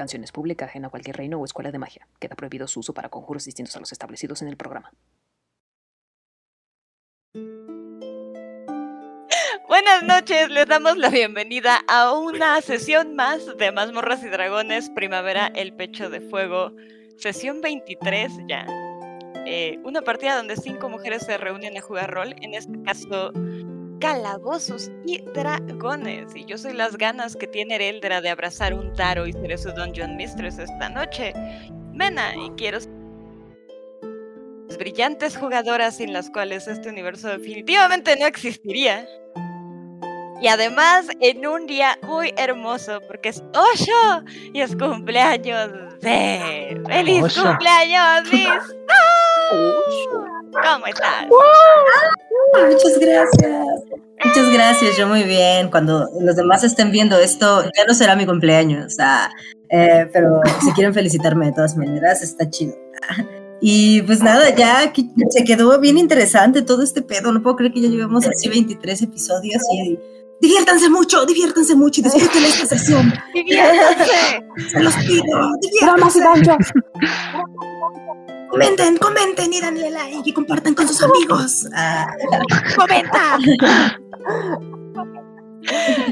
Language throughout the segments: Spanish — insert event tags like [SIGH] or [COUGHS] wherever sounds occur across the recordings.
Canción es pública, ajena a cualquier reino o escuela de magia. Queda prohibido su uso para conjuros distintos a los establecidos en el programa. Buenas noches, les damos la bienvenida a una sesión más de Mazmorras y Dragones, Primavera, el Pecho de Fuego, sesión 23 ya. Eh, una partida donde cinco mujeres se reúnen a jugar rol, en este caso calabozos y dragones. Y yo soy las ganas que tiene Eldra de abrazar un taro y ser su Dungeon Mistress esta noche. Mena, y quiero brillantes jugadoras sin las cuales este universo definitivamente no existiría. Y además en un día muy hermoso porque es Osho y es cumpleaños de... ¡Feliz cumpleaños! [LAUGHS] ¿Cómo estás? Muchas gracias. Muchas gracias, yo muy bien. Cuando los demás estén viendo esto, ya no será mi cumpleaños, o sea, eh, pero si [LAUGHS] quieren felicitarme de todas maneras, está chido. Y pues nada, ya se quedó bien interesante todo este pedo. No puedo creer que ya llevamos así 23 episodios y diviértanse mucho, diviértanse mucho y disfruten esta sesión. ¡Diviértanse! Se los pido, diviértanse. [LAUGHS] Comenten, comenten y denle like y compartan con sus amigos. Ah. ¡Comenta! [LAUGHS]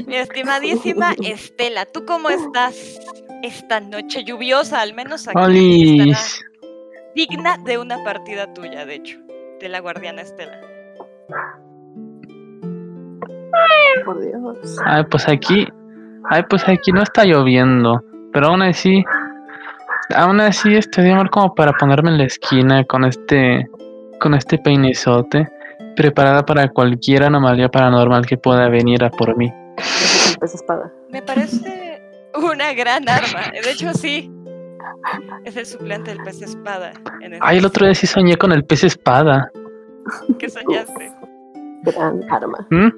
Mi estimadísima Estela, ¿tú cómo estás esta noche lluviosa? Al menos aquí estará digna de una partida tuya, de hecho, de la guardiana Estela. Por Dios. Ay, pues aquí. Ay, pues aquí no está lloviendo. Pero aún así. Aún así estoy de amor como para ponerme en la esquina con este. Con este peinezote. Preparada para cualquier anomalía paranormal que pueda venir a por mí. Ese es el pez espada. Me parece una gran arma. De hecho, sí. Es el suplente del pez espada. En este Ay, el otro día sí soñé con el pez espada. que soñaste. Gran arma. ¿Mm?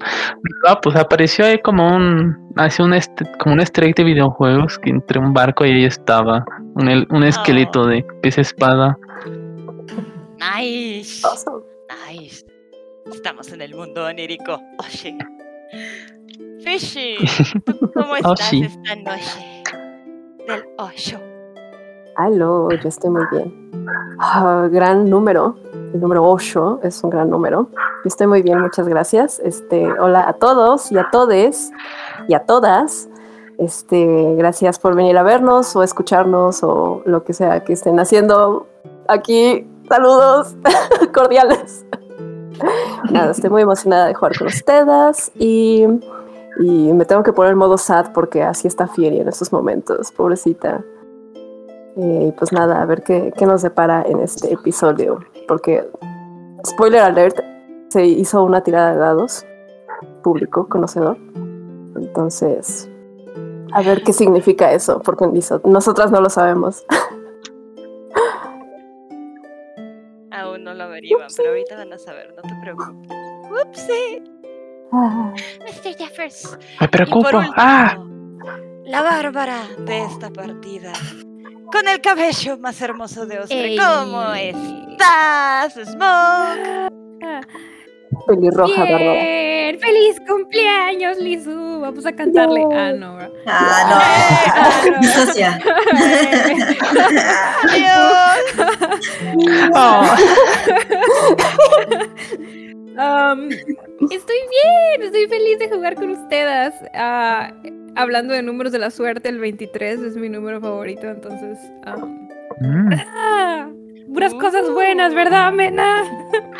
Ah, pues apareció ahí como un. Así un este, como un egg de videojuegos que entre un barco y ahí estaba. Un, el- un esqueleto de pez espada. Nice. Awesome. Nice. Estamos en el mundo onírico. Oye. Fishy, [LAUGHS] ¿tú ¿cómo estás Oshi. esta noche? Del Osho. Aló, yo estoy muy bien. Ah, gran número. El número 8 es un gran número. Estoy muy bien, muchas gracias. Este, hola a todos y a todes y a todas. Este, gracias por venir a vernos o escucharnos o lo que sea que estén haciendo aquí. Saludos [LAUGHS] cordiales. Nada, estoy muy emocionada de jugar con ustedes y, me tengo que poner modo sad porque así está Fieri en estos momentos, pobrecita. Eh, y pues nada, a ver qué, qué nos depara en este episodio. Porque, spoiler alert, se hizo una tirada de dados, público, conocedor. Entonces, a ver qué significa eso, porque nosotras no lo sabemos. [LAUGHS] Aún no lo averiguan, pero ahorita van a saber, no te preocupes. Upsi, Ah, Mr. Jeffers. Me preocupo. último, Ah, la bárbara de esta partida. Con el cabello más hermoso de Oscar. Ey. ¿Cómo estás, Smoke? pelirroja, ¿verdad? Bien, feliz cumpleaños, Lizu. Vamos a cantarle. No. Ah, no. Ah, Eh, no. Disocia. [LAUGHS] Adiós. [LAUGHS] oh, [LAUGHS] Um, estoy bien, estoy feliz de jugar con ustedes. Ah, hablando de números de la suerte, el 23 es mi número favorito, entonces. um, mm, ah, puras cosas buenas, ¿verdad, Mena?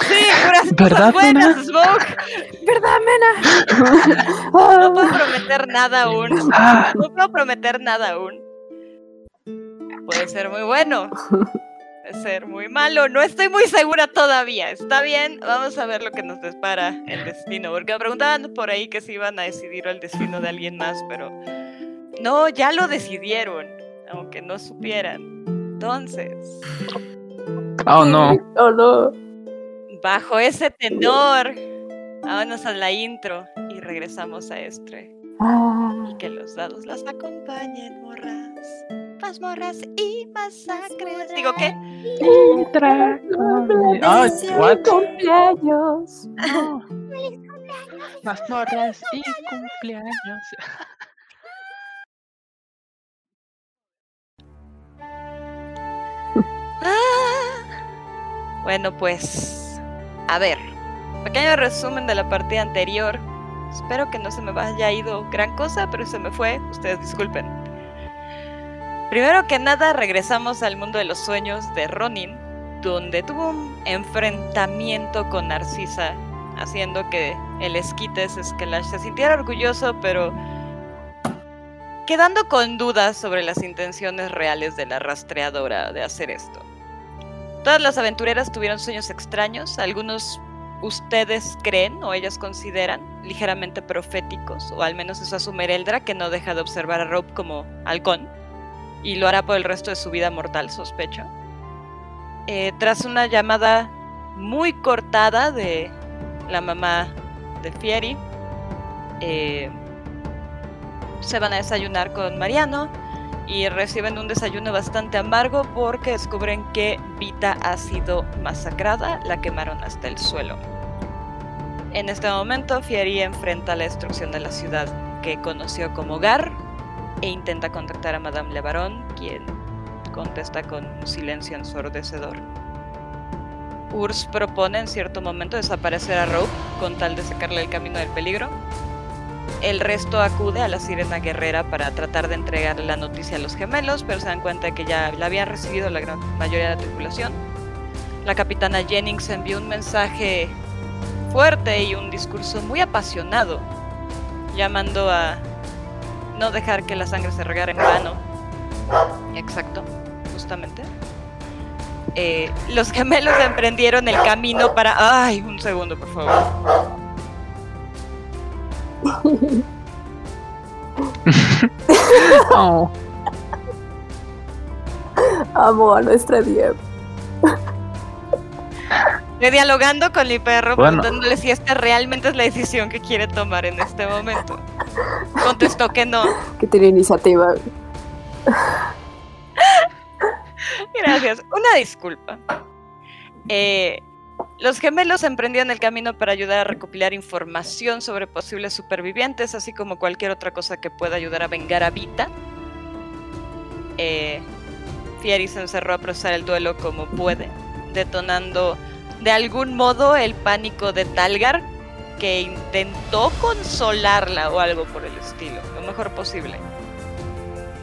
Sí, puras ¿Verdad, cosas buenas, Mena? Smoke. ¿Verdad, Mena? No puedo prometer nada aún. ah, No puedo prometer nada aún. Puede ser muy bueno. Puede ser muy malo. No estoy muy segura todavía. Está bien, vamos a ver lo que nos depara el destino. Porque me preguntaban por ahí que si iban a decidir el destino de alguien más, pero no, ya lo decidieron, aunque no supieran. Entonces, oh no. Oh, no. bajo ese tenor, vámonos a la intro y regresamos a Estre. Ah, Y que los dados las acompañen, morras. Más morras y masacres. Digo, ¿qué? Ah, what? cumpleaños. Mazmorras y cumpleaños. [LAUGHS] Ah. Bueno, pues. A ver. Pequeño resumen de la partida anterior. Espero que no se me haya ido gran cosa, pero se me fue. Ustedes disculpen. Primero que nada, regresamos al mundo de los sueños de Ronin, donde tuvo un enfrentamiento con Narcisa, haciendo que el esquites Skelash se sintiera orgulloso, pero quedando con dudas sobre las intenciones reales de la rastreadora de hacer esto. Todas las aventureras tuvieron sueños extraños, algunos ustedes creen o ellas consideran ligeramente proféticos, o al menos eso asume Eldra, que no deja de observar a Rob como halcón, y lo hará por el resto de su vida mortal, sospecho. Eh, tras una llamada muy cortada de la mamá de Fieri, eh, se van a desayunar con Mariano y reciben un desayuno bastante amargo porque descubren que Vita ha sido masacrada, la quemaron hasta el suelo. En este momento, Fieri enfrenta la destrucción de la ciudad que conoció como Gar e intenta contactar a Madame Lebaron, quien contesta con un silencio ensordecedor. Urs propone en cierto momento desaparecer a Rogue con tal de sacarle el camino del peligro, el resto acude a la sirena guerrera para tratar de entregar la noticia a los gemelos, pero se dan cuenta de que ya la habían recibido la gran mayoría de la tripulación. La capitana Jennings envió un mensaje fuerte y un discurso muy apasionado, llamando a no dejar que la sangre se regara en vano. Exacto, justamente. Eh, los gemelos emprendieron el camino para... ¡Ay! Un segundo, por favor. [LAUGHS] Oh, Amo a nuestra Dieb. Estoy dialogando con mi perro, Bueno. preguntándole si esta realmente es la decisión que quiere tomar en este momento. Contestó que no. Que tiene iniciativa. Gracias. Una disculpa. Eh, los gemelos emprendieron el camino para ayudar a recopilar información sobre posibles supervivientes, así como cualquier otra cosa que pueda ayudar a vengar a Vita. Eh, Fieri se encerró a procesar el duelo como puede, detonando de algún modo el pánico de Talgar, que intentó consolarla o algo por el estilo, lo mejor posible.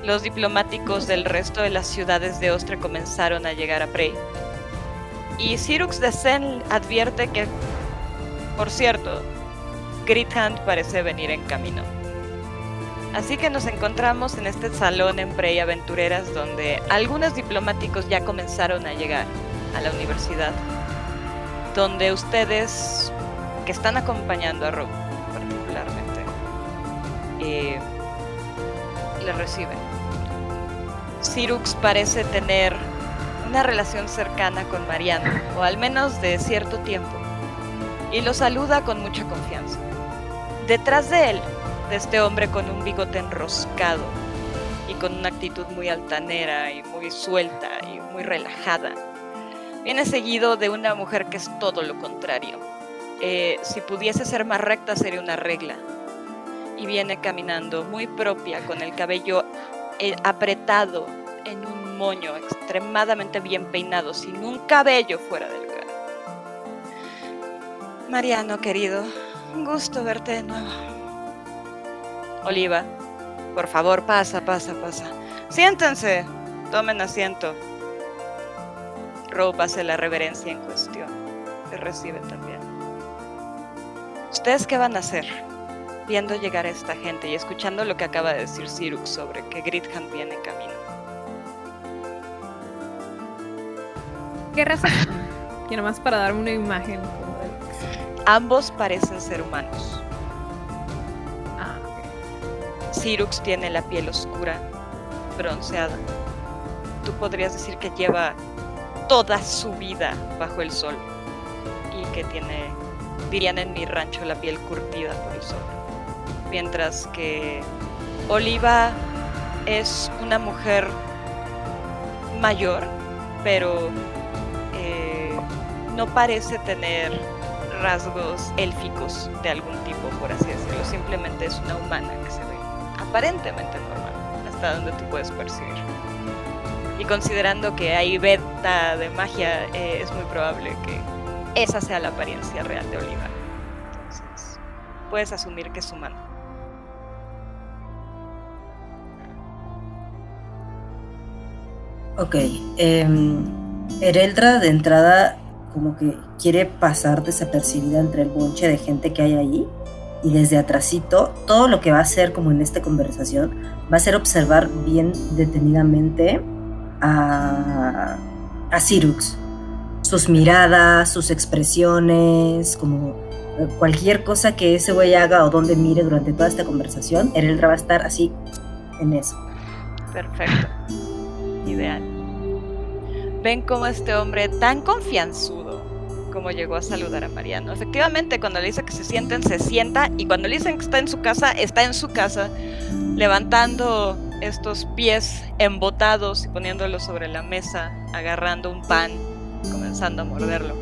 Los diplomáticos del resto de las ciudades de Ostre comenzaron a llegar a Prey. Y Cyrux de Sen advierte que, por cierto, Grithand parece venir en camino. Así que nos encontramos en este salón en Prey Aventureras donde algunos diplomáticos ya comenzaron a llegar a la universidad. Donde ustedes, que están acompañando a Rob particularmente, eh, le reciben. Cyrux parece tener una relación cercana con Mariano, o al menos de cierto tiempo, y lo saluda con mucha confianza. Detrás de él, de este hombre con un bigote enroscado y con una actitud muy altanera y muy suelta y muy relajada, viene seguido de una mujer que es todo lo contrario. Eh, si pudiese ser más recta sería una regla. Y viene caminando muy propia, con el cabello eh, apretado en un moño extremadamente bien peinado, sin un cabello fuera del lugar. Mariano, querido, un gusto verte de nuevo. Oliva, por favor, pasa, pasa, pasa. Siéntense, tomen asiento. Rope hace la reverencia en cuestión. Se recibe también. ¿Ustedes qué van a hacer? Viendo llegar a esta gente y escuchando lo que acaba de decir Cyrux sobre que Grithand viene en camino. ¿Qué raza? Que nomás para darme una imagen. Ambos parecen ser humanos. Ah. Cyrux tiene la piel oscura, bronceada. Tú podrías decir que lleva toda su vida bajo el sol y que tiene, dirían en mi rancho, la piel curtida por el sol. Mientras que Oliva es una mujer mayor, pero eh, no parece tener rasgos élficos de algún tipo, por así decirlo. Simplemente es una humana que se ve aparentemente normal, hasta donde tú puedes percibir. Y considerando que hay beta de magia, eh, es muy probable que esa sea la apariencia real de Oliva. Entonces, puedes asumir que es humano. Ok. em, Ereldra de entrada como que quiere pasar desapercibida entre el bonche de gente que hay ahí. Y desde atrasito, todo lo que va a hacer como en esta conversación va a ser observar bien detenidamente a, a Cyrux. Sus miradas, sus expresiones, como eh, cualquier cosa que ese güey haga o donde mire durante toda esta conversación, Ereldra va a estar así en eso. Perfecto. Ideal. Ven cómo este hombre tan confianzudo como llegó a saludar a Mariano. Efectivamente, cuando le dice que se sienten, se sienta. Y cuando le dicen que está en su casa, está en su casa, levantando estos pies embotados y poniéndolos sobre la mesa, agarrando un pan, comenzando a morderlo.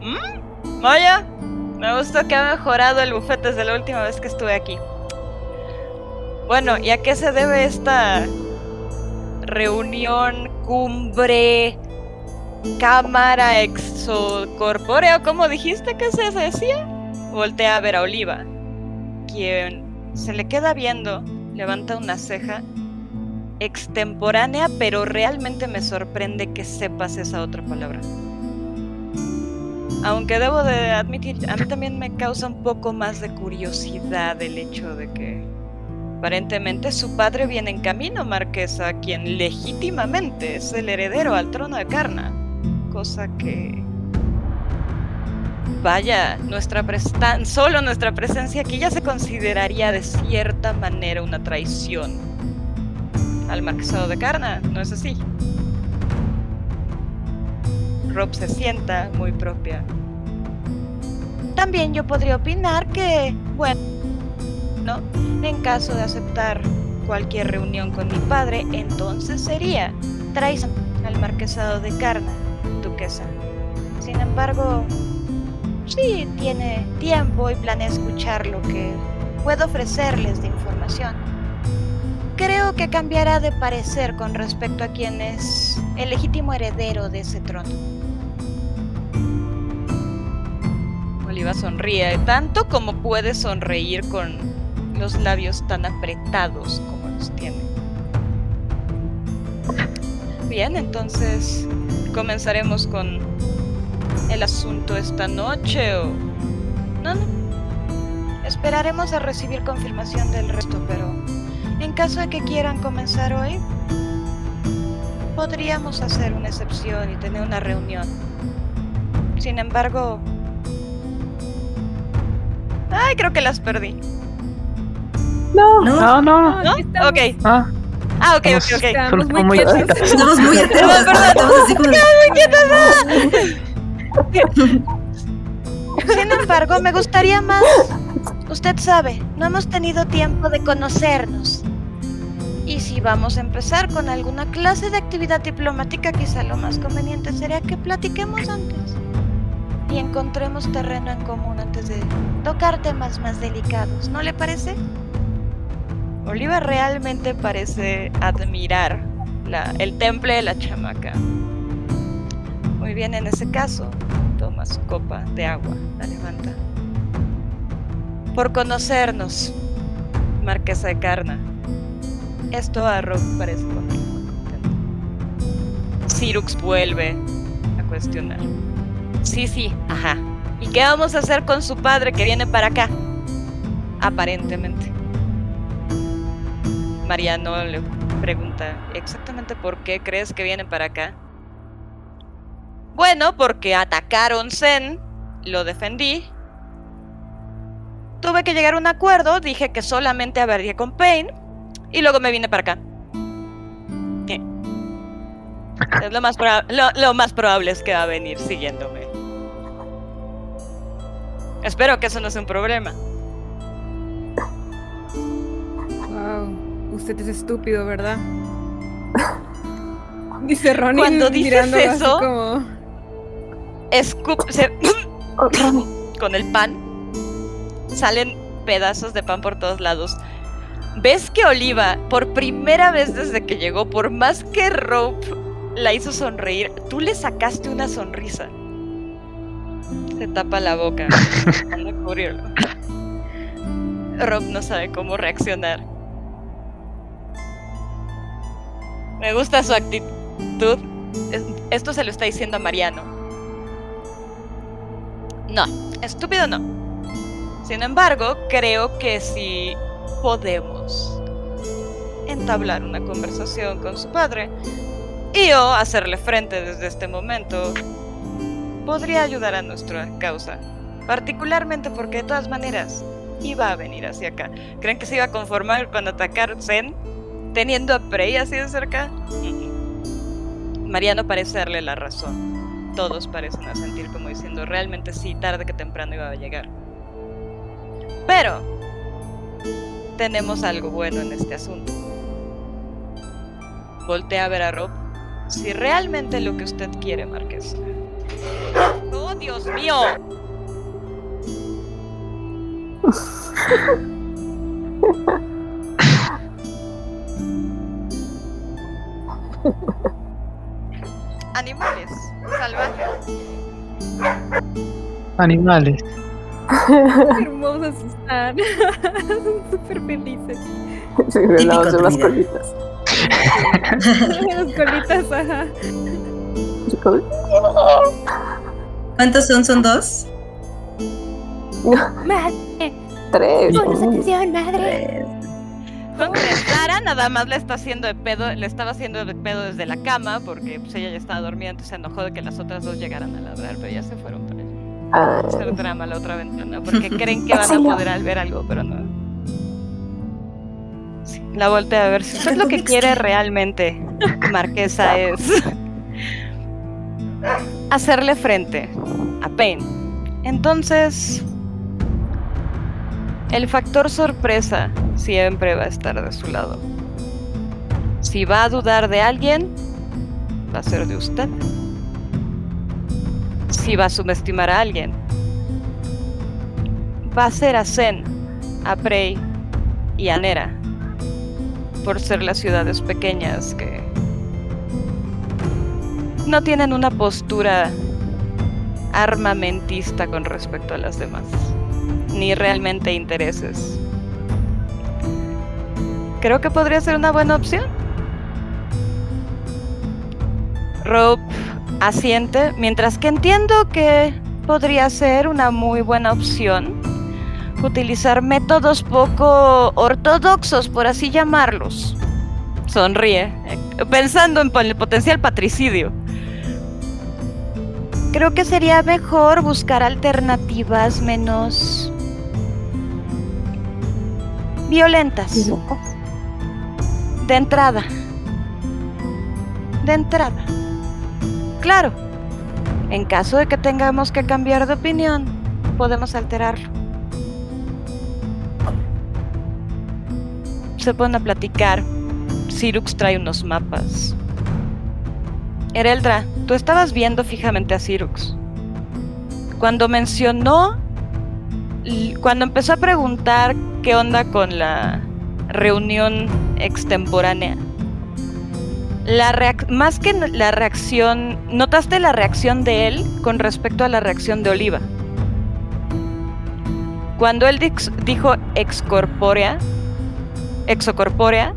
¿Mm? Vaya, me gusta que ha mejorado el buffet desde la última vez que estuve aquí. Bueno, ¿y a qué se debe esta reunión, cumbre, cámara exocorpóreo? ¿Cómo dijiste que se decía? Voltea a ver a Oliva, quien se le queda viendo, levanta una ceja extemporánea, pero realmente me sorprende que sepas esa otra palabra. Aunque debo de admitir, a mí también me causa un poco más de curiosidad el hecho de que Aparentemente su padre viene en camino, Marquesa, quien legítimamente es el heredero al trono de Karna. Cosa que... Vaya, nuestra tan solo nuestra presencia aquí ya se consideraría de cierta manera una traición al marquesado de Karna, ¿no es así? Rob se sienta muy propia. También yo podría opinar que, bueno, ¿no? En caso de aceptar cualquier reunión con mi padre, entonces sería traición al marquesado de Carna, duquesa. Sin embargo, sí tiene tiempo y planea escuchar lo que puedo ofrecerles de información. Creo que cambiará de parecer con respecto a quién es el legítimo heredero de ese trono. Oliva sonríe tanto como puede sonreír con los labios tan apretados como los tiene. Bien, entonces comenzaremos con el asunto esta noche o... No, no. Esperaremos a recibir confirmación del resto, pero en caso de que quieran comenzar hoy, podríamos hacer una excepción y tener una reunión. Sin embargo... Ay, creo que las perdí. No, ¿No? No, no. ¿No? Ok. Ah, Ah, ok, ok, Estamos- ok. Estamos muy muy quietos. Estamos muy estamos así como... Sin embargo, me gustaría más. Usted sabe, no hemos tenido tiempo de conocernos. Y si vamos a empezar con alguna clase de actividad diplomática, quizá lo más conveniente sería que platiquemos antes. Y encontremos terreno en común antes de tocar temas más delicados, ¿no le parece? Oliva realmente parece admirar el temple de la chamaca. Muy bien, en ese caso, toma su copa de agua, la levanta. Por conocernos, Marquesa de Carna. Esto a Rob parece ponerle muy contento. Cyrux vuelve a cuestionar. Sí, sí, ajá. ¿Y qué vamos a hacer con su padre que viene para acá? Aparentemente. Mariano le pregunta, ¿exactamente por qué crees que vienen para acá? Bueno, porque atacaron Zen, lo defendí. Tuve que llegar a un acuerdo, dije que solamente hablaría con Pain y luego me vine para acá. Eh. Es lo más, lo, lo más probable es que va a venir siguiéndome. Espero que eso no sea un problema. Wow, usted es estúpido, ¿verdad? [LAUGHS] Dice Ronnie Cuando dices eso- como... Escup se- [COUGHS] Oh, con el pan. Salen pedazos de pan por todos lados. ves que Oliva, por primera vez desde que llegó, por más que Rope la hizo sonreír, tú le sacaste una sonrisa. Se tapa la boca. [LAUGHS] Cubrirlo. Rob no sabe cómo reaccionar. Me gusta su actitud. Es- Esto se lo está diciendo a Mariano. No, estúpido no. Sin embargo, creo que si podemos entablar una conversación con su padre y yo hacerle frente desde este momento, podría ayudar a nuestra causa. Particularmente porque de todas maneras iba a venir hacia acá. ¿Creen que se iba a conformar con atacar Zen teniendo a Prey así de cerca? Mariano parece darle la razón. Todos parecen asentir como diciendo realmente sí, tarde que temprano iba a llegar. Pero tenemos algo bueno en este asunto. Voltea a ver a Rob. Si realmente lo que usted quiere, Marqués. ¡Oh, Dios mío! [LAUGHS] Animales salvajes. Animales. Qué [LAUGHS] hermosos están. Son [LAUGHS] súper felices. Sí, de Típico las, de las druida. colitas. Las colitas, ajá. ¿Cuántos son? ¿Son dos? [LAUGHS] Madre, Tres. Mm. atención, madre. Tres. Con que Sara nada más le está haciendo de pedo, le estaba haciendo de pedo desde la cama porque pues, ella ya estaba dormida, entonces se enojó de que las otras dos llegaran a ladrar, pero ya se fueron para allá. Ah, hacer drama a la otra ventana porque creen que van a poder al ver algo, pero no. Sí, la voltea a ver. Si usted lo que quiere realmente, Marquesa, [LAUGHS] es hacerle frente a Pain. Entonces, el factor sorpresa siempre va a estar de su lado. Si va a dudar de alguien, va a ser de usted. Si va a subestimar a alguien, va a ser a Zen, a Prey y a Nera, por ser las ciudades pequeñas que no tienen una postura armamentista con respecto a las demás, ni realmente intereses. Creo que podría ser una buena opción. Rope asiente, mientras que entiendo que podría ser una muy buena opción utilizar métodos poco ortodoxos, por así llamarlos. Sonríe, eh, pensando en el potencial patricidio. Creo que sería mejor buscar alternativas menos violentas. De entrada. De entrada. Claro. En caso de que tengamos que cambiar de opinión, podemos alterarlo. Se ponen a platicar. Sirux trae unos mapas. Ereldra, tú estabas viendo fijamente a Sirux. Cuando mencionó, cuando empezó a preguntar qué onda con la reunión extemporánea, más que la reacción, notaste la reacción de él con respecto a la reacción de Oliva. Cuando él dijo excorpórea, exocorpórea,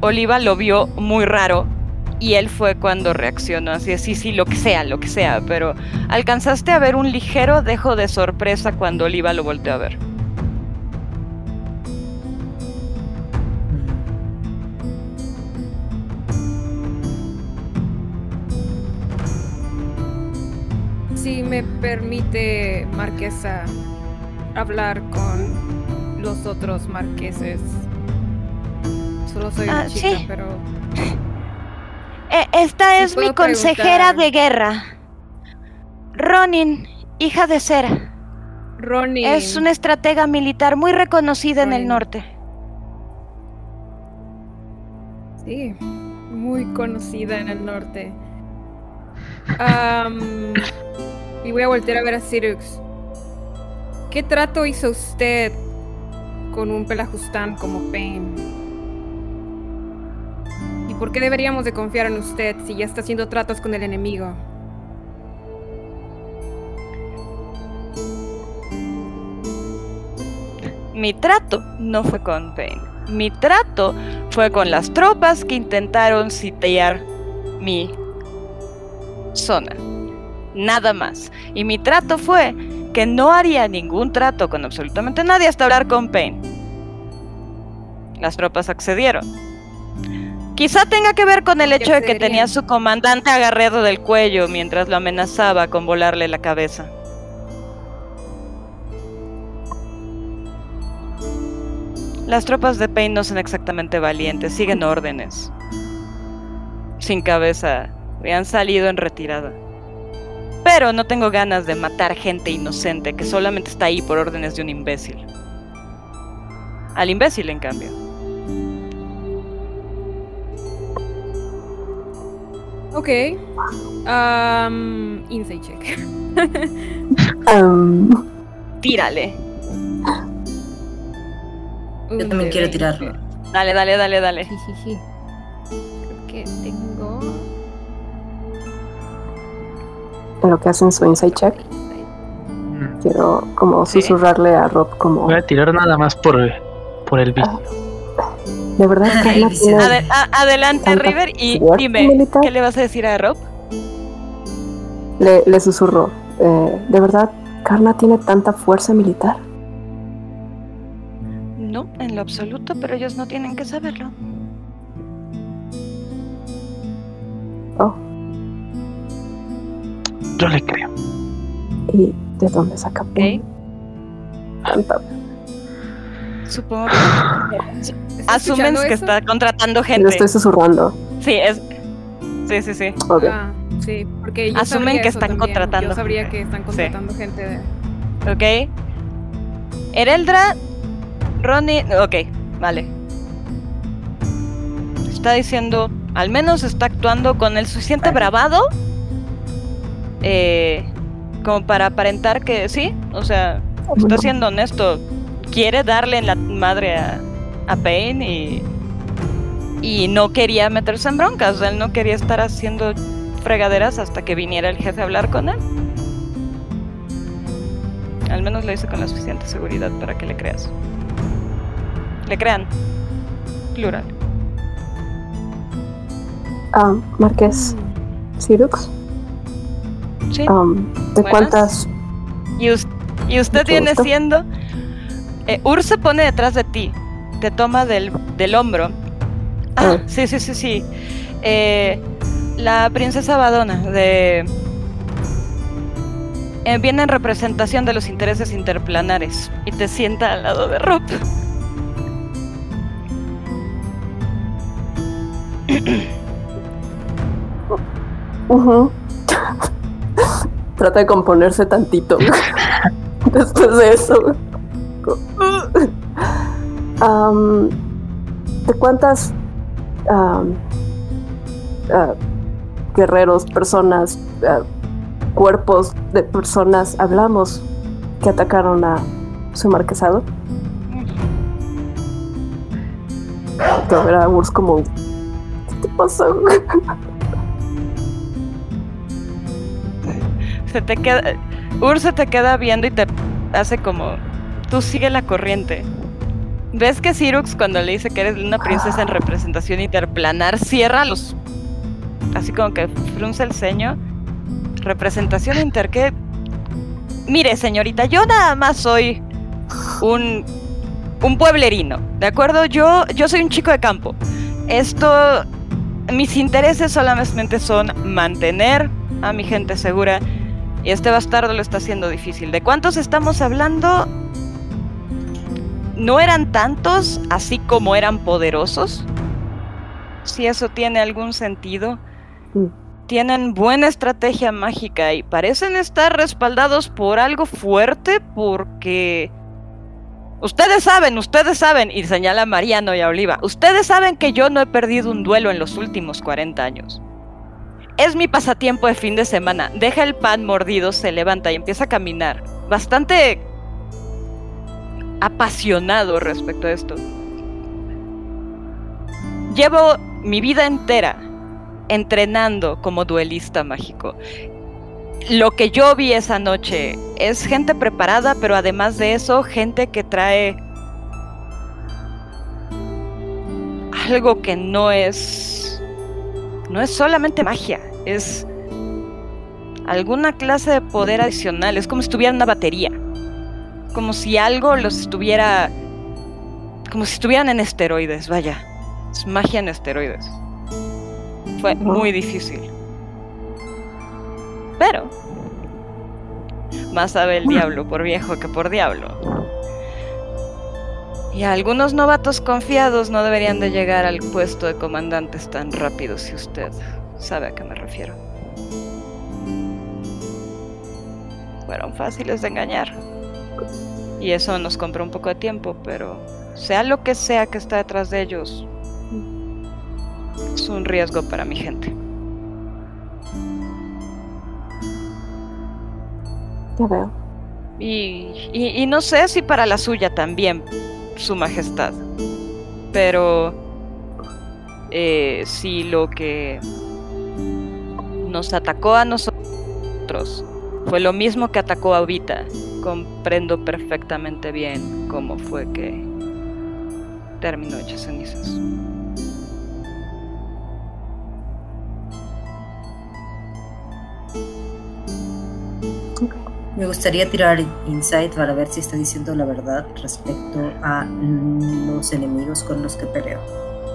Oliva lo vio muy raro y él fue cuando reaccionó así, sí, sí, lo que sea, lo que sea, pero alcanzaste a ver un ligero dejo de sorpresa cuando Oliva lo volteó a ver. Si me permite, Marquesa, hablar con los otros marqueses. Solo soy una Ah, chica, sí. pero [LAUGHS] esta Sí, es mi consejera preguntar. de guerra. Ronin, hija de Cera. Ronnie. Es una estratega militar muy reconocida en el Ronin. norte. Sí, muy conocida en el norte. Y voy a voltear a ver a Sirux. ¿Qué trato hizo usted con un pelajustán como Pain? ¿Y por qué deberíamos de confiar en usted si ya está haciendo tratos con el enemigo? Mi trato no fue con Pain. Mi trato fue con las tropas que intentaron sitiar mi zona. Nada más. Y mi trato fue que no haría ningún trato con absolutamente nadie hasta hablar con Pain. Las tropas accedieron. Quizá tenga que ver con el hecho de que tenía a su comandante agarrado del cuello mientras lo amenazaba con volarle la cabeza. Las tropas de Pain no son exactamente valientes, siguen órdenes. Sin cabeza, me han salido en retirada. Pero no tengo ganas de matar gente inocente que solamente está ahí por órdenes de un imbécil. Al imbécil, en cambio. Ok. Um, insight check. [LAUGHS] Am, Tírale. Yo también quiero tirarlo. Dale, dale, dale, dale. Jijiji. Creo que tengo. en lo que hacen su insight check, Mm. quiero como Sí. susurrarle a Rob como Voy a tirar nada más por, por el vicio. De verdad Ay, Carla Vicente. tiene- Ade- a- adelante, River, y dime, militar. ¿qué le vas a decir a Rob? le, le susurró eh, de verdad Karna tiene tanta fuerza militar No, en lo absoluto, pero ellos no tienen que saberlo. oh Yo le creo. y de dónde saca Ok. tanta Supongo que [GASPS] ¿Está asumen que eso? está contratando gente. estoy susurrando Sí, es. Sí, sí, sí. ok Ah, sí, porque yo Asumen que están también. contratando Yo sabría gente. que están contratando gente de. ¿Ok? Ereldra, Ronnie. Ok, vale. Está diciendo. Al menos está actuando con el suficiente bravado. eh, como para aparentar que sí. O sea, está siendo honesto. Quiere darle en la madre a, a Pain y. Y no quería meterse en broncas. O sea, él no quería estar haciendo fregaderas hasta que viniera el jefe a hablar con él. Al menos lo hice con la suficiente seguridad para que le creas. Le crean. Plural. Ah, Marqués Cirux Sí. am, ¿de Buenas. cuántas Y, us- y usted viene gusto. siendo. Eh, Ur se pone detrás de ti. Te toma del, del hombro. Ah, Ah. sí, sí, sí, sí. Eh, la princesa Badona de. eh, viene en representación de los intereses interplanares y te sienta al lado de Rob. [COUGHS] Ujú. Trata de componerse tantito [LAUGHS] después de eso. Am, ¿De cuántas am, ah, guerreros, personas, ah, cuerpos de personas hablamos que atacaron a su marquesado? Te va a ver a Urs como, ¿qué te pasó? Se te queda. Ur se te queda viendo y te hace como. Tú sigue la corriente. ¿Ves que Cyrux, cuando le dice que eres una princesa en representación interplanar, cierra los. Así como que frunce el ceño? Representación inter. ¿qué? Mire, señorita, yo nada más soy un. Un pueblerino, ¿de acuerdo? Yo, yo soy un chico de campo. Esto. Mis intereses solamente son mantener a mi gente segura y este bastardo lo está haciendo difícil. ¿De cuántos estamos hablando? No eran tantos, así como eran poderosos. Si eso tiene algún sentido. Tienen buena estrategia mágica y parecen estar respaldados por algo fuerte porque... Ustedes saben, ustedes saben, y señala a Mariano y a Oliva, ustedes saben que yo no he perdido un duelo en los últimos 40 años. Es mi pasatiempo de fin de semana. Deja el pan mordido, se levanta y empieza a caminar. Bastante apasionado respecto a esto. Llevo mi vida entera entrenando como duelista mágico. Lo que yo vi esa noche es gente preparada, pero además de eso, gente que trae algo que no es no es solamente magia, es alguna clase de poder adicional, es como si estuviera una batería. Como si algo los estuviera como si estuvieran en esteroides, vaya. Es magia en esteroides. Fue muy difícil. Pero más sabe el diablo por viejo que por diablo. Y algunos novatos confiados no deberían de llegar al puesto de comandantes tan rápido si usted sabe a qué me refiero. Fueron fáciles de engañar. Y eso nos compró un poco de tiempo, pero sea lo que sea que está detrás de ellos, es un riesgo para mi gente. Ya veo. Y, y, y no sé si para la suya también, Su Majestad. Pero eh, si lo que nos atacó a nosotros fue lo mismo que atacó a Vita, comprendo perfectamente bien cómo fue que terminó hecha cenizas. Me gustaría tirar insight para ver si está diciendo la verdad respecto a los enemigos con los que peleo.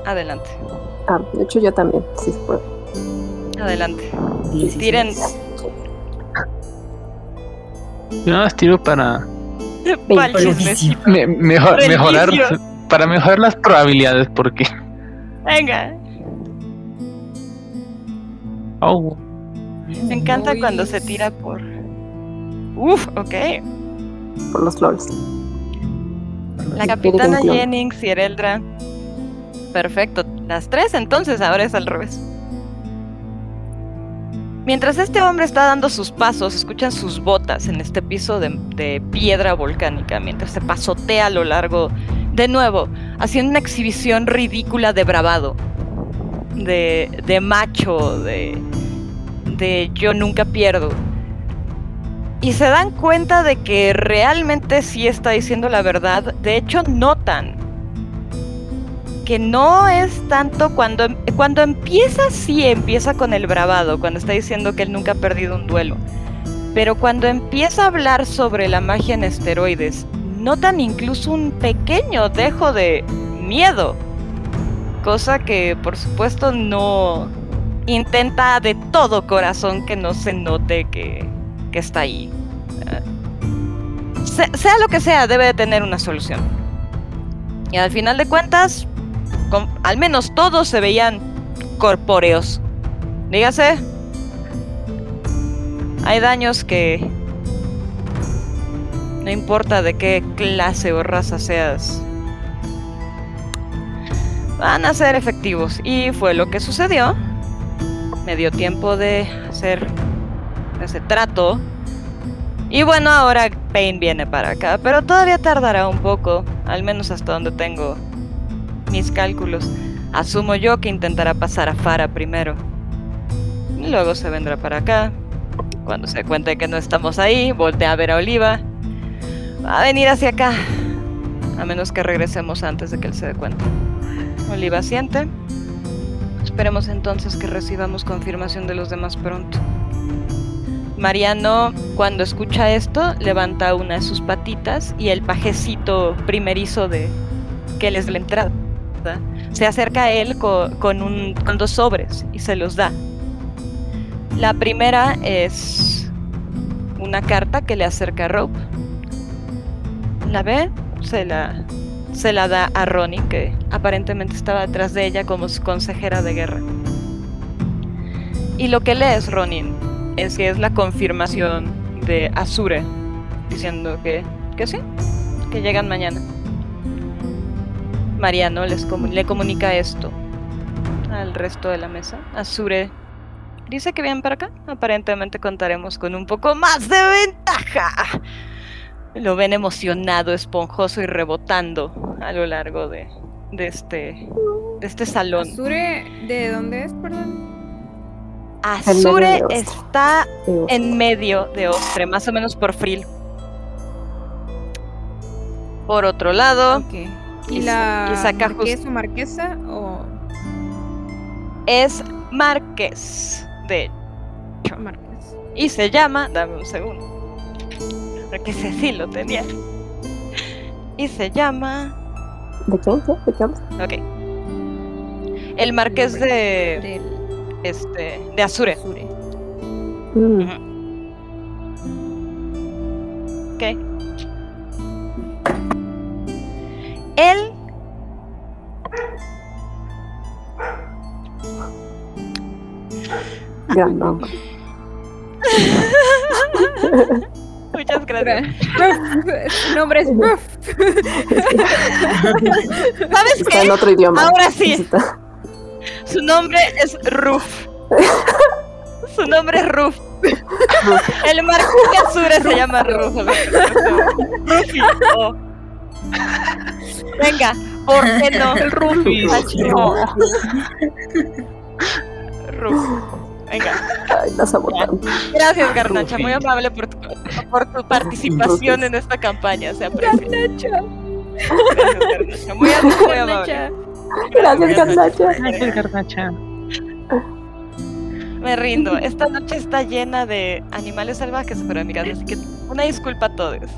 Adelante, Ah, de hecho yo también, sí se puede. adelante. 16. Tiren Yo nada más tiro para me- mejor, Rendicio. mejorar para mejorar las probabilidades porque Venga, oh, me encanta Uy. cuando se tira por. Uf, ok. Por los LOLs. La Sí, capitana Jennings. Jennings y Ereldra. Perfecto. Las tres entonces, ahora es al revés. Mientras este hombre está dando sus pasos, escuchan sus botas en este piso de, piedra volcánica, mientras se pasotea a lo largo, de nuevo, haciendo una exhibición ridícula de bravado, de, de macho, de, de yo nunca pierdo. Y se dan cuenta de que realmente sí está diciendo la verdad. De hecho, notan que no es tanto cuando, cuando empieza, sí empieza con el bravado, cuando está diciendo que él nunca ha perdido un duelo. Pero cuando empieza a hablar sobre la magia en esteroides, notan incluso un pequeño dejo de miedo. Cosa que, por supuesto, no intenta de todo corazón que no se note que, que está ahí. Se- sea lo que sea, debe de tener una solución. Y al final de cuentas, con- al menos todos se veían corpóreos. Dígase, hay daños que no importa de qué clase o raza seas, van a ser efectivos. Y fue lo que sucedió. Me dio tiempo de hacer ese trato. Y bueno, ahora Pain viene para acá, pero todavía tardará un poco, al menos hasta donde tengo mis cálculos. Asumo yo que intentará pasar a Fara primero. Y luego se vendrá para acá. Cuando se cuente que no estamos ahí, voltea a ver a Oliva. Va a venir hacia acá. A menos que regresemos antes de que él se dé cuenta. Oliva siente. Esperemos entonces que recibamos confirmación de los demás pronto. Mariano, cuando escucha esto, levanta una de sus patitas y el pajecito primerizo de que él es de la entrada se acerca a él co- con, un, con dos sobres y se los da. La primera es una carta que le acerca a Rope. La ve, se la, da a Ronnie, que aparentemente estaba detrás de ella como su consejera de guerra. Y lo que lees, Ronin, es que es la confirmación de Azure, diciendo que, que sí, que llegan mañana. Mariano les le comunica esto al resto de la mesa. Azure dice que vienen para acá. Aparentemente contaremos con un poco más de ventaja. lo ven emocionado, esponjoso y rebotando a lo largo de, de este, de este salón. ¿Azure de dónde es, perdón? Azure está en medio de Ostre, más o menos por Fril. Por otro lado. Y ¿Y sa- la saca marqués o marquesa o es Márquez de marqués? y se llama, dame un segundo, porque ese sí lo tenía. Y se llama, ¿De quién? ¿Qué? ¿De qué ok, el Marqués de Del este de Azure. Azure. Mm, Ok. Él gran nombre. Muchas gracias. Ruff. Su nombre es Ruff. ¿Sabes Está en qué? otro idioma. Ahora sí. Está- Su nombre es Ruf. Su nombre es Ruf. El marqués de Azure se llama Ruf. Rufi. oh. Venga, ¿por qué no? El Rufis. No. Ruf. Venga. Ay, la sabotaron. Gracias, Garnacha. Muy Rufis. amable por tu, por tu participación Rufis. en esta campaña. Se aprecia. Garnacha. Gracias, Garnacha. Muy, muy amable. Gracias, Garnacha. Gracias, Garnacha. Me rindo. Esta noche está llena de animales salvajes mi casa, así que una disculpa a todos.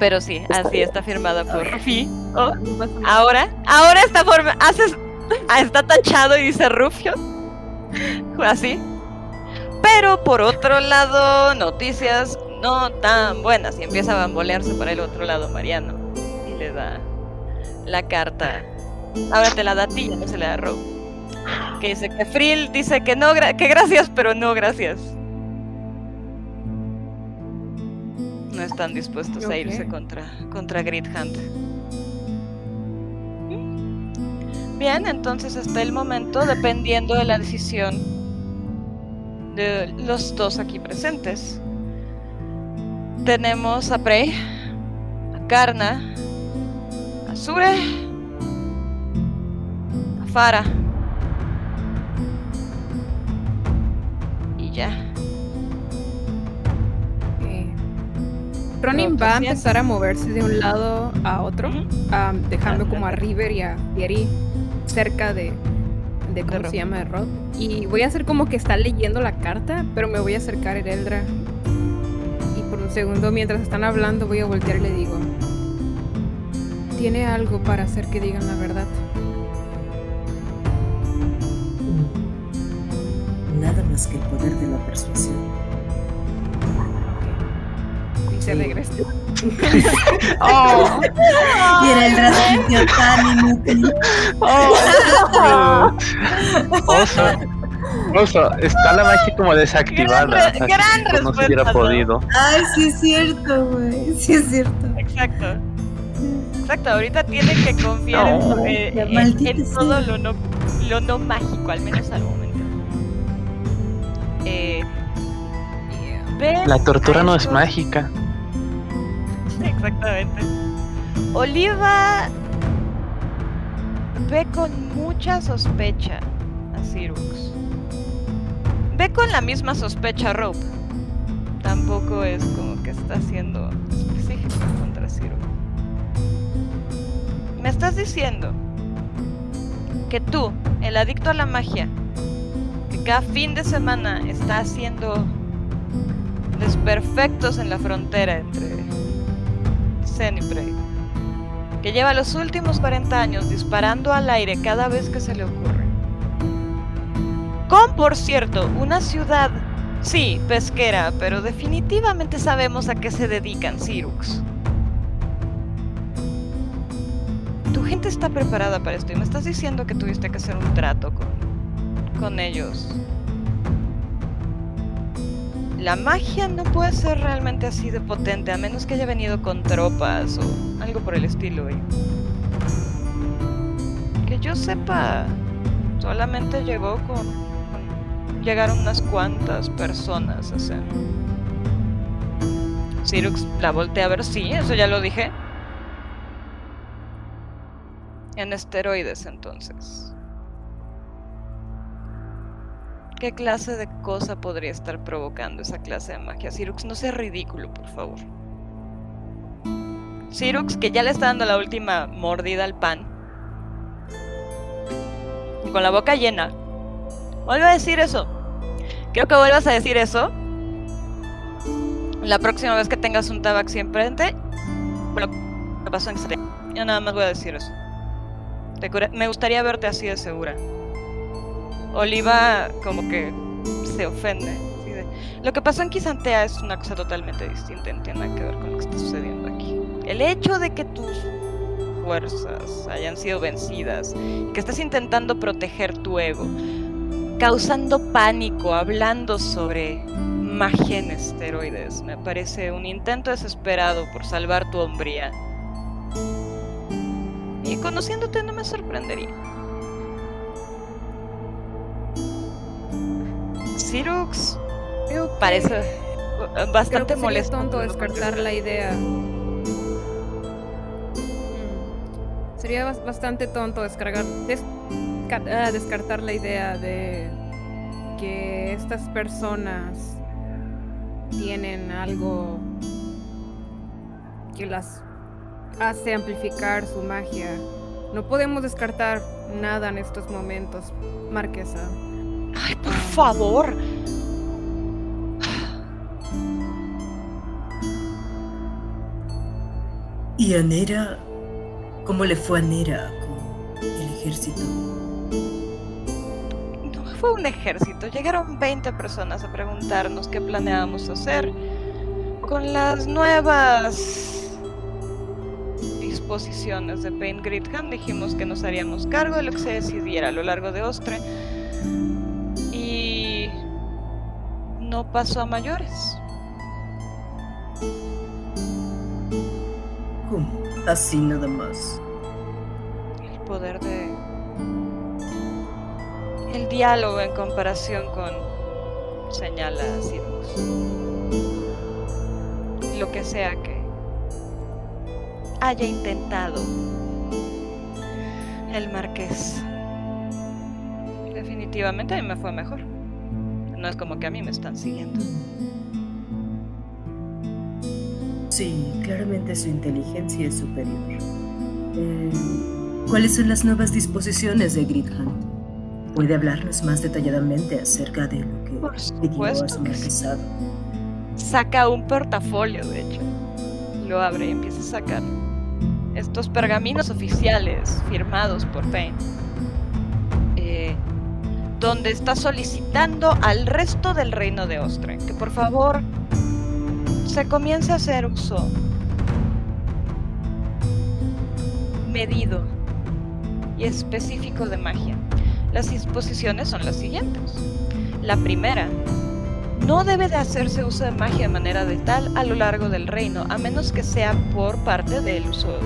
Pero sí, Está así bien. está firmada por Rufi. Oh, ahora, ahora está forma, haces, ah, está tachado y dice Rufio. Así. Pero por otro lado, noticias no tan buenas. Y empieza a bambolearse para el otro lado Mariano. Y le da la carta. Ahora te la da a ti, ya no se le da a Rob. Que dice que Frill dice que no, gra- que gracias, pero no gracias. No están dispuestos a irse contra, contra Grid Hunt. Bien, entonces está el momento, dependiendo de la decisión de los dos aquí presentes. Tenemos a Prey, a Karna, a Sure, a Farah. Y ya. Ronin va a empezar a moverse de un lado a otro, dejando como a River y a Fieri cerca de, de ¿cómo Rod. se llama? De Rod. Y voy a hacer como que está leyendo la carta, pero me voy a acercar a Eldra. Y por un segundo, mientras están hablando, voy a voltear y le digo: ¿Tiene algo para hacer que digan la verdad? Nada más que el poder de la persuasión. Se Sí. regresa. [LAUGHS] Oh, Y era el sintió tan inútil. oso. Oso, está la magia como desactivada. Gran así gran no se hubiera podido. Ay, sí es cierto, güey. Sí es cierto. Exacto. Exacto, ahorita tienen que confiar en- No, eh, en, maldita en sea. todo lo no, lo no mágico, al menos al momento. Eh, La tortura no es mágica. [LAUGHS] Exactamente. Oliva ve con mucha sospecha a Cyrux. Ve con la misma sospecha a Rope. Tampoco es como que está siendo específico contra Cyrux. Me estás diciendo que tú, el adicto a la magia, que cada fin de semana está haciendo desperfectos en la frontera entre Prey, que lleva los últimos 40 años disparando al aire cada vez que se le ocurre. Con, por cierto, una ciudad, sí, pesquera, pero definitivamente sabemos a qué se dedican Cyrux. Tu gente está preparada para esto y me estás diciendo que tuviste que hacer un trato con, con ellos. La magia no puede ser realmente así de potente, a menos que haya venido con tropas o algo por el estilo. Que yo sepa, solamente llegó con, Llegaron unas cuantas personas a Zen. Sirux la voltea a ver, sí, eso ya lo dije. En esteroides, entonces. ¿Qué clase de cosa podría estar provocando esa clase de magia? Sirux, no sea ridículo, por favor. Sirux, que ya le está dando la última mordida al pan. Y con la boca llena. Vuelve a decir eso. Quiero que vuelvas a decir eso. La próxima vez que tengas un tabaxi enfrente. Lo que pasó en Yo nada más voy a decir eso. Me gustaría verte así de segura. Oliva como que se ofende. Lo que pasó en Quisantea es una cosa totalmente distinta, no tiene que ver con lo que está sucediendo aquí. El hecho de que tus fuerzas hayan sido vencidas, que estás intentando proteger tu ego, causando pánico, hablando sobre magia en esteroides, me parece un intento desesperado por salvar tu hombría. Y conociéndote no me sorprendería. Sirux parece bastante Creo molesto. tonto descartar la idea. Mm. Sería bas- bastante tonto descargar, desca- ah, descartar la idea de que estas personas tienen algo que las hace amplificar su magia. No podemos descartar nada en estos momentos, Marquesa. Ay, por favor. ¿Y a Nera? ¿Cómo le fue a Nera con el ejército? No fue un ejército. Llegaron 20 personas a preguntarnos qué planeábamos hacer con las nuevas disposiciones de Pain Gridham. Dijimos que nos haríamos cargo de lo que se decidiera a lo largo de Ostre. No pasó a mayores. ¿Cómo? Así nada más. El poder de... El diálogo en comparación con... Señala a Sirus. Lo que sea que haya intentado el marqués. Definitivamente a mí me fue mejor. No es como que a mí me están siguiendo. Sí, claramente su inteligencia es superior. Eh, ¿Cuáles son las nuevas disposiciones de Gridham? ¿Puede hablarnos más detalladamente acerca de lo que Por pidió a su sí. marquesado? saca un portafolio, de hecho. Lo abre y empieza a sacar estos pergaminos oficiales firmados por Payne. Donde está solicitando al resto del reino de Ostre que por favor se comience a hacer uso medido y específico de magia. Las disposiciones son las siguientes. La primera, no debe de hacerse uso de magia de manera letal a lo largo del reino, a menos que sea por parte del uso,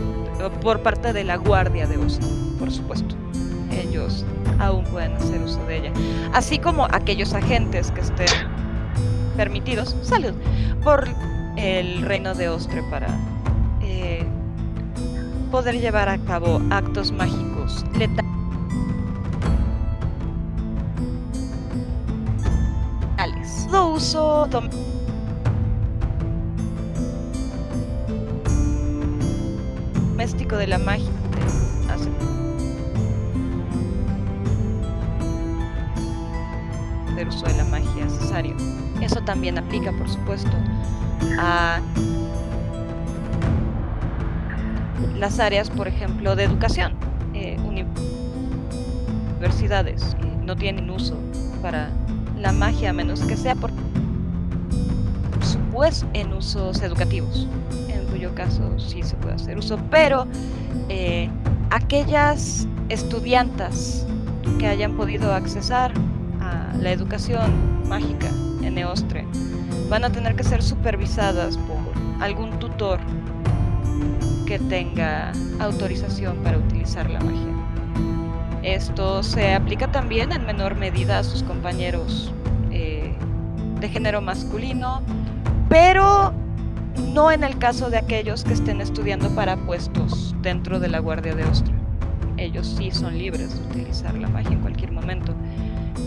por parte de la guardia de uso, por supuesto. Ellos aún pueden hacer uso de ella, así como aquellos agentes que estén permitidos, salud, por el reino de Ostre para eh, poder llevar a cabo actos mágicos. Letales. Todo uso dom- doméstico de la magia. Hace uso de la magia necesario. Eso también aplica, por supuesto, a las áreas, por ejemplo, de educación. Eh, uni- universidades no tienen uso para la magia a menos que sea por supuesto en usos educativos, en cuyo caso sí se puede hacer uso, pero eh, aquellas estudiantas que hayan podido accesar la educación mágica en Eostre van a tener que ser supervisadas por algún tutor que tenga autorización para utilizar la magia. Esto se aplica también en menor medida a sus compañeros eh, de género masculino, pero no en el caso de aquellos que estén estudiando para puestos dentro de la Guardia de Ostra. Ellos sí son libres de utilizar la magia en cualquier momento.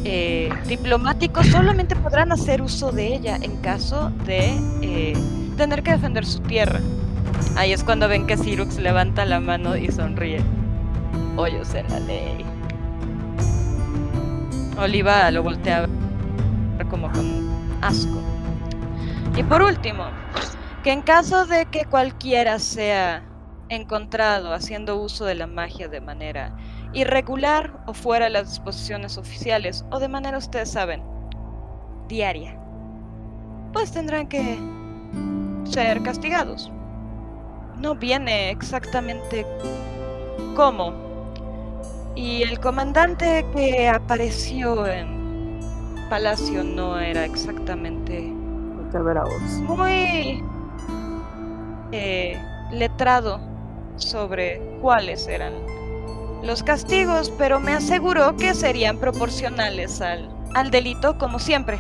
Eh, diplomáticos solamente podrán hacer uso de ella en caso de eh, tener que defender su tierra. Ahí es cuando ven que Cyrux levanta la mano y sonríe. Hoyos en la ley. Oliva lo voltea como con asco. Y por último, que en caso de que cualquiera sea encontrado haciendo uso de la magia de manera irregular o fuera de las disposiciones oficiales o de manera, ustedes saben, diaria, pues tendrán que ser castigados. No viene exactamente cómo. Y el comandante que apareció en Palacio no era exactamente muy eh, letrado sobre cuáles eran los castigos, pero me aseguró que serían proporcionales al, al delito como siempre.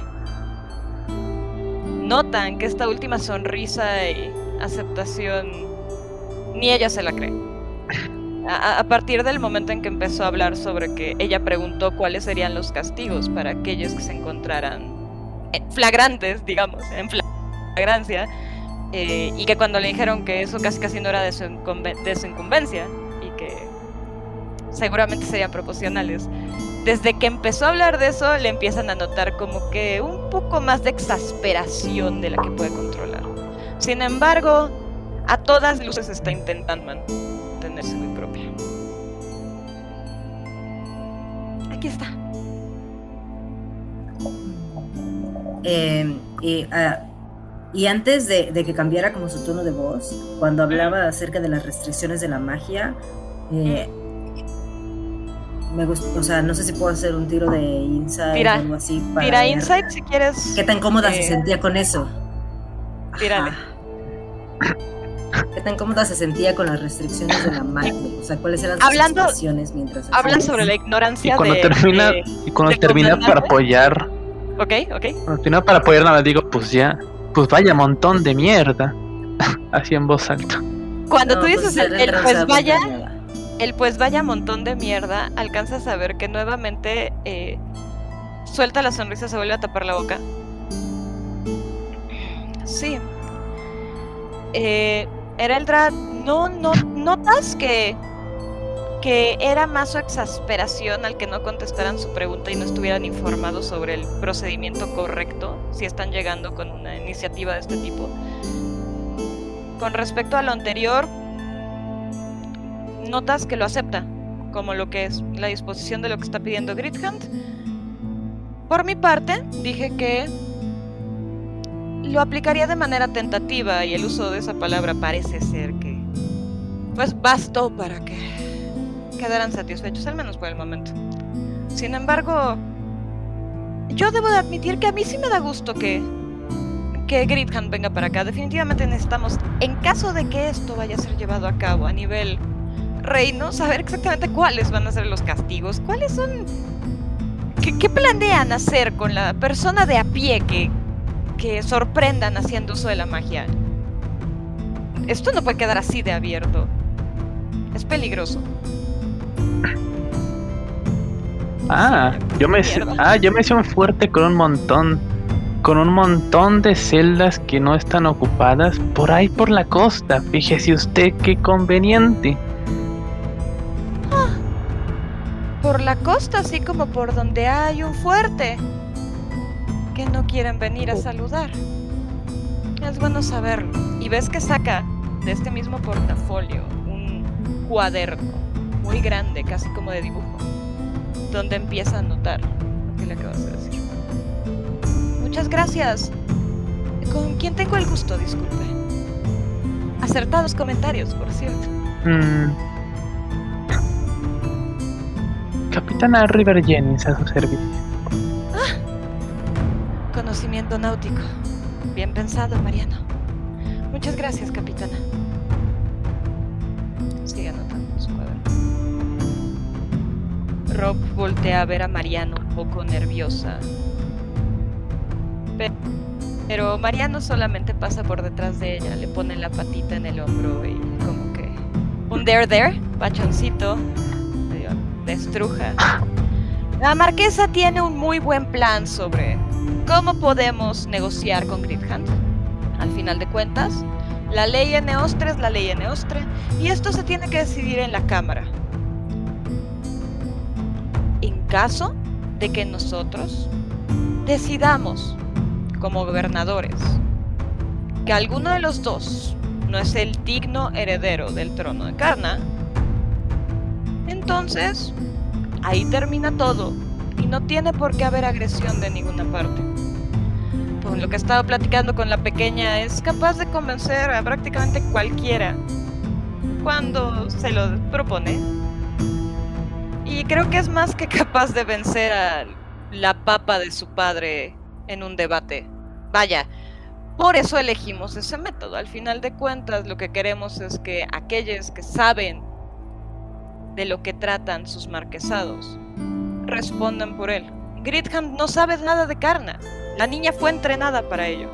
Notan que esta última sonrisa y aceptación ni ella se la cree. A, partir del momento en que empezó a hablar sobre que ella preguntó cuáles serían los castigos para aquellos que se encontraran flagrantes, digamos, en flagrancia, eh, y que cuando le dijeron que eso casi casi no era de su, de su incumbencia seguramente serían proporcionales. Desde que empezó a hablar de eso, le empiezan a notar como que un poco más de exasperación de la que puede controlar. Sin embargo, a todas luces está intentando mantenerse muy propia. Aquí está. Eh, y, uh, y, antes de, de, que cambiara como su tono de voz, cuando hablaba acerca de las restricciones de la magia, eh, me gustó, o sea, no sé si puedo hacer un tiro de insight tira, o algo así. Para tira insight si quieres. ¿Qué tan cómoda eh, se sentía con eso? [LAUGHS] Tírale. ¿Qué tan cómoda se sentía con las restricciones de la magia? O sea, ¿cuáles eran sus Hablando, sensaciones mientras Hablan sobre la ignorancia y cuando de, termina de, y cuando de termina para apoyar Ok, ok. cuando termina para apoyar nada digo pues ya pues vaya montón de mierda [LAUGHS] así en voz alta Cuando No, tú dices pues, el, era el pues vaya. El pues vaya montón de mierda, alcanzas a ver que nuevamente eh, suelta la sonrisa, se vuelve a tapar la boca. Sí. Eh, era el drag. No, no, notas que que era más su exasperación al que no contestaran su pregunta y no estuvieran informados sobre el procedimiento correcto si están llegando con una iniciativa de este tipo. Con respecto a lo anterior, notas que lo acepta como lo que es la disposición de lo que está pidiendo Gridhunt. Por mi parte, dije que lo aplicaría de manera tentativa y el uso de esa palabra parece ser que pues bastó para que quedaran satisfechos, al menos por el momento. Sin embargo, yo debo de admitir que a mí sí me da gusto que que Gridhand venga para acá. Definitivamente necesitamos, en caso de que esto vaya a ser llevado a cabo a nivel reino, saber exactamente cuáles van a ser los castigos, cuáles son... ¿Qué, qué planean hacer con la persona de a pie que, que sorprendan haciendo uso de la magia? Esto no puede quedar así de abierto. Es peligroso. ah yo me Mierda. ah yo me hice un fuerte con un montón con un montón de celdas que no están ocupadas por ahí por la costa fíjese usted qué conveniente Por la costa, así como por donde hay un fuerte. Que no quieren venir a saludar. Es bueno saberlo. Y ves que saca de este mismo portafolio un cuaderno muy grande, casi como de dibujo, donde empieza a anotar lo que le acabas de decir. Muchas gracias. ¿Con quién tengo el gusto? Disculpe. Acertados comentarios, por cierto. Mm. Capitana River Jennings a su servicio. Conocimiento náutico. Bien pensado, Mariano. Muchas gracias, capitana. Sigue anotando su cuaderno. Rob voltea a ver a Mariano un poco nerviosa. Pe- Pero Mariano solamente pasa por detrás de ella, le pone la patita en el hombro y como que un there there, pachoncito, de. La marquesa tiene un muy buen plan sobre cómo podemos negociar con Gridhand. Al final de cuentas, la ley en Eostre es la ley en Eostre y esto se tiene que decidir en la Cámara. En caso de que nosotros decidamos como gobernadores que alguno de los dos no es el digno heredero del trono de Karna, entonces ahí termina todo y no tiene por qué haber agresión de ninguna parte. Con lo que he estado platicando con la pequeña, es capaz de convencer a prácticamente cualquiera cuando se lo propone. Y creo que es más que capaz de vencer a la papa de su padre en un debate. Vaya, por eso elegimos ese método. Al final de cuentas, lo que queremos es que aquellos que saben de lo que tratan sus marquesados respondan por él. Gridham no sabe nada de Karna. La niña fue entrenada para ello.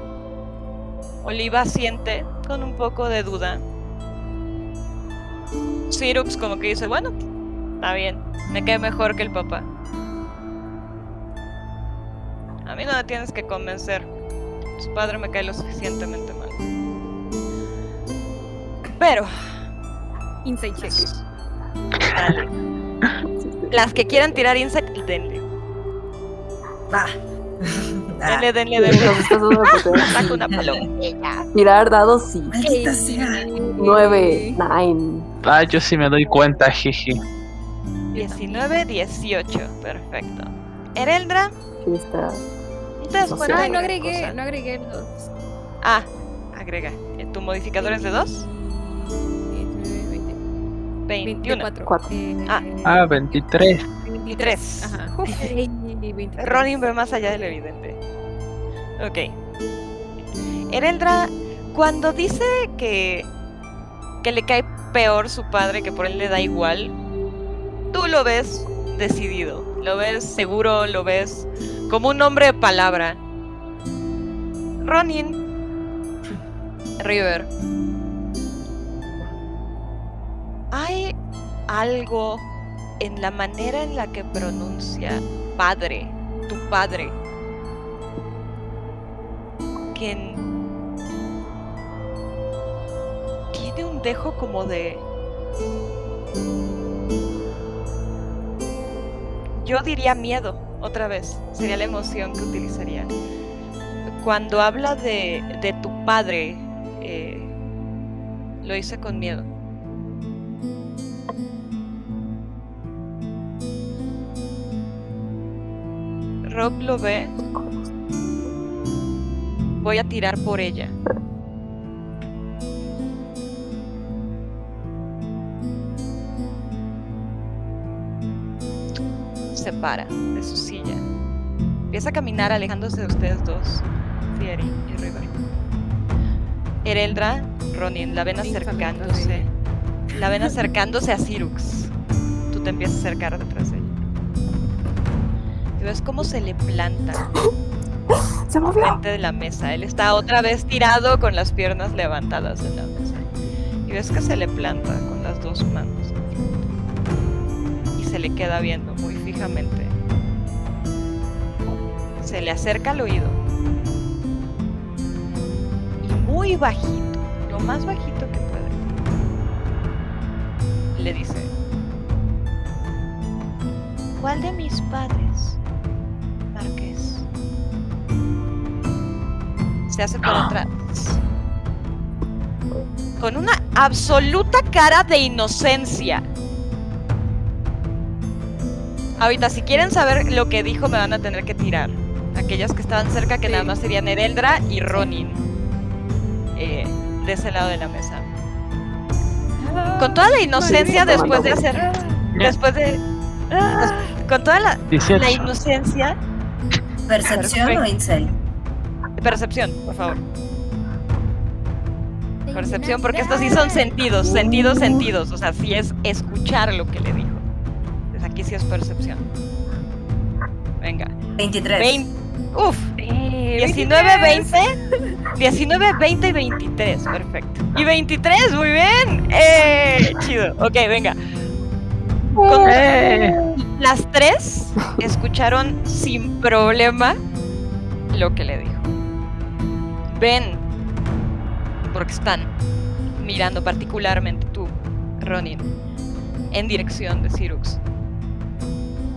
Oliva siente con un poco de duda. Sirux como que dice, bueno, está bien, me quedé mejor que el papá. A mí no me tienes que convencer. Su padre me cae lo suficientemente mal. Pero, Insight. Dale. [LAUGHS] Las que quieran tirar insight, denle. Va. [LAUGHS] Ah, Denle, denle, denle. [LAUGHS] Saca una palomilla. Tirar dados, sí. maldita sea. Nueve, nine. Ah, yo sí me doy cuenta, jiji. 19, 18. Perfecto. Ereldra, Sí, está. no te das No sé. cuenta de Ay, no agregué, cosa. no agregué los. Ah, agrega. ¿Tu modificador es de 2? 21. 24. Cuatro. Eh, Ah. Ah, 23. 23. Ajá. Ey, 23. Ronin ve más allá de lo evidente. Ok. Ereldra, cuando dice que, que le cae peor su padre, que por él le da igual, tú lo ves decidido, lo ves seguro, lo ves como un hombre de palabra. Ronin, River, hay algo en la manera en la que pronuncia padre, tu padre, que tiene un dejo como de... Yo diría miedo, otra vez, sería la emoción que utilizaría. Cuando habla de, de tu padre, eh, lo hice con miedo. Rob lo ve. Voy a tirar por ella. Se para de su silla. Empieza a caminar alejándose de ustedes dos, Fieri y River. Ereldra, Ronin, la ven acercándose. La ven acercándose a Sirux. Tú te empiezas a acercar detrás de ella. Y ves cómo se le planta [GASPS] Se movió. frente de la mesa. Él está otra vez tirado con las piernas levantadas en la mesa. Y ves que se le planta con las dos manos. Y se le queda viendo muy fijamente. Se le acerca al oído. Y muy bajito, lo más bajito que puede, le dice, ¿cuál de mis padres, se hace para atrás. Con una absoluta cara de inocencia. Ahorita, si quieren saber lo que dijo, me van a tener que tirar. Aquellas que estaban cerca, que Sí. nada más serían Ereldra y Ronin. eh, de ese lado de la mesa. Con toda la inocencia después de hacer. Después de. Con toda la, 18. la inocencia. ¿Percepción o Perfecto. Percepción, por favor. Percepción, porque estos sí son sentidos, sentidos, sentidos. O sea, sí es escuchar lo que le dijo. Pues aquí sí es percepción. Venga. 23. 20. Uf, Eh, 19, 20. 19, 20 y 23. Perfecto. Y 23, muy bien. ¡Eh! Chido. Ok, venga. Con ¡Eh! las tres escucharon sin problema lo que le dijo. Ven, porque están mirando particularmente tú, Ronin, en dirección de Cyrux.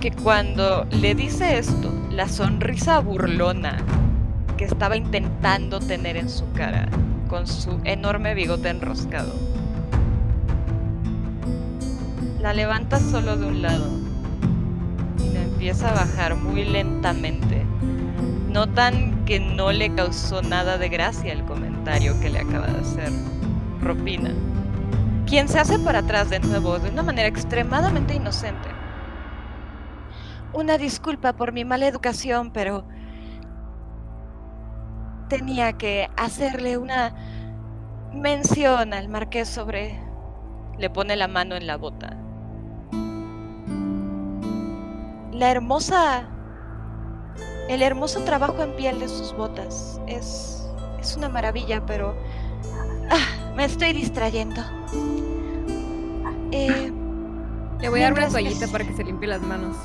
Que cuando le dice esto, la sonrisa burlona que estaba intentando tener en su cara, con su enorme bigote enroscado, la levanta solo de un lado y la empieza a bajar muy lentamente. Notan que no le causó nada de gracia el comentario que le acaba de hacer Ropina, quien se hace para atrás de nuevo de una manera extremadamente inocente. Una disculpa por mi mala educación, pero tenía que hacerle una mención al marqués sobre... Le pone la mano en la bota. La hermosa... El hermoso trabajo en piel de sus botas. Es... Es una maravilla, pero... Ah, me estoy distrayendo. Eh, Le voy a dar una toallita es- para que se limpie las manos.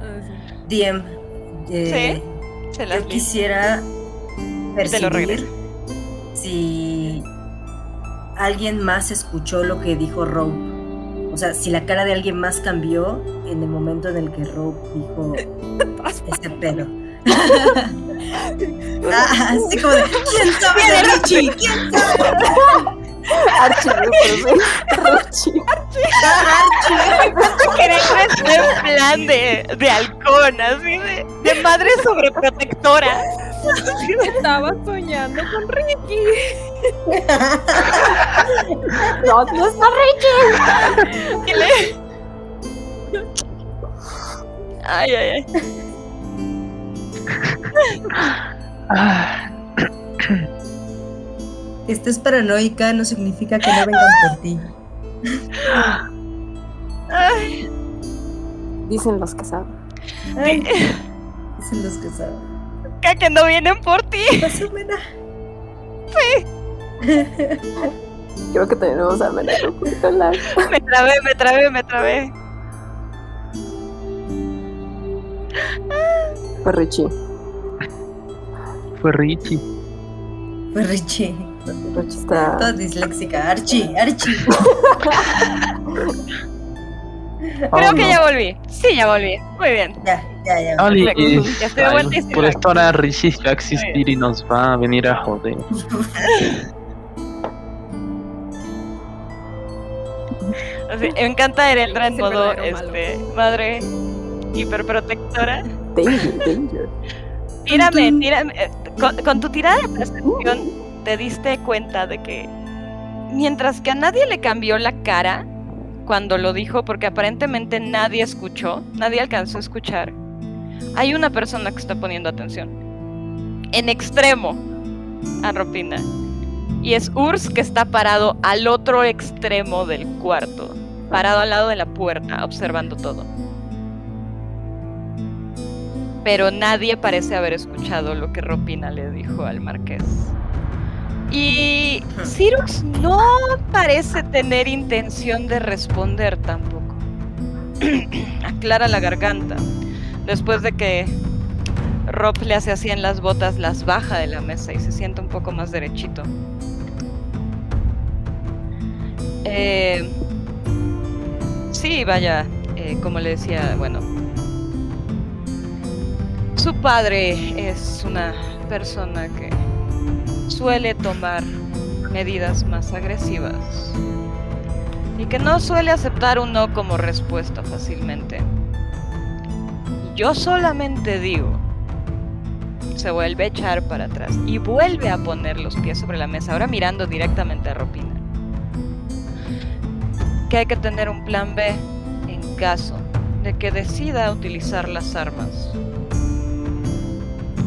Ah, sí. DM, eh, se las yo quisiera percibir si alguien más escuchó lo que dijo Rope. O sea, si la cara de alguien más cambió en el momento en el que Rope dijo [LAUGHS] ese pedo. [LAUGHS] ah, así como de, ¿quién sabe de Richie? ¿Quién sabe? [LAUGHS] Archie. Archie. En plan de, de halcón, así de, de madre sobreprotectora. [LAUGHS] Estaba soñando con Ricky. No, no está le- Ay, ay, ay. Que estés paranoica no significa que no vengan por ti. Ay. Dicen los que saben. Ay, dicen los que saben. Ca que no vienen por ti. Pasó, mena. Creo que tenemos a la. Me trabé, me trabé, me trabé. Fue Richie. fue Richie. Fue Richie. Richie está. Toda disléxica. Archie, Archie. [LAUGHS] [LAUGHS] Creo que ya volví. Sí, ya volví. Muy bien. Ya, ya, ya. Oli, y- Ya estoy de ay, vuelta y estoy por esto ahora Richie va a existir y nos va a venir a joder. [LAUGHS] Así, me encanta Ereldra en modo malo. este, madre hiperprotectora. Danger, danger. Tírame, tírame. eh, Con, con tu tirada de percepción te diste cuenta de que mientras que a nadie le cambió la cara cuando lo dijo, porque aparentemente nadie escuchó, nadie alcanzó a escuchar, hay una persona que está poniendo atención. En extremo a Ropina. Y es Urs que está parado al otro extremo del cuarto, parado al lado de la puerta, observando todo pero nadie parece haber escuchado lo que Ropina le dijo al marqués. Y Cyrux no parece tener intención de responder tampoco. [CLEARS THROAT] Aclara la garganta. Después de que Rob le hace así en las botas, las baja de la mesa y se sienta un poco más derechito. Eh, sí, vaya, eh, como le decía, bueno, su padre es una persona que suele tomar medidas más agresivas y que no suele aceptar un no como respuesta fácilmente. Yo solamente digo, se vuelve a echar para atrás y vuelve a poner los pies sobre la mesa, ahora mirando directamente a Ropina. Que hay que tener un plan B en caso de que decida utilizar las armas.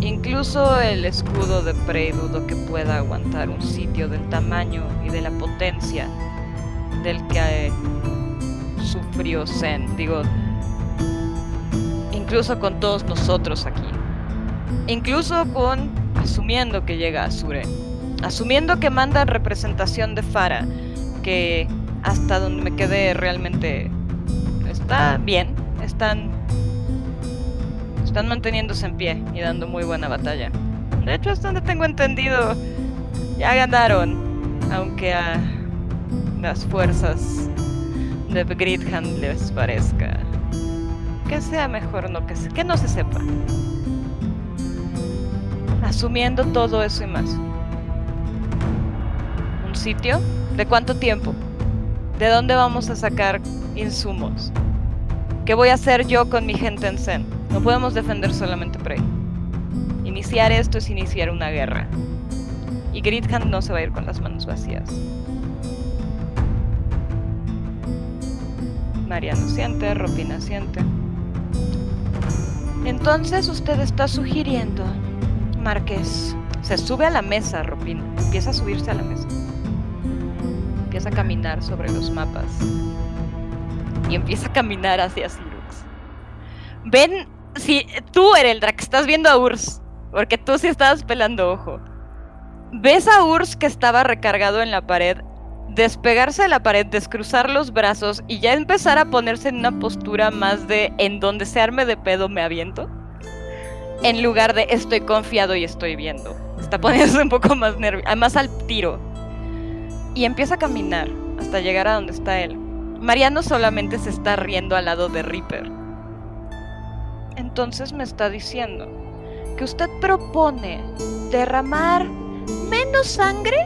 Incluso el escudo de Prey dudo que pueda aguantar un sitio del tamaño y de la potencia del que eh, sufrió Zen. Digo, incluso con todos nosotros aquí, Incluso con asumiendo que llega Azure. Asumiendo que manda representación de Fara. Que hasta donde me quedé realmente está bien. Están. Están manteniéndose en pie y dando muy buena batalla. De hecho, hasta donde tengo entendido, ya ganaron. Aunque a las fuerzas de Gridhand les parezca que sea mejor no que, que no se sepa. Asumiendo todo eso y más. ¿Un sitio? ¿De cuánto tiempo? ¿De dónde vamos a sacar insumos? ¿Qué voy a hacer yo con mi gente en Zen? No podemos defender solamente Prey. Iniciar esto es iniciar una guerra. Y Gridhand no se va a ir con las manos vacías. Mariano siente, Ropina siente. Entonces usted está sugiriendo, Marqués. Se sube a la mesa, Ropina. Empieza a subirse a la mesa. Empieza a caminar sobre los mapas. Y empieza a caminar hacia Cyrux. Ven, si tú, Ereldrak, estás viendo a Urs. Porque tú sí estabas pelando ojo. Ves a Urs que estaba recargado en la pared despegarse de la pared, descruzar los brazos y ya empezar a ponerse en una postura más de en donde se arme de pedo me aviento. En lugar de estoy confiado y estoy viendo. Está poniéndose un poco más nervioso, más al tiro. Y empieza a caminar hasta llegar a donde está él. Mariano solamente se está riendo al lado de Reaper. Entonces me está diciendo que usted propone derramar menos sangre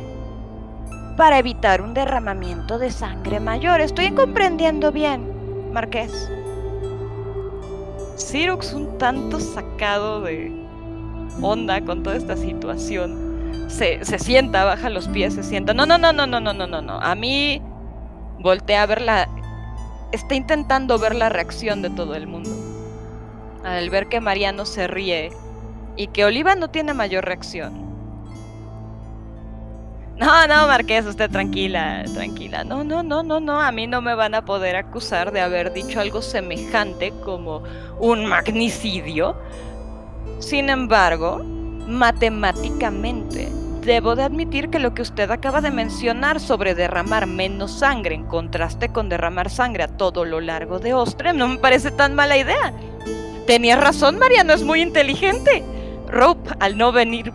para evitar un derramamiento de sangre mayor. Estoy comprendiendo bien, Marqués. Cyrux, un tanto sacado de onda con toda esta situación, se, se sienta, baja los pies, se sienta. No, no, no, no, no, no, no, no, no. A mí voltea a ver la. Está intentando ver la reacción de todo el mundo. Al ver que Mariano se ríe y que Oliva no tiene mayor reacción. No, no, Marqués, usted tranquila, tranquila. No, no, no, no, no. A mí no me van a poder acusar de haber dicho algo semejante como un magnicidio. Sin embargo, matemáticamente, debo de admitir que lo que usted acaba de mencionar sobre derramar menos sangre en contraste con derramar sangre a todo lo largo de Ostrem no me parece tan mala idea. Tenías razón, Mariano, es muy inteligente. Rope, al no venir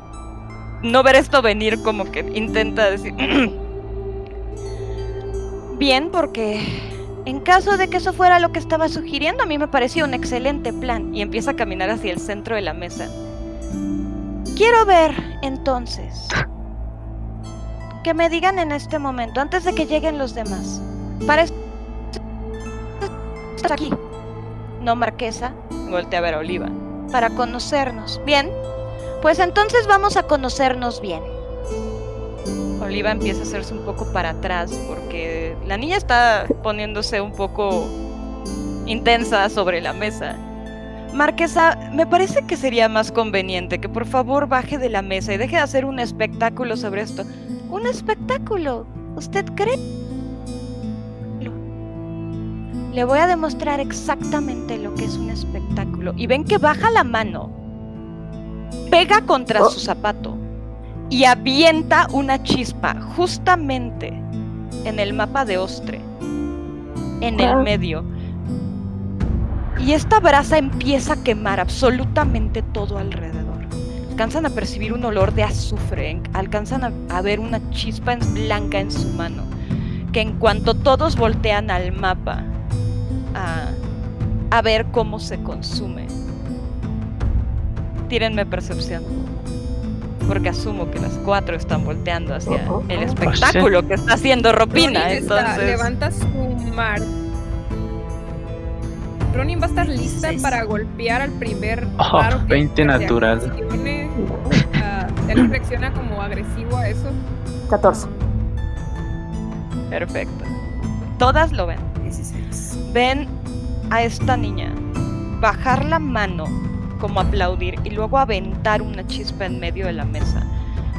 no ver esto venir como que intenta decir [CLEARS THROAT] bien porque en caso de que eso fuera lo que estaba sugiriendo a mí me parecía un excelente plan y empieza a caminar hacia el centro de la mesa. Quiero ver entonces que me digan en este momento antes de que lleguen los demás. Para estar aquí no marquesa voltea a ver a Oliva para conocernos bien pues entonces vamos a conocernos bien. Oliva empieza a hacerse un poco para atrás porque la niña está poniéndose un poco intensa sobre la mesa. Marquesa, me parece que sería más conveniente que por favor baje de la mesa y deje de hacer un espectáculo sobre esto. ¿Un espectáculo? ¿Usted cree? Le voy a demostrar exactamente lo que es un espectáculo. Y ven que baja la mano pega contra Oh. su zapato y avienta una chispa justamente en el mapa de Ostre, en el medio. Y esta brasa empieza a quemar absolutamente todo alrededor. Alcanzan a percibir un olor de azufre, alcanzan a, a ver una chispa blanca en su mano, que en cuanto todos voltean al mapa a, a ver cómo se consume, Tírenme percepción. Porque asumo que las cuatro están volteando hacia Oh, oh, el oh. espectáculo que está haciendo Ropina. Entonces, levanta su mar. Ronin va a estar lista 16. para golpear al primer Oh, raro que- 20 que se natural. accione. Ah, él reacciona como agresivo a eso. 14. perfecto. Todas lo ven. 16. Ven a esta niña bajar la mano como aplaudir y luego aventar una chispa en medio de la mesa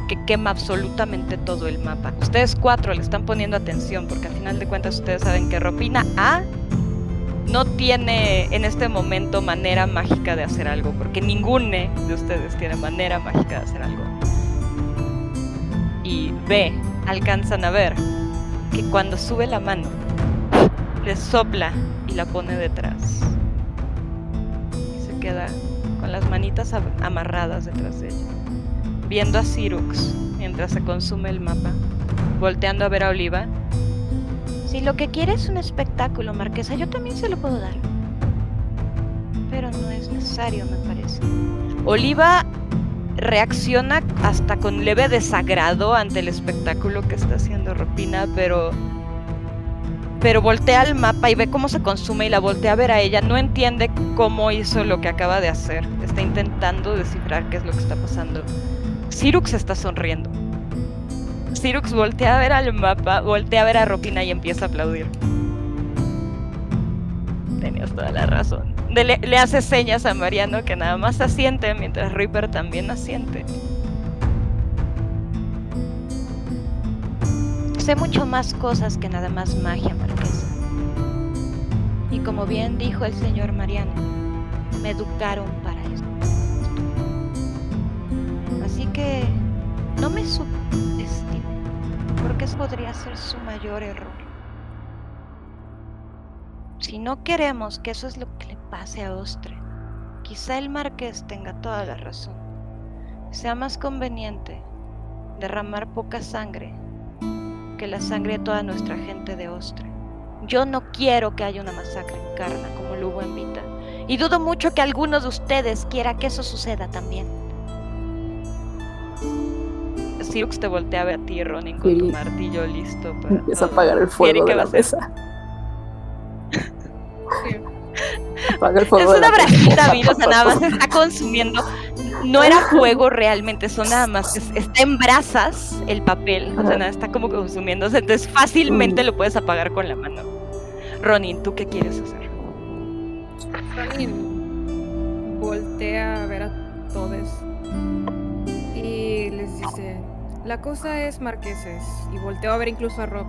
que quema absolutamente todo el mapa. Ustedes cuatro le están poniendo atención porque al final de cuentas ustedes saben que Ropina A no tiene en este momento manera mágica de hacer algo, porque ninguno de ustedes tiene manera mágica de hacer algo. Y ve, alcanzan a ver que cuando sube la mano, le sopla y la pone detrás. Y se queda con las manitas amarradas detrás de ella, viendo a Cyrux mientras se consume el mapa, volteando a ver a Oliva. Si lo que quiere es un espectáculo, Marquesa, yo también se lo puedo dar. Pero no es necesario, me parece. Oliva reacciona hasta con leve desagrado ante el espectáculo que está haciendo Ropina, pero pero voltea al mapa y ve cómo se consume y la voltea a ver a ella. No entiende cómo hizo lo que acaba de hacer. Está intentando descifrar qué es lo que está pasando. Cyrux está sonriendo. Cyrux voltea a ver al mapa, voltea a ver a Ropina y empieza a aplaudir. Tenías toda la razón. Le, le hace señas a Mariano que nada más asiente mientras Reaper también asiente. Sé mucho más cosas que nada más magia, Marquesa. Y como bien dijo el señor Mariano, me educaron para esto. Así que no me subestime, porque podría ser su mayor error. Si no queremos que eso es lo que le pase a Ostre, quizá el marqués tenga toda la razón. Sea más conveniente derramar poca sangre que la sangre de toda nuestra gente de Ostre. Yo no quiero que haya una masacre en Karna como lo hubo en Vita. Y dudo mucho que alguno de ustedes quiera que eso suceda también. Sirux te voltea a ver a ti, Ronin, con tu martillo listo para. Empieza a apagar el Quiere fuego que de la mesa. [LAUGHS] Apaga el fuego Es una o sea, nada más se está consumiendo. No era fuego realmente, son nada más que está en brasas el papel, o sea, nada, está como consumiéndose, entonces fácilmente Mm. lo puedes apagar con la mano. Ronin, ¿tú qué quieres hacer? Ronin voltea a ver a todos y les dice, la cosa es marqueses, y volteo a ver incluso a Rob,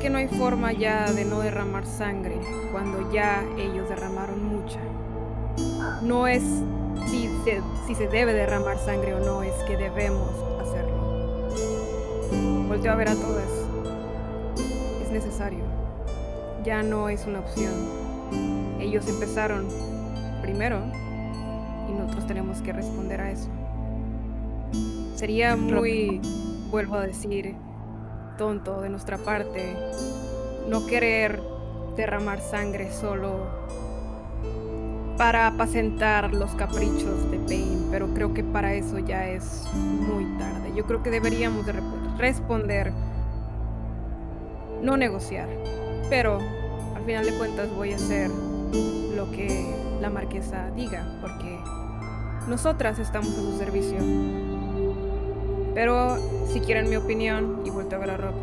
que no hay forma ya de no derramar sangre cuando ya ellos derramaron mucha. No es si se, si se debe derramar sangre o no, es que debemos hacerlo. Volteo a ver a todas. Es necesario. Ya no es una opción. Ellos empezaron primero y nosotros tenemos que responder a eso. Sería muy, vuelvo a decir, tonto de nuestra parte no querer derramar sangre solo para apacentar los caprichos de Pain, pero creo que para eso ya es muy tarde. Yo creo que deberíamos de responder, no negociar, pero al final de cuentas voy a hacer lo que la marquesa diga, porque nosotras estamos a su servicio. Pero si quieren mi opinión, y vuelto a ver a Rob,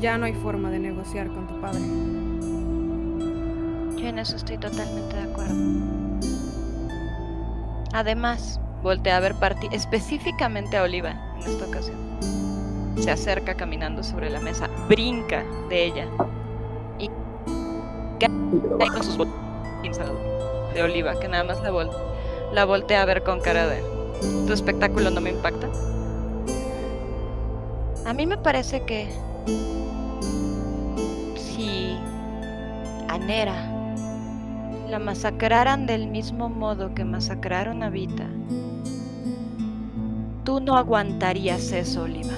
ya no hay forma de negociar con tu padre. Yo en eso estoy totalmente de acuerdo. Además, voltea a ver parti específicamente a Oliva en esta ocasión. Se acerca caminando sobre la mesa, brinca de ella Y ahí con sus de Oliva, que nada más la, vol- voltea a ver con cara de ¿Tu espectáculo no me impacta? A mí me parece que si a Nera la masacraran del mismo modo que masacraron a Vita, tú no aguantarías eso, Oliva.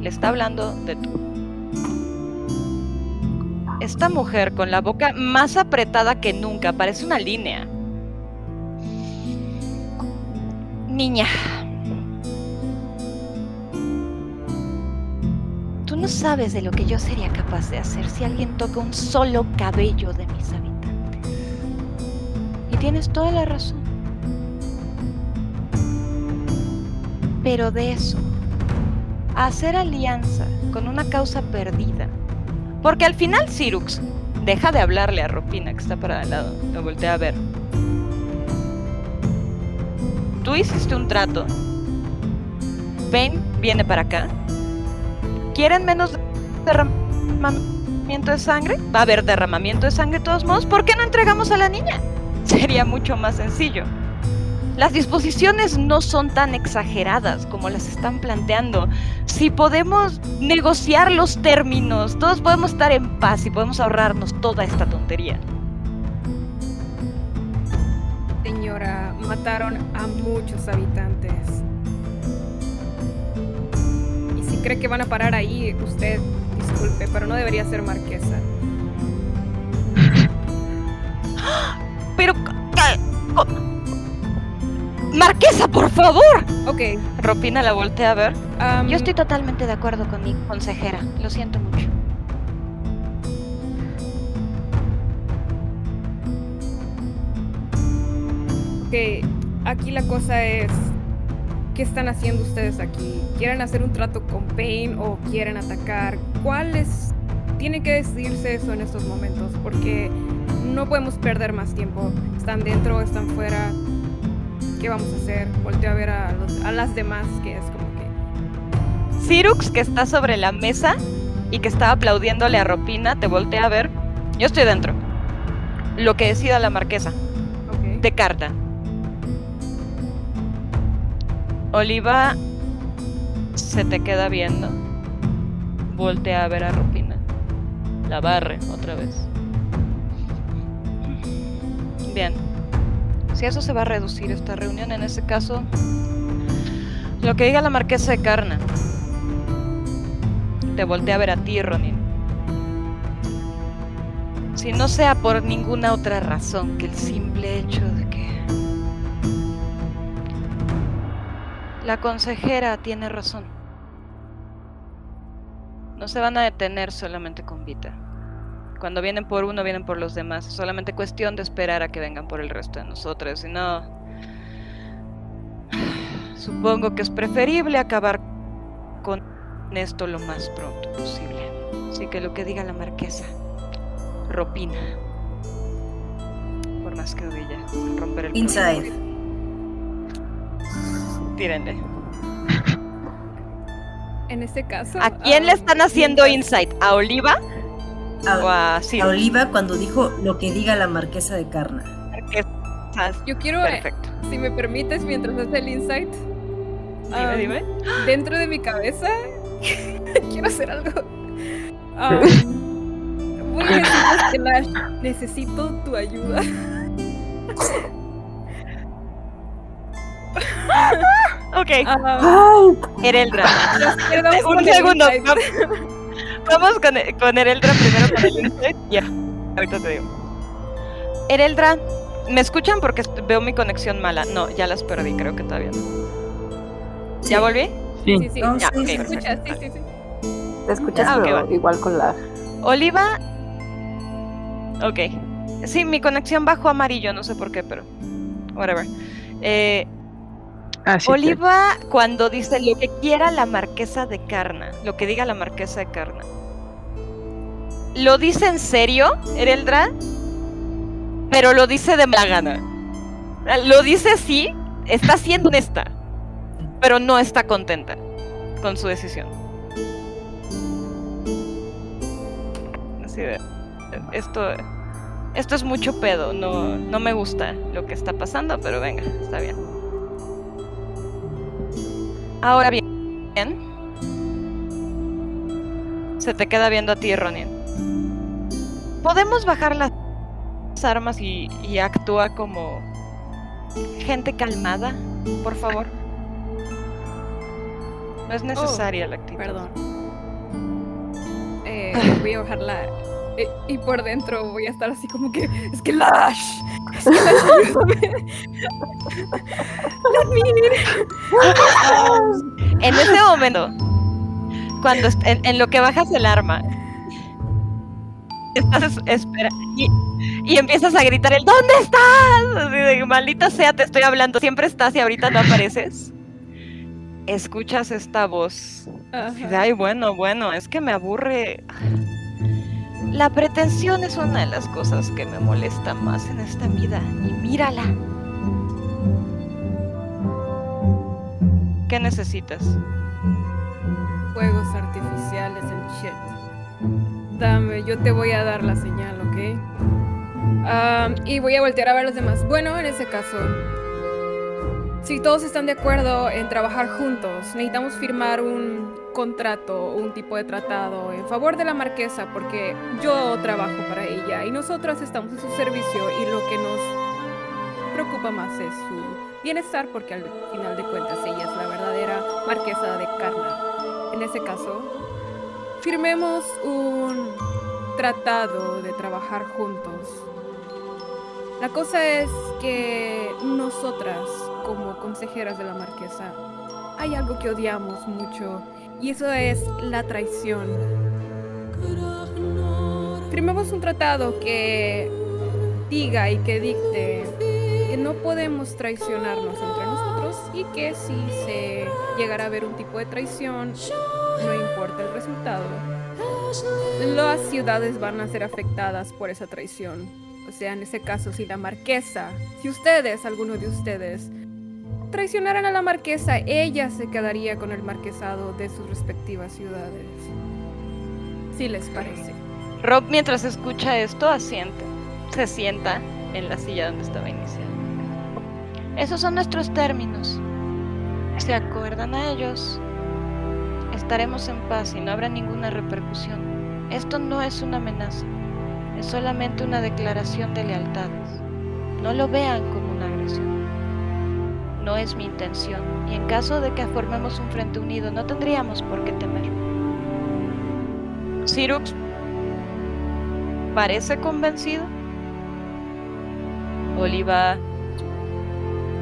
Le está hablando de tú. Esta mujer con la boca más apretada que nunca, parece una línea. Niña. No sabes de lo que yo sería capaz de hacer si alguien toca un solo cabello de mis habitantes. Y tienes toda la razón. Pero de eso, hacer alianza con una causa perdida. Porque al final Cyrux deja de hablarle a Ropina que está para al lado. Lo voltea a ver. Tú hiciste un trato. Ven, viene para acá. ¿Quieren menos derramamiento? de sangre. Va a haber derramamiento de sangre de todos modos. ¿Por qué no entregamos a la niña? [LAUGHS] Sería mucho más sencillo. Las disposiciones no son tan exageradas como las están planteando. Si podemos negociar los términos, todos podemos estar en paz y podemos ahorrarnos toda esta tontería. Señora, mataron a muchos habitantes. Cree que van a parar ahí, usted, disculpe, pero no debería ser marquesa. [GASPS] Pero... Marquesa, por favor. Ok. Ropina la voltea a ver. Yo estoy totalmente de acuerdo con mi consejera. Lo siento mucho. Ok, aquí la cosa es... ¿Qué están haciendo ustedes aquí? ¿Quieren hacer un trato con Pain o quieren atacar? ¿Cuál es...? Tiene que decidirse eso en estos momentos porque no podemos perder más tiempo. ¿Están dentro? ¿Están fuera? ¿Qué vamos a hacer? Volteo a ver a, los- a las demás que es como que... Cirux, que está sobre la mesa y que está aplaudiéndole a Ropina, te voltea a ver. Yo estoy dentro. Lo que decida la marquesa. Ok. De carta. Oliva se te queda viendo. Voltea a ver a Ropina. La barre otra vez. Bien. Si eso se va a reducir esta reunión, en ese caso, lo que diga la marquesa de Carna. Te voltea a ver a ti, Ronin. Si no sea por ninguna otra razón que el simple hecho de la consejera tiene razón. No se van a detener solamente con Vita. Cuando vienen por uno, vienen por los demás. Es solamente cuestión de esperar a que vengan por el resto de nosotros. Si no, [SIGHS] supongo que es preferible acabar con esto lo más pronto posible. Así que lo que diga la marquesa, Ropina. Por más que romper el Inside. Tírenle. En este caso... ¿A quién le am, están haciendo insight? ¿A Oliva o A, a? Oliva cuando dijo lo que diga la marquesa de Carna. Marquesas. Yo quiero, eh, Perfecto. si me permites, mientras hace el insight, Dime, am, dime. [GASPS] dentro de mi cabeza [LAUGHS] quiero hacer algo. Am, [LAUGHS] voy a decirles que Lash, necesito tu ayuda. [LAUGHS] Ok, Ay, Ereldra. [LAUGHS] Un segundo. Vamos con, con Ereldra primero con el. Ya, ahorita te digo. Ereldra, ¿me escuchan? Porque veo mi conexión mala. No, ya las perdí, creo que todavía no. ¿Ya volví? Sí. Sí, sí, No, Ya, sí, ok, sí, ¿me sí. escuchas? Sí, sí, sí. te escuchas, Ah, pero igual con la. Oliva. Ok. Sí, mi conexión bajó amarillo, no sé por qué, pero. Whatever. Eh, Oliva, cuando dice lo que quiera la marquesa de Carna, lo que diga la marquesa de Carna, ¿lo dice en serio, Ereldra? Pero lo dice de mala gana. Lo dice así, está siendo honesta, pero no está contenta con su decisión. Así. Esto. Esto es mucho pedo, no, no me gusta lo que está pasando, pero venga, está bien. Ahora bien, se te queda viendo a ti, Ronin. ¿Podemos bajar las armas y, y actúa como gente calmada, por favor? No es necesaria la actitud. Perdón. Eh, [SIGHS] voy a bajarla. eh, y por dentro voy a estar así como que. Es que Lash. Es que Lash, ayúdame. Let me in. [LAUGHS] En ese momento, cuando en, en lo que bajas el arma, estás es- espera y, y empiezas a gritar el ¿Dónde estás? Así de maldita sea, te estoy hablando, siempre estás y ahorita no apareces. Escuchas esta voz. Ajá. Ay, bueno, bueno, es que me aburre. La pretensión es una de las cosas que me molesta más en esta vida. Y mírala. ¿Qué necesitas? Fuegos artificiales, el shit. Dame, yo te voy a dar la señal, ¿ok? Ah, y voy a voltear a ver los demás. Bueno, en ese caso, si todos están de acuerdo en trabajar juntos, necesitamos firmar un contrato, un tipo de tratado en favor de la marquesa, porque yo trabajo para ella y nosotras estamos en su servicio y lo que nos preocupa más es su bienestar, porque al final de cuentas ella es la verdadera marquesa de Karna. En ese caso, firmemos un tratado de trabajar juntos. La cosa es que nosotras, como consejeras de la marquesa, hay algo que odiamos mucho y eso es la traición. Firmemos un tratado que diga y que dicte que no podemos traicionarnos entre nosotros y que si se llegara a ver un tipo de traición, no importa el resultado, las ciudades van a ser afectadas por esa traición. O sea, en ese caso, si la marquesa, si ustedes, alguno de ustedes, traicionaran a la marquesa, ella se quedaría con el marquesado de sus respectivas ciudades. Si les parece. Rob, mientras escucha esto, asiente. Se sienta en la silla donde estaba iniciando. Esos son nuestros términos. ¿Se acuerdan a ellos? Estaremos en paz y no habrá ninguna repercusión. Esto no es una amenaza. Es solamente una declaración de lealtades. No lo vean como una agresión. No es mi intención, y en caso de que formemos un frente unido, no tendríamos por qué temer. Sirux parece convencido. Oliva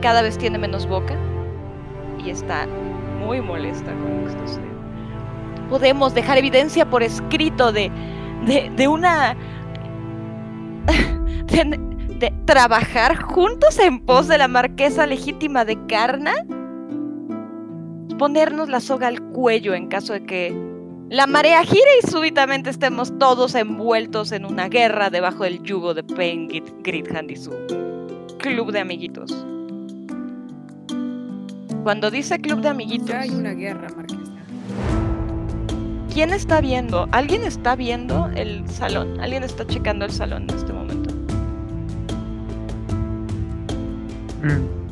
cada vez tiene menos boca y está muy molesta con esto. Podemos dejar evidencia por escrito de, de, de una [LAUGHS] de, trabajar juntos en pos de la marquesa legítima de Carna? Ponernos la soga al cuello en caso de que la marea gire y súbitamente estemos todos envueltos en una guerra debajo del yugo de Pengit Gridhand y su club de amiguitos. Cuando dice club de amiguitos, hay una guerra. ¿Quién está viendo? ¿Alguien está viendo el salón? ¿Alguien está checando el salón en este momento? Mm.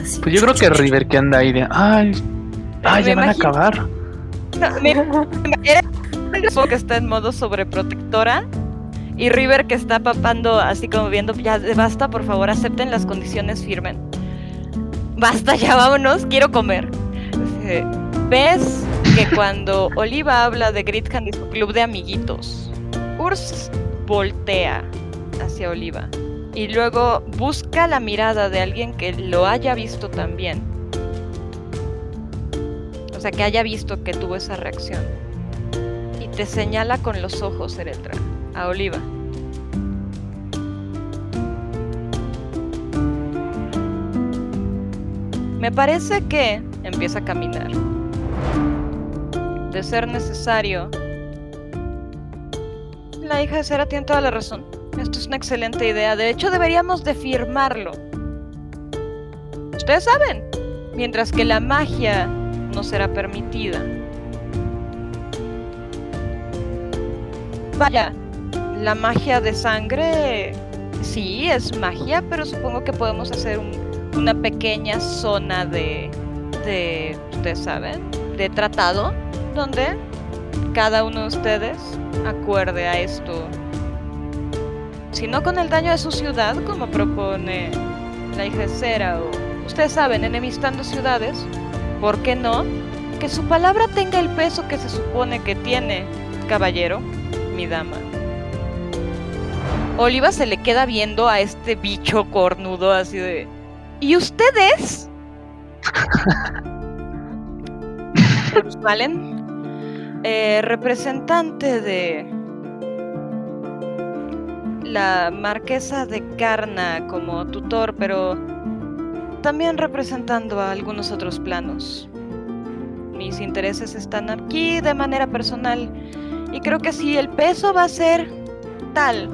Así. Pues yo creo que River que anda ahí de. Ay, ay Me ya van a acabar. No, mira, era que está en modo sobreprotectora y River que está papando así como viendo, ya basta, por favor, acepten las condiciones, firmen. Basta, ya vámonos, quiero comer. Eh, ¿Ves que cuando Oliva habla de Grithand y su club de amiguitos, Urs voltea hacia Oliva y luego busca la mirada de alguien que lo haya visto también? O sea, que haya visto que tuvo esa reacción. Y te señala con los ojos, Eretra, a Oliva. Me parece que empieza a caminar. De ser necesario. La hija de Sera tiene toda la razón. Esto es una excelente idea. De hecho, deberíamos de firmarlo. Ustedes saben. Mientras que la magia no será permitida. Vaya, la magia de sangre sí es magia, pero supongo que podemos hacer un- una pequeña zona de, de, ustedes saben, de tratado, donde cada uno de ustedes acuerde a esto. Si no con el daño de su ciudad, como propone la hija de Cera, o ustedes saben, enemistando ciudades, ¿por qué no? Que su palabra tenga el peso que se supone que tiene, caballero, mi dama. Oliva se le queda viendo a este bicho cornudo así de... ¿Y ustedes? Bruce [LAUGHS] Valen, eh, representante de la marquesa de Carna como tutor, pero también representando a algunos otros planos. Mis intereses están aquí de manera personal y creo que si el peso va a ser tal,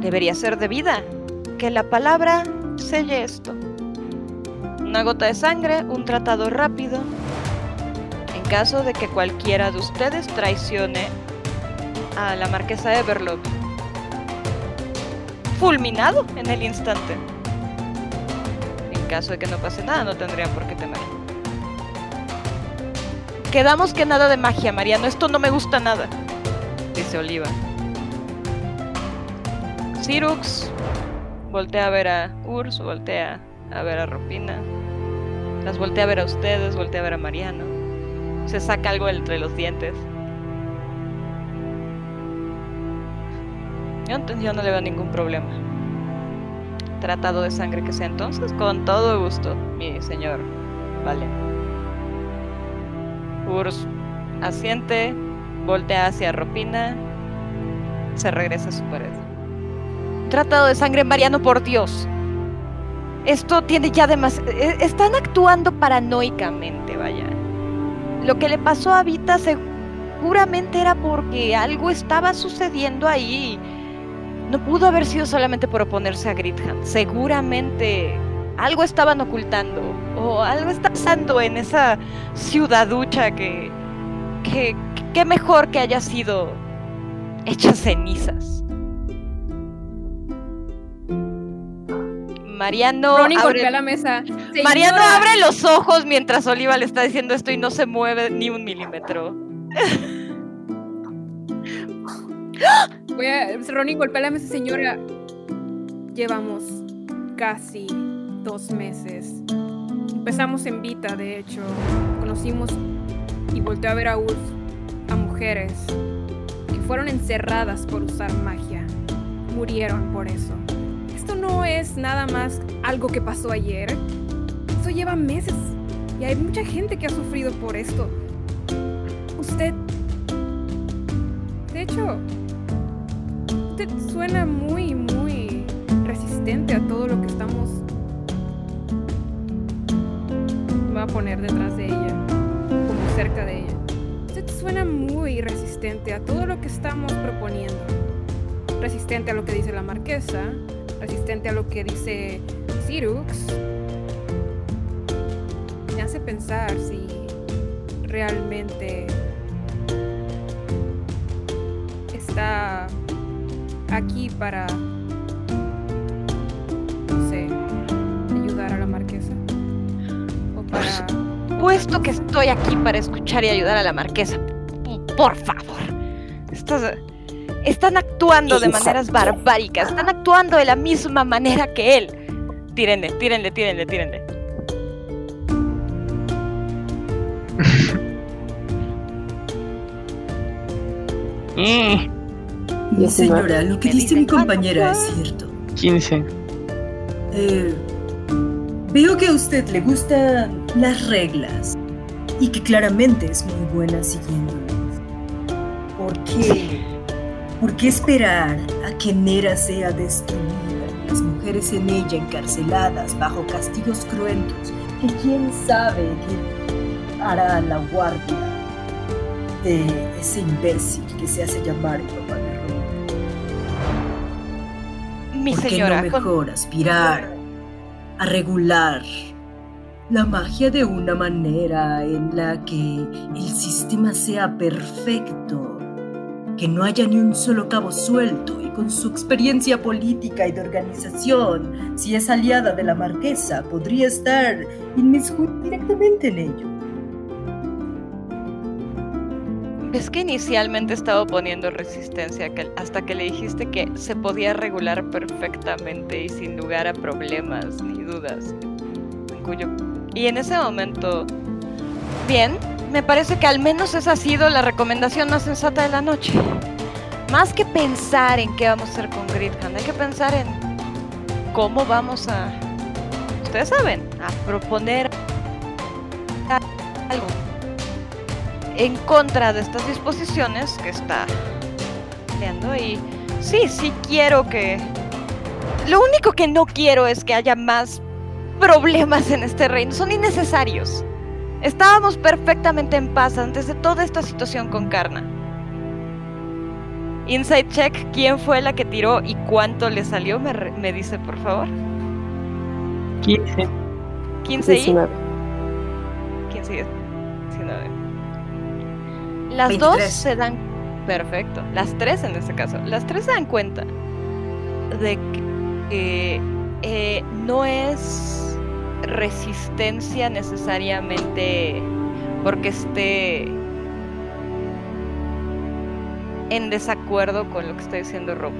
debería ser de vida. Que la palabra selle esto. Una gota de sangre, un tratado rápido. Caso de que cualquiera de ustedes traicione a la marquesa Everlot. Fulminado en el instante. En caso de que no pase nada, no tendrían por qué temer. Quedamos que nada de magia, Mariano. Esto no me gusta nada. Dice Oliva. Cirux voltea a ver a Urs, voltea a ver a Ropina. Las voltea a ver a ustedes, voltea a ver a Mariano. Se saca algo entre los dientes. Yo, no le veo ningún problema. Tratado de sangre que sea entonces, con todo gusto, mi señor. Vale. Urs asiente, voltea hacia Ropina, se regresa a su pared. Tratado de sangre, Mariano, por Dios. Esto tiene ya demasiado... Están actuando paranoicamente, vaya. Lo que le pasó a Vita seguramente era porque algo estaba sucediendo ahí. No pudo haber sido solamente por oponerse a Gritham. Seguramente algo estaban ocultando. O algo está pasando en esa ciudaducha que... que... que mejor que haya sido hecha cenizas. Mariano Ronin abre- golpea la mesa. Mariano "Señora". abre los ojos mientras Oliva le está diciendo esto y no se mueve ni un milímetro. Voy a, Ronin golpea la mesa, señora. Llevamos casi dos meses. Empezamos en Vita, de hecho. Conocimos y volteó a ver a Ulf, a mujeres que fueron encerradas por usar magia. Murieron por eso. Esto no es nada más algo que pasó ayer. Lleva meses y hay mucha gente que ha sufrido por esto. Usted... De hecho, usted suena muy, muy resistente a todo lo que estamos... Voy a poner detrás de ella, como cerca de ella. Usted suena muy resistente a todo lo que estamos proponiendo. Resistente a lo que dice la marquesa, resistente a lo que dice Cirux. Pensar si realmente está aquí para, no sé, ayudar a la marquesa. O para... Puesto que estoy aquí para escuchar y ayudar a la marquesa. Por favor. Estas- están actuando de maneras barbáricas. Están actuando de la misma manera que él. Tírenle, tírenle, tírenle, tírenle. Eh, Señora, lo que dice mi compañera es ¿cuánto cierto. 15. Eh, veo que a usted le gustan las reglas y que claramente es muy buena siguiéndolas. ¿Por qué? ¿Por qué esperar a que Nera sea destruida y las mujeres en ella encarceladas bajo castigos cruentos que quién sabe qué hará la guardia de ese imbécil que se hace llamar el papá de Roma? Mi ¿Por qué señora, no con- mejor aspirar a regular la magia de una manera en la que el sistema sea perfecto? Que no haya ni un solo cabo suelto y con su experiencia política y de organización, si es aliada de la marquesa, podría estar inmiscuida directamente en ello. Ves que inicialmente estaba poniendo resistencia hasta que le dijiste que se podía regular perfectamente y sin lugar a problemas ni dudas. Y en ese momento, bien, me parece que al menos esa ha sido la recomendación más sensata de la noche. Más que pensar en qué vamos a hacer con Gridhand, hay que pensar en cómo vamos a, ustedes saben, a proponer algo en contra de estas disposiciones que está peleando y sí, sí quiero que... Lo único que no quiero es que haya más problemas en este reino, son innecesarios. Estábamos perfectamente en paz antes de toda esta situación con Karna. Inside check, ¿quién fue la que tiró y cuánto le salió? Me dice, por favor. 15. 15 y 19. 15 y 19. Las dos 23. se dan. Perfecto. Las tres en este caso. Las tres se dan cuenta de que eh, no es resistencia necesariamente porque esté en desacuerdo con lo que está diciendo Rob,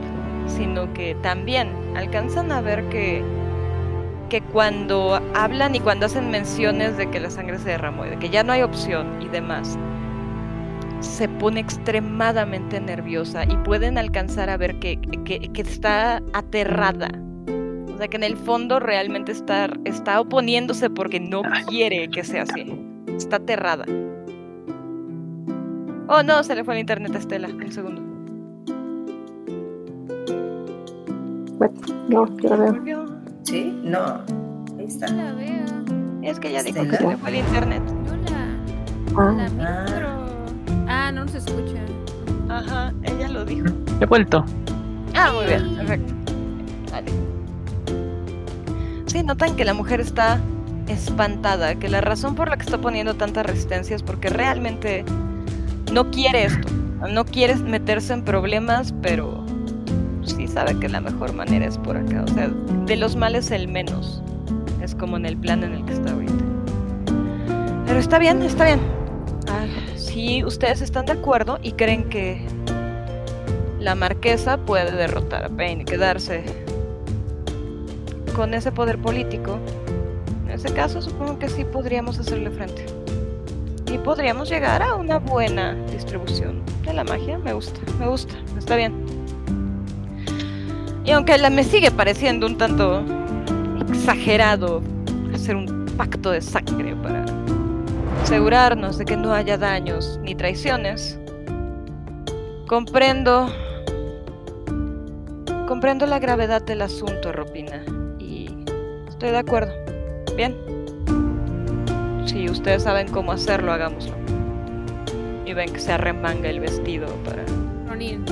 sino que también alcanzan a ver que que cuando hablan y cuando hacen menciones de que la sangre se derramó y de que ya no hay opción y demás, se pone extremadamente nerviosa y pueden alcanzar a ver que, que- que está aterrada. O sea, que en el fondo realmente está, está oponiéndose porque no quiere que sea así. Está aterrada. Oh, no, se le fue el internet a Estela. Un segundo. No, yo la veo. Volvió. Sí, no. Ahí está. No la veo. Es que ya dijo que se le fue el internet. No la, Ah, Ah. no se escucha. Ajá, ella lo dijo. He vuelto. Ah, muy bien, perfecto. Vale. Sí, notan que la mujer está espantada, que la razón por la que está poniendo tanta resistencia es porque realmente no quiere esto. No quiere meterse en problemas, pero sí sabe que la mejor manera es por acá. O sea, de los males el menos. Es como en el plan en el que está ahorita. Pero está bien, está bien. Ah, si ustedes están de acuerdo y creen que la marquesa puede derrotar a Payne y quedarse con ese poder político. En ese caso supongo que sí podríamos hacerle frente. Y podríamos llegar a una buena distribución de la magia. Me gusta, me gusta, está bien. Y aunque me sigue pareciendo un tanto exagerado hacer un pacto de sangre para asegurarnos de que no haya daños ni traiciones, comprendo Comprendo la gravedad del asunto, Ropina, y estoy de acuerdo. Bien. Si ustedes saben cómo hacerlo, hagámoslo. Y ven que se arremanga el vestido para, Ronin.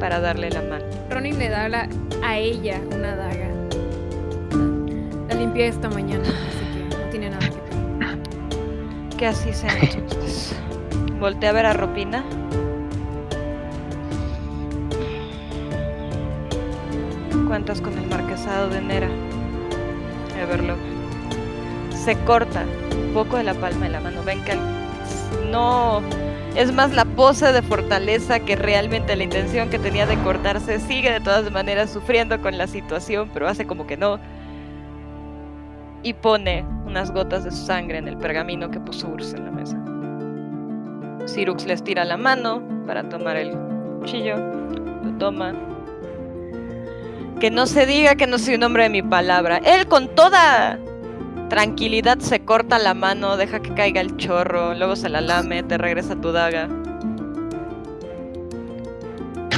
para darle la mano. Ronin le da la- a ella una daga. La limpié esta mañana, Que así sea entonces. Voltea a ver a Ropina. Cuentas con el marquesado de Nera. Everlock. Se corta un poco de la palma de la mano. Ven que no. Es más la pose de fortaleza que realmente la intención que tenía de cortarse. Sigue de todas maneras sufriendo con la situación, pero hace como que no. Y pone unas gotas de sangre en el pergamino que puso Urs en la mesa. Sirux les tira la mano para tomar el cuchillo. Lo toma. Que no se diga que no soy un hombre de mi palabra. Él con toda tranquilidad se corta la mano, deja que caiga el chorro, luego se la lame, te regresa tu daga.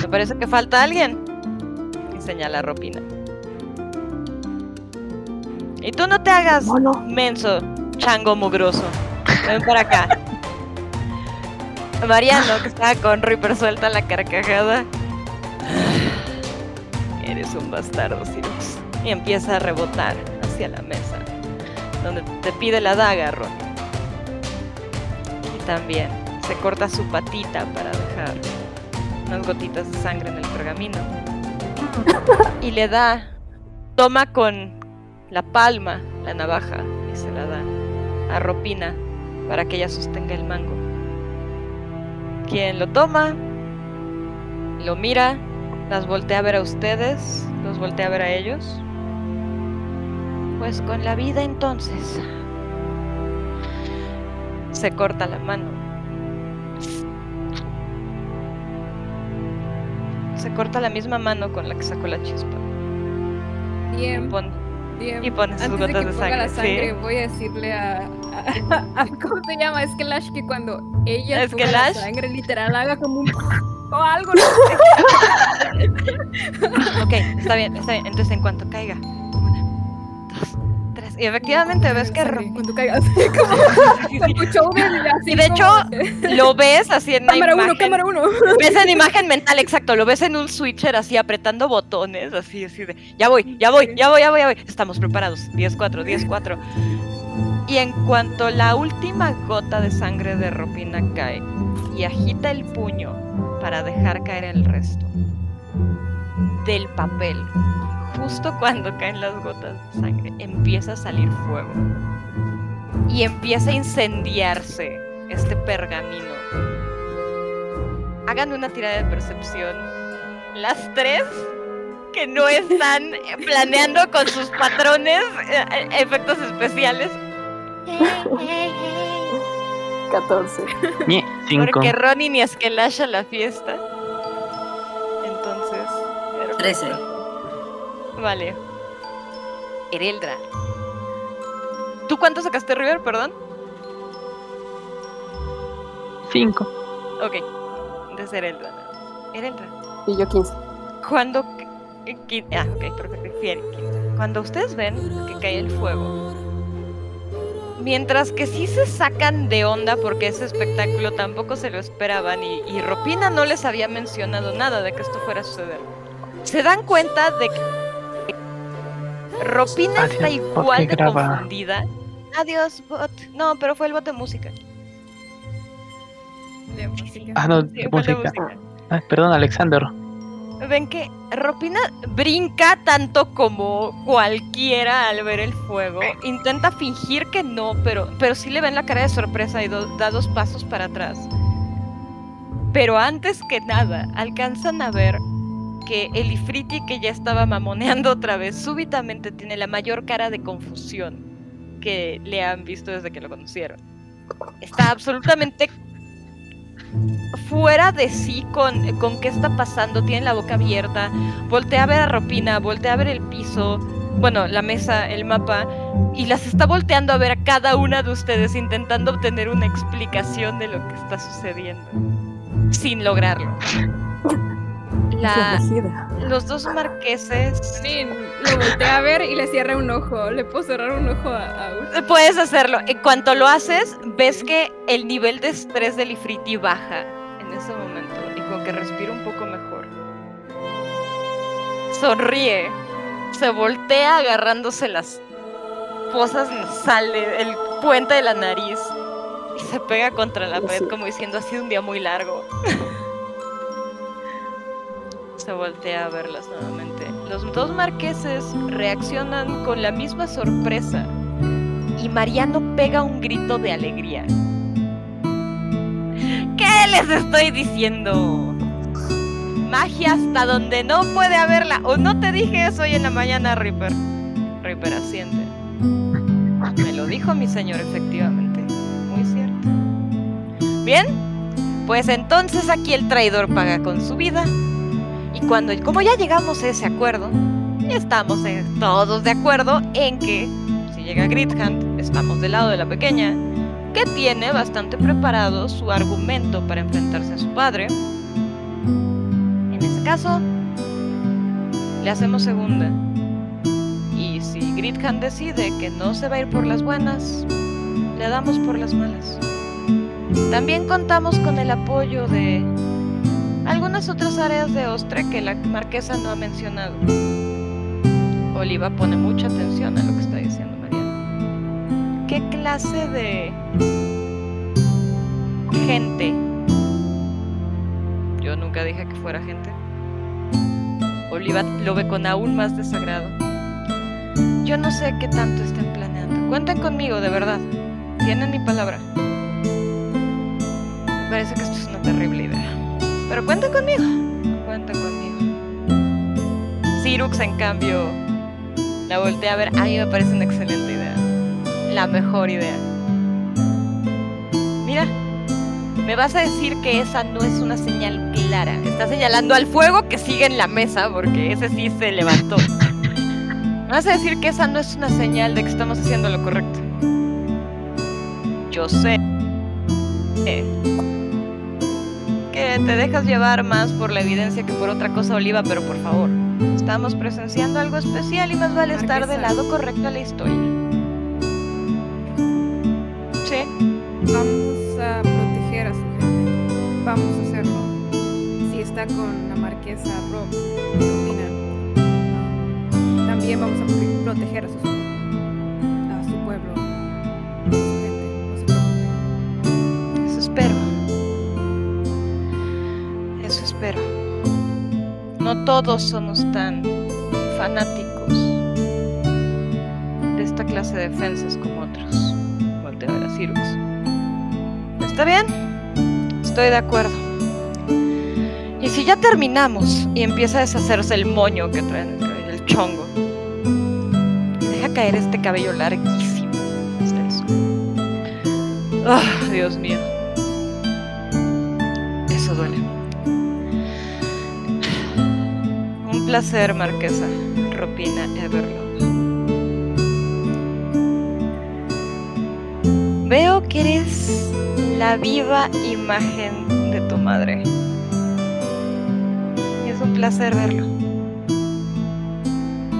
Me parece que falta alguien. Y señala a Ropina. Y tú no te hagas Mono. menso, chango mugroso. Ven para acá. Mariano, que estaba con Reaper, suelta la carcajada. Eres un bastardo, Sirux. Y empieza a rebotar hacia la mesa, donde te pide la daga, Ron. Y también se corta su patita para dejar unas gotitas de sangre en el pergamino. Y le da, toma con la palma la navaja y se la da a Ropina para que ella sostenga el mango. Quien lo toma, lo mira, las voltea a ver a ustedes, los voltea a ver a ellos. Pues con la vida entonces. Se corta la mano. Se corta la misma mano con la que sacó la chispa. Bien, bien. y pone sus Antes de gotas que de ponga la sangre. voy a decirle a, a- a- [LAUGHS] ¿Cómo se llama? Es que Lash que cuando ella ¿Es ponga la sangre, literal, haga como un... [LAUGHS] o algo, no sé. Ok, está bien, está bien. Entonces en cuanto caiga. Y efectivamente ves que Sangre, Cuando caiga, así [LAUGHS] como... Se escuchó un así Y de hecho, [LAUGHS] lo ves así en una cámara uno, cámara uno. Ves en imagen mental, exacto. Lo ves en un switcher así apretando botones, así, así de. Ya voy, ya voy, ya voy, ya voy, ya voy. Estamos preparados. 10-4, 10-4. Y en cuanto la última gota de sangre de Ropina cae y agita el puño para dejar caer el resto del papel, justo cuando caen las gotas de sangre, empieza a salir fuego. Y empieza a incendiarse este pergamino. Hagan una tirada de percepción. Las tres que no están planeando con sus patrones eh, efectos especiales. 14. Porque Ronnie ni Esquelasha la fiesta. Entonces. 13. Vale. Ereldra. ¿Tú cuánto sacaste, River? Perdón. Cinco. Ok. Entonces Ereldra. Ereldra. Y yo 15. Cuando. Ah, ok, perfecto. Fiel, quince. Cuando ustedes ven que cae el fuego. Mientras que sí se sacan de onda porque ese espectáculo tampoco se lo esperaban y, y Ropina no les había mencionado nada de que esto fuera a suceder. Se dan cuenta de que Ropina Adiós, está igual de graba. confundida. Adiós, bot. No, pero fue el bot de música. De música. Ah, no, Sí, de música. música. Ay, perdón, Alexander. Ven que Ropina brinca tanto como cualquiera al ver el fuego. Intenta fingir que no, pero, pero sí le ven la cara de sorpresa y do- da dos pasos para atrás. Pero antes que nada, alcanzan a ver que el Ifriti que ya estaba mamoneando otra vez, súbitamente tiene la mayor cara de confusión que le han visto desde que lo conocieron. Está absolutamente fuera de sí con, con qué está pasando, tiene la boca abierta, voltea a ver a Ropina, voltea a ver el piso, bueno, la mesa, el mapa, y las está volteando a ver a cada una de ustedes intentando obtener una explicación de lo que está sucediendo, sin lograrlo. La- los dos marqueses... Nin lo volteé a ver y le cierré un ojo. Le puedo cerrar un ojo a, a. Puedes hacerlo. En cuanto lo haces, ves que el nivel de estrés del Ifriti baja en ese momento y como que respira un poco mejor. Sonríe. Se voltea agarrándose las fosas nasales, el puente de la nariz y se pega contra la pared como diciendo ha sido un día muy largo. Se voltea a verlas nuevamente. Los dos marqueses reaccionan con la misma sorpresa y Mariano pega un grito de alegría. ¿Qué les estoy diciendo? Magia hasta donde no puede haberla. O no te dije eso hoy en la mañana, Reaper. Reaper asiente. Me lo dijo mi señor, efectivamente. Muy cierto. Bien, pues entonces aquí el traidor paga con su vida. Y cuando, como ya llegamos a ese acuerdo, estamos eh, todos de acuerdo en que si llega Grithand, estamos del lado de la pequeña, que tiene bastante preparado su argumento para enfrentarse a su padre. En ese caso, le hacemos segunda. Y si Grithand decide que no se va a ir por las buenas, le damos por las malas. También contamos con el apoyo de algunas otras áreas de Ostre que la marquesa no ha mencionado. Oliva pone mucha atención a lo que está diciendo Mariana. ¿Qué clase de gente? Yo nunca dije que fuera gente. Oliva lo ve con aún más desagrado. Yo no sé qué tanto estén planeando. Cuenten conmigo, de verdad. Tienen mi palabra. Me parece que esto es una terrible idea. Pero cuenten conmigo. Cuenten conmigo. Sirux, en cambio, la volteé a ver. A mí me parece una excelente idea. La mejor idea. Mira, me vas a decir que esa no es una señal clara. Está señalando al fuego que sigue en la mesa porque ese sí se levantó. Me vas a decir que esa no es una señal de que estamos haciendo lo correcto. Yo sé que te dejas llevar más por la evidencia que por otra cosa, Oliva, pero por favor, estamos presenciando algo especial y más vale estar del lado correcto de la historia. Sí, Vamos a proteger a su gente. Vamos a hacerlo. Si está con la marquesa Rob, Romina, también vamos a prote- proteger a, sus- pero no todos somos tan fanáticos de esta clase de defensas como otros. Ver a Cyrus. ¿Está bien? Estoy de acuerdo. Y si ya terminamos y empieza a deshacerse el moño que trae en el el chongo, deja caer este cabello larguísimo hasta. Ah, Dios mío. Eso duele. Placer, Marquesa Ropina Everlong. Veo que eres la viva imagen de tu madre. Es un placer verlo.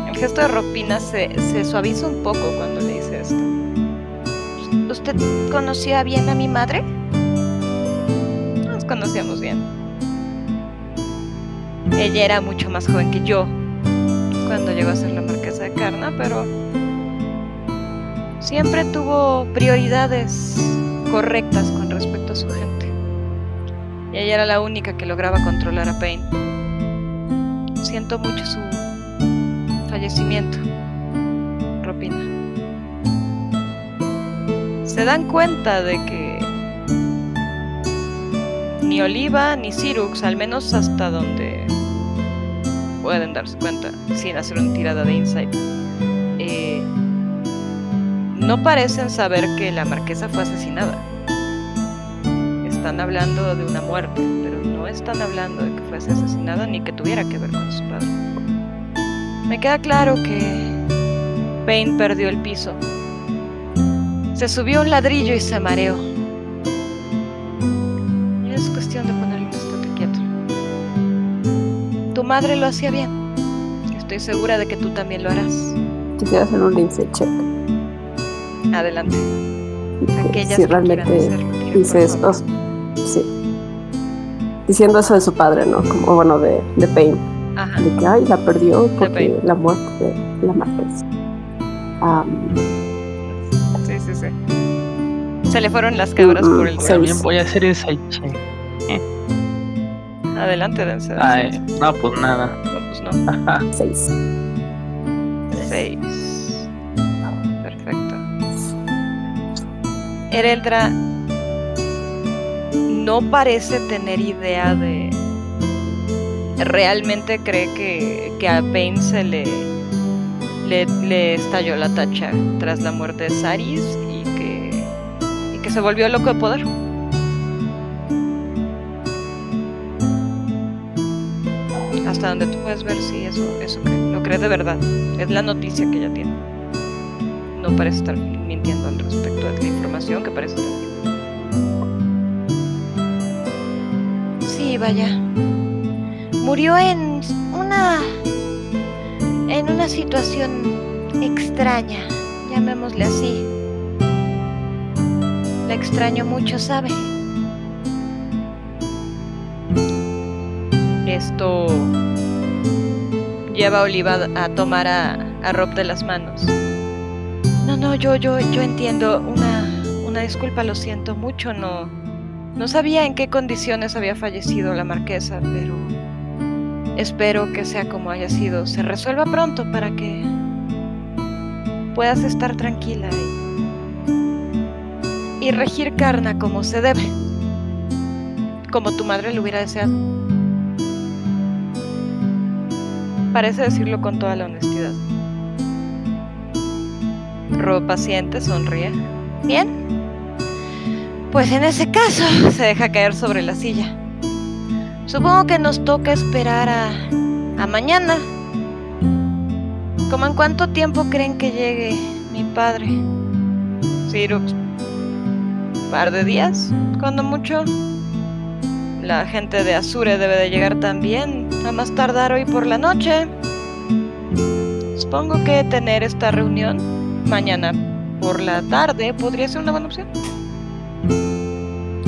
El gesto de Ropina se, se suaviza un poco cuando le dice esto. ¿Usted conocía bien a mi madre? Nos conocíamos bien. Ella era mucho más joven que yo cuando llegó a ser la marquesa de Carna, pero siempre tuvo prioridades correctas con respecto a su gente. Y ella era la única que lograba controlar a Payne. Siento mucho su fallecimiento, Ropina. Se dan cuenta de que ni Oliva ni Cyrux, al menos hasta donde pueden darse cuenta sin hacer una tirada de insight, eh, no parecen saber que la marquesa fue asesinada. Están hablando de una muerte, pero no están hablando de que fuese asesinada ni que tuviera que ver con su padre. Me queda claro que Payne perdió el piso. Se subió un ladrillo y se mareó. Madre lo hacía bien. Estoy segura de que tú también lo harás. Quisiera hacer un insight check. Adelante. Aquellas si que realmente hacerlo, tiren, dice por eso. favor. Sí. Diciendo eso de su padre, ¿no? Como, bueno, de, de Pain. Ajá. De que, ay, la perdió porque la muerte de la marquesa. Am, Sí, sí, sí. Se le fueron las cabras Mm, por el sí. rabo. También voy a hacer insight check. Adelante, dense. Ay, no, pues nada. No, pues no. [LAUGHS] Seis. Seis. Perfecto. Ereldra no parece tener idea de. Realmente cree que, que a Pain se le, le, le estalló la tacha tras la muerte de Saris y que, y que se volvió loco de poder. Hasta donde tú puedes ver si eso, eso cree, lo cree de verdad. Es la noticia que ella tiene. No parece estar mintiendo al respecto de la información que parece tener. Sí, vaya. Murió en una. en una situación extraña, llamémosle así. La extraño mucho, ¿sabe? Esto lleva a Oliva a tomar a, Rob de las manos. No, no, yo, yo, yo entiendo. Una, una disculpa, lo siento mucho. No, no sabía en qué condiciones había fallecido la marquesa, pero espero que sea como haya sido. Se resuelva pronto para que puedas estar tranquila y, y regir Carna como se debe, como tu madre lo hubiera deseado. Parece decirlo con toda la honestidad. Ro paciente sonríe. Bien. Pues en ese caso se deja caer sobre la silla. Supongo que nos toca esperar a, a mañana. ¿Cómo en cuánto tiempo creen que llegue mi padre? Cyrus. ¿Par de días? Cuando mucho. La gente de Azure debe de llegar también, a más tardar hoy por la noche. Supongo que tener esta reunión mañana por la tarde podría ser una buena opción.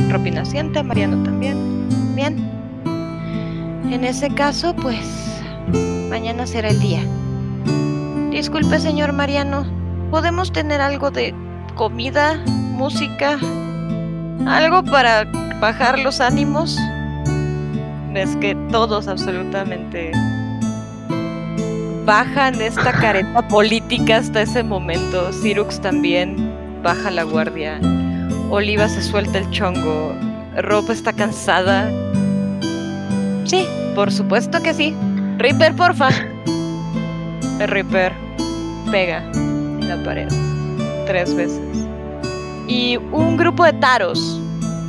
Ropina siente, Mariano también. Bien. En ese caso, pues, mañana será el día. Disculpe, señor Mariano, ¿podemos tener algo de comida, música, algo para bajar los ánimos? ves que todos absolutamente bajan esta careta [LAUGHS] política hasta ese momento. Sirux también baja la guardia. Oliva se suelta el chongo. Ropa está cansada. Sí, por supuesto que sí. Reaper, porfa. El Reaper pega en la pared tres veces. Y un grupo de taros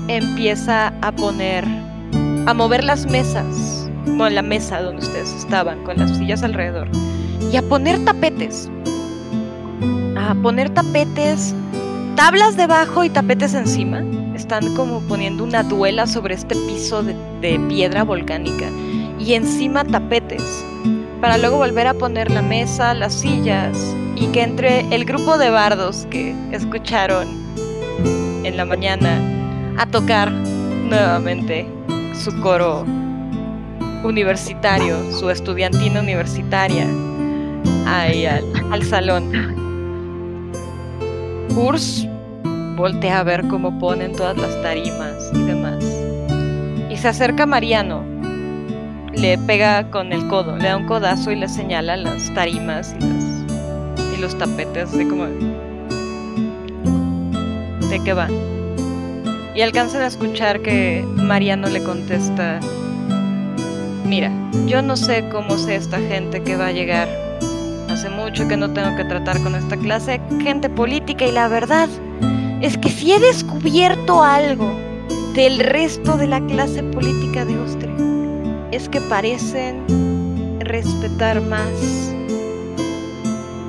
empieza a poner, a mover las mesas, bueno, la mesa donde ustedes estaban, con las sillas alrededor, y a poner tapetes. A poner tapetes, tablas debajo y tapetes encima. Están como poniendo una duela sobre este piso de, de piedra volcánica y encima tapetes para luego volver a poner la mesa, las sillas y que entre el grupo de bardos que escucharon en la mañana a tocar nuevamente su coro universitario, su estudiantina universitaria, ahí al, al salón. Urs voltea a ver cómo ponen todas las tarimas y demás. Y se acerca Mariano, le pega con el codo, le da un codazo y le señala las tarimas y, los tapetes de como... ¿De qué va? Y alcanzan a escuchar que Mariano le contesta, mira, yo no sé cómo sé esta gente que va a llegar. Hace mucho que no tengo que tratar con esta clase gente política y la verdad es que si he descubierto algo del resto de la clase política de Austria, es que parecen respetar más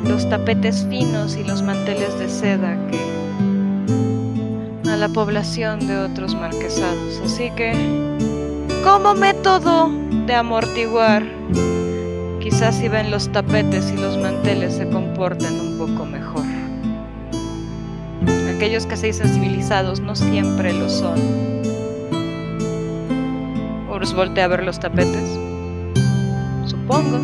los tapetes finos y los manteles de seda que la población de otros marquesados. Así que, como método de amortiguar, quizás si ven los tapetes y los manteles se comporten un poco mejor. Aquellos que se dicen civilizados no siempre lo son. Urs voltea a ver los tapetes. Supongo.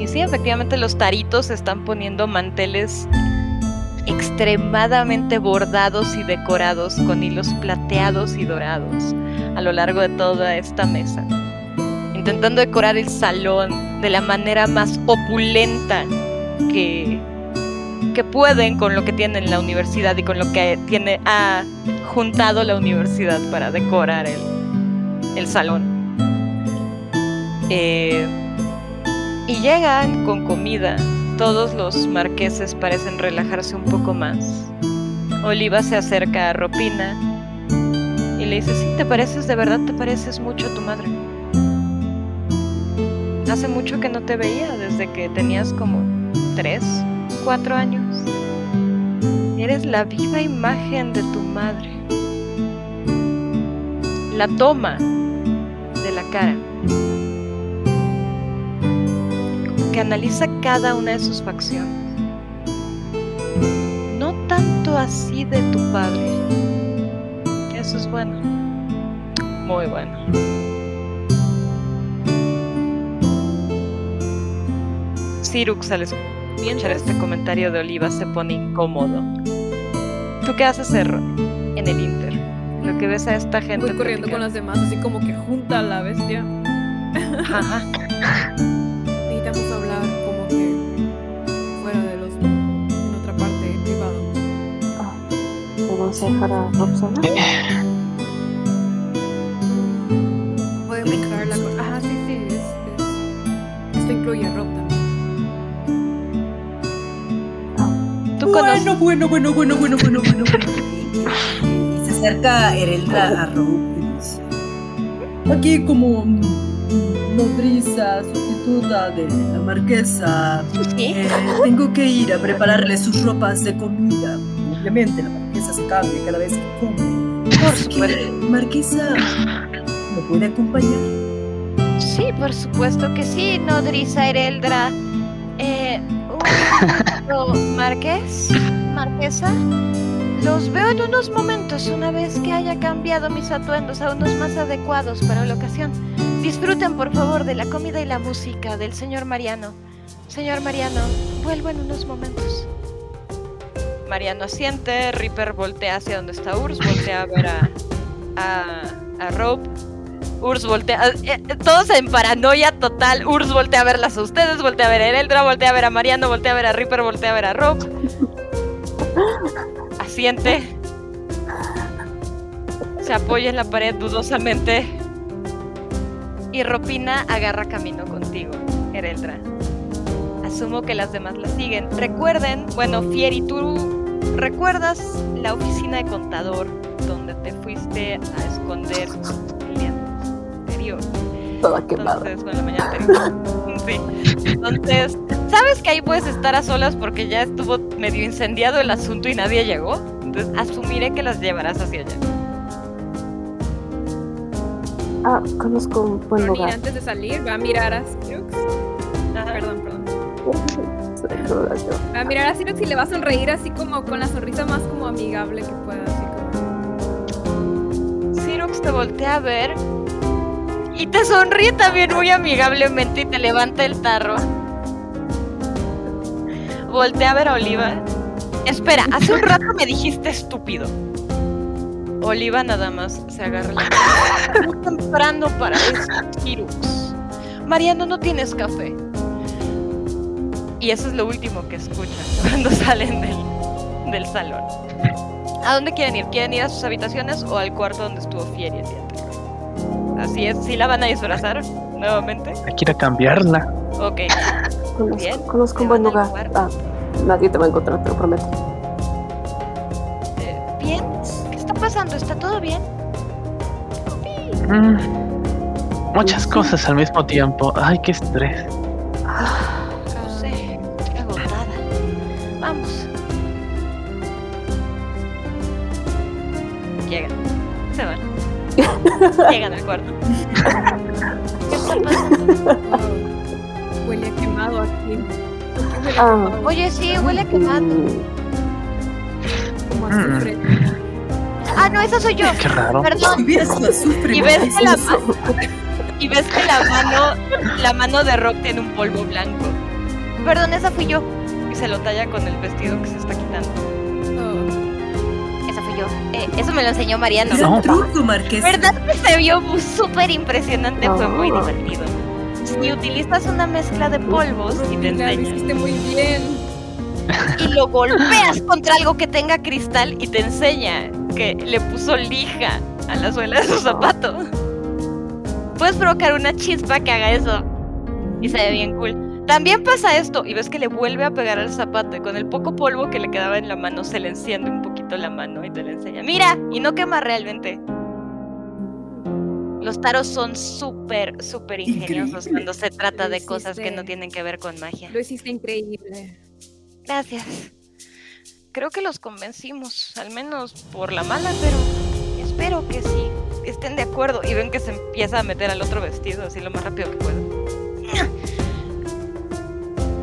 Y sí, efectivamente los taritos están poniendo manteles extremadamente bordados y decorados con hilos plateados y dorados a lo largo de toda esta mesa, intentando decorar el salón de la manera más opulenta que, que pueden con lo que tienen la universidad y con lo que tiene ha juntado la universidad para decorar el, el salón. Eh, y llegan con comida todos los marqueses parecen relajarse un poco más. Oliva se acerca a Ropina y le dice, sí, te pareces, de verdad te pareces mucho a tu madre. Hace mucho que no te veía, desde que tenías como tres, cuatro años. Eres la viva imagen de tu madre. La toma de la cara que analiza cada una de sus facciones. No tanto así de tu padre. Eso es bueno. Muy bueno. Sirux al escuchar este comentario de Oliva se pone incómodo. ¿Tú qué haces, Cerro? En el Inter. Lo que ves a esta gente. Voy corriendo con las demás, así como que junta a la bestia. Ajá. [LAUGHS] ¿Podemos dejar a Rob sola? Podemos dejar la Ajá, sí, sí, es, es- Esto incluye a Rob también. Tú. Bueno, bueno, bueno, bueno, bueno, bueno, bueno, bueno. [LAUGHS] Se acerca Ereldra a Rob Aquí como nodriza, sustituta de la marquesa, eh, tengo que ir a prepararle sus ropas de comida. Obviamente la marquesa se cambia cada vez que come. Por supuesto. marquesa, ¿me puede acompañar? Sí, por supuesto que sí, nodriza Hereldra. Eh, un [LAUGHS] Marqués, Marquesa, los veo en unos momentos, una vez que haya cambiado mis atuendos a unos más adecuados para la ocasión. Disfruten, por favor, de la comida y la música del señor Mariano. Señor Mariano, vuelvo en unos momentos. Mariano asiente, Reaper voltea hacia donde está Urs, voltea a ver a, a, a Rob Urs voltea, eh, eh, todos en paranoia total. Urs voltea a verlas a ustedes, voltea a ver a Eldra, voltea a ver a Mariano, voltea a ver a Reaper, voltea a ver a Rob. Asiente. Se apoya en la pared dudosamente. Y Ropina agarra camino contigo, Ereldra. Asumo que las demás la siguen. Recuerden, bueno, Fieri, tú recuerdas la oficina de contador donde te fuiste a esconder el día anterior. Toda quemada. Entonces, bueno, la mañana anterior. [LAUGHS] Sí. Entonces, ¿sabes que ahí puedes estar a solas porque ya estuvo medio incendiado el asunto y nadie llegó? Entonces, asumiré que las llevarás hacia allá. Ah, conozco un buen lugar. antes de salir, va a mirar a. Perdón, perdón. Yo. A mirar a Sirox y le va a sonreír así como con la sonrisa más como amigable que pueda. Así como... Te voltea a ver y te sonríe también muy amigablemente y te levanta el tarro. Voltea a ver a Oliva. Espera, hace un rato me dijiste estúpido. Oliva nada más se agarra la. Muy temprano para eso, Xerox. Mariano, no tienes café. Y eso es lo último que escuchan [LAUGHS] cuando salen del, del salón. ¿A dónde quieren ir? ¿Quieren ir a sus habitaciones o al cuarto donde estuvo Fieri el día anterior? Así es, ¿sí la van a disfrazar nuevamente? Hay que ir a cambiarla. Ok. [LAUGHS] Conozco, Bien, conozco un buen lugar. Ah, nadie te va a encontrar, te lo prometo. Eh, ¿Bien? ¿Qué está pasando? ¿Está todo bien? Mm. Muchas cosas al mismo tiempo. Ay, qué estrés. No Llegan al cuarto. ¿Qué está pasando? Wow. Huele a quemado aquí. ¿Por qué huele a Ah. quemado? Oye, sí, huele a quemado. Como Mm. azufre. Ah, no, esa soy yo. Qué raro. Perdón. Azufre, Y ves que la, y ves que la mano, la mano de Rock tiene un polvo blanco. Perdón, esa fui yo. Y se lo talla con el vestido que se está quitando. Eh, eso me lo enseñó Mariano. Gran No. truco, Marqués. ¿Verdad que se vio súper impresionante? Fue muy divertido. Si utilizas una mezcla de polvos y te Mira, lo enseña, hiciste muy bien. y lo golpeas contra algo que tenga cristal y te enseña que le puso lija a la suela de su zapato. Puedes provocar una chispa que haga eso y se ve bien cool. También pasa esto y ves que le vuelve a pegar al zapato y con el poco polvo que le quedaba en la mano se le enciende un poquito la mano y te le enseña. Mira, y no quema realmente. Los taros son súper, súper ingeniosos Increíble. cuando se trata de cosas que no tienen que ver con magia. Lo hiciste increíble. Gracias. Creo que los convencimos, al menos por la mala, pero espero que sí estén de acuerdo y ven que se empieza a meter al otro vestido así lo más rápido que pueda.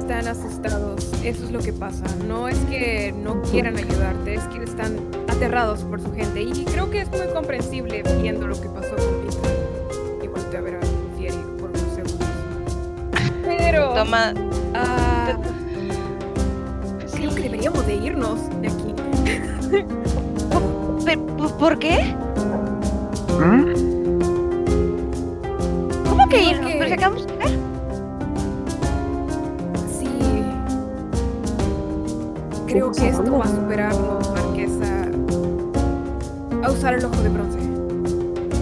Están asustados. Eso es lo que pasa. No es que no quieran ayudarte, es que están aterrados por su gente. Y creo que es muy comprensible viendo lo que pasó con Peter. Y volteé a ver a Fieri por unos segundos. Pero. Toma, ah, sí. creo que deberíamos de irnos de aquí. [LAUGHS] ¿Por, por qué? ¿Mm? ¿Cómo que irnos? que- Pero acabamos de llegar. Creo que esto va a superarnos, Marquesa. A usar el ojo de bronce.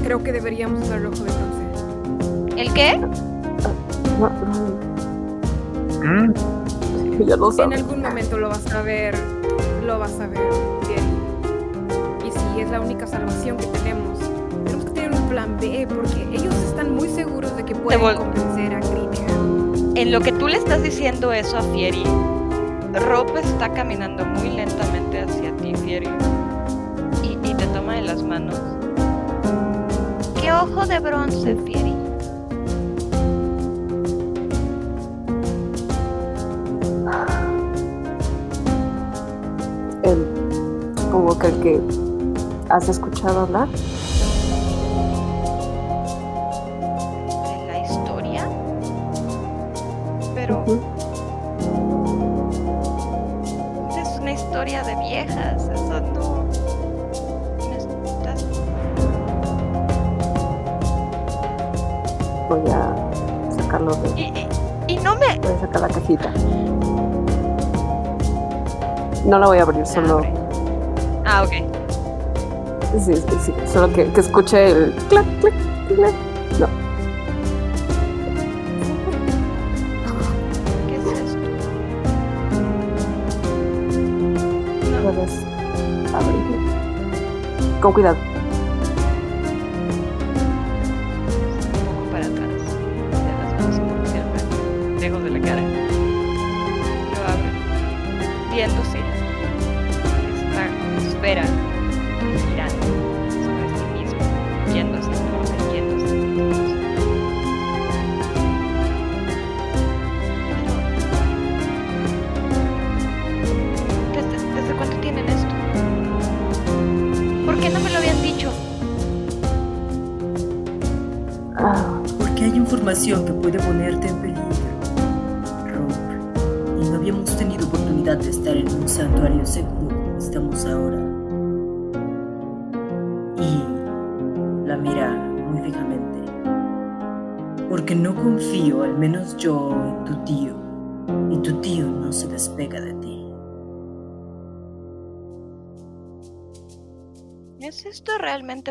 Creo que deberíamos usar el ojo de bronce. ¿El qué? ¿Mm? [LAUGHS] ya lo En algún momento lo vas a ver. Lo vas a ver bien. Y si es la única salvación que tenemos, tenemos que tener un plan B porque ellos están muy seguros de que pueden convencer a Grinner. En lo que tú le estás diciendo eso a Fieri, Rob está caminando muy lentamente hacia ti, Fieri. Y, y te toma de las manos. ¿Qué ojo de bronce, Fieri? El, supongo que el que has escuchado hablar. No la voy a abrir, solo. Ah, ok. Sí, sí, sí, solo que, que escuche el clac, clac, clac. No. ¿Qué es esto? Puedes abrirlo. Con cuidado.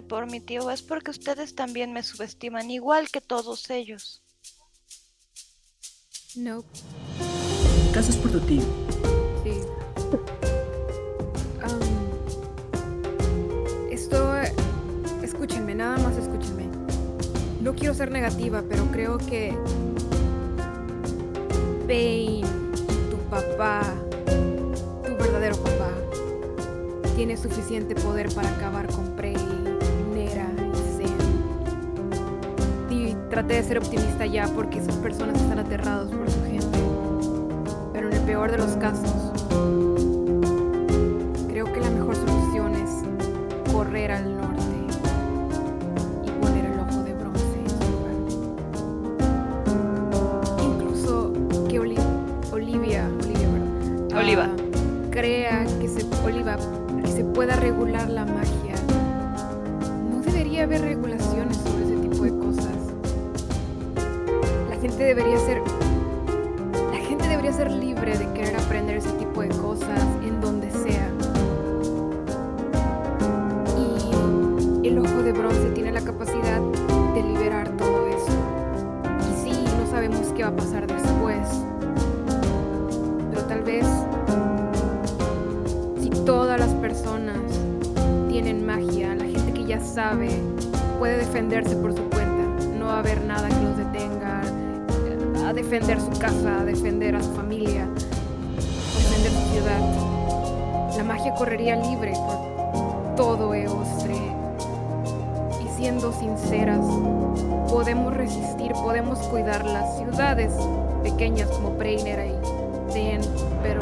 Por mi tío es porque ustedes también me subestiman igual que todos ellos? No, es por tu tío. sí. Am, esto. Escúchenme, nada más escúchenme. No quiero ser negativa, pero creo que. Bane, tu papá, tu verdadero papá, tiene suficiente poder para acabar con Prey, Traté de ser optimista ya porque esas personas están aterrados por su gente. Pero en el peor de los casos, creo que la mejor solución es correr al norte y poner el ojo de bronce en su lugar. Incluso que Oli- Olivia, Olivia, ¿verdad? Oliva. Ah, crea que se, Oliva, que se pueda regular la magia. No debería haber regulaciones la gente debería ser libre de querer aprender ese tipo de cosas en donde sea. Y el ojo de bronce tiene la capacidad de liberar todo eso. Y sí, no sabemos qué va a pasar después. Pero tal vez si todas las personas tienen magia, la gente que ya sabe puede defenderse por su cuenta. No va a haber nada que los detenga defender su casa, defender a su familia, defender su ciudad. La magia correría libre por todo Eostre. Y siendo sinceras, podemos resistir, podemos cuidar las ciudades pequeñas como Preinera y Den, pero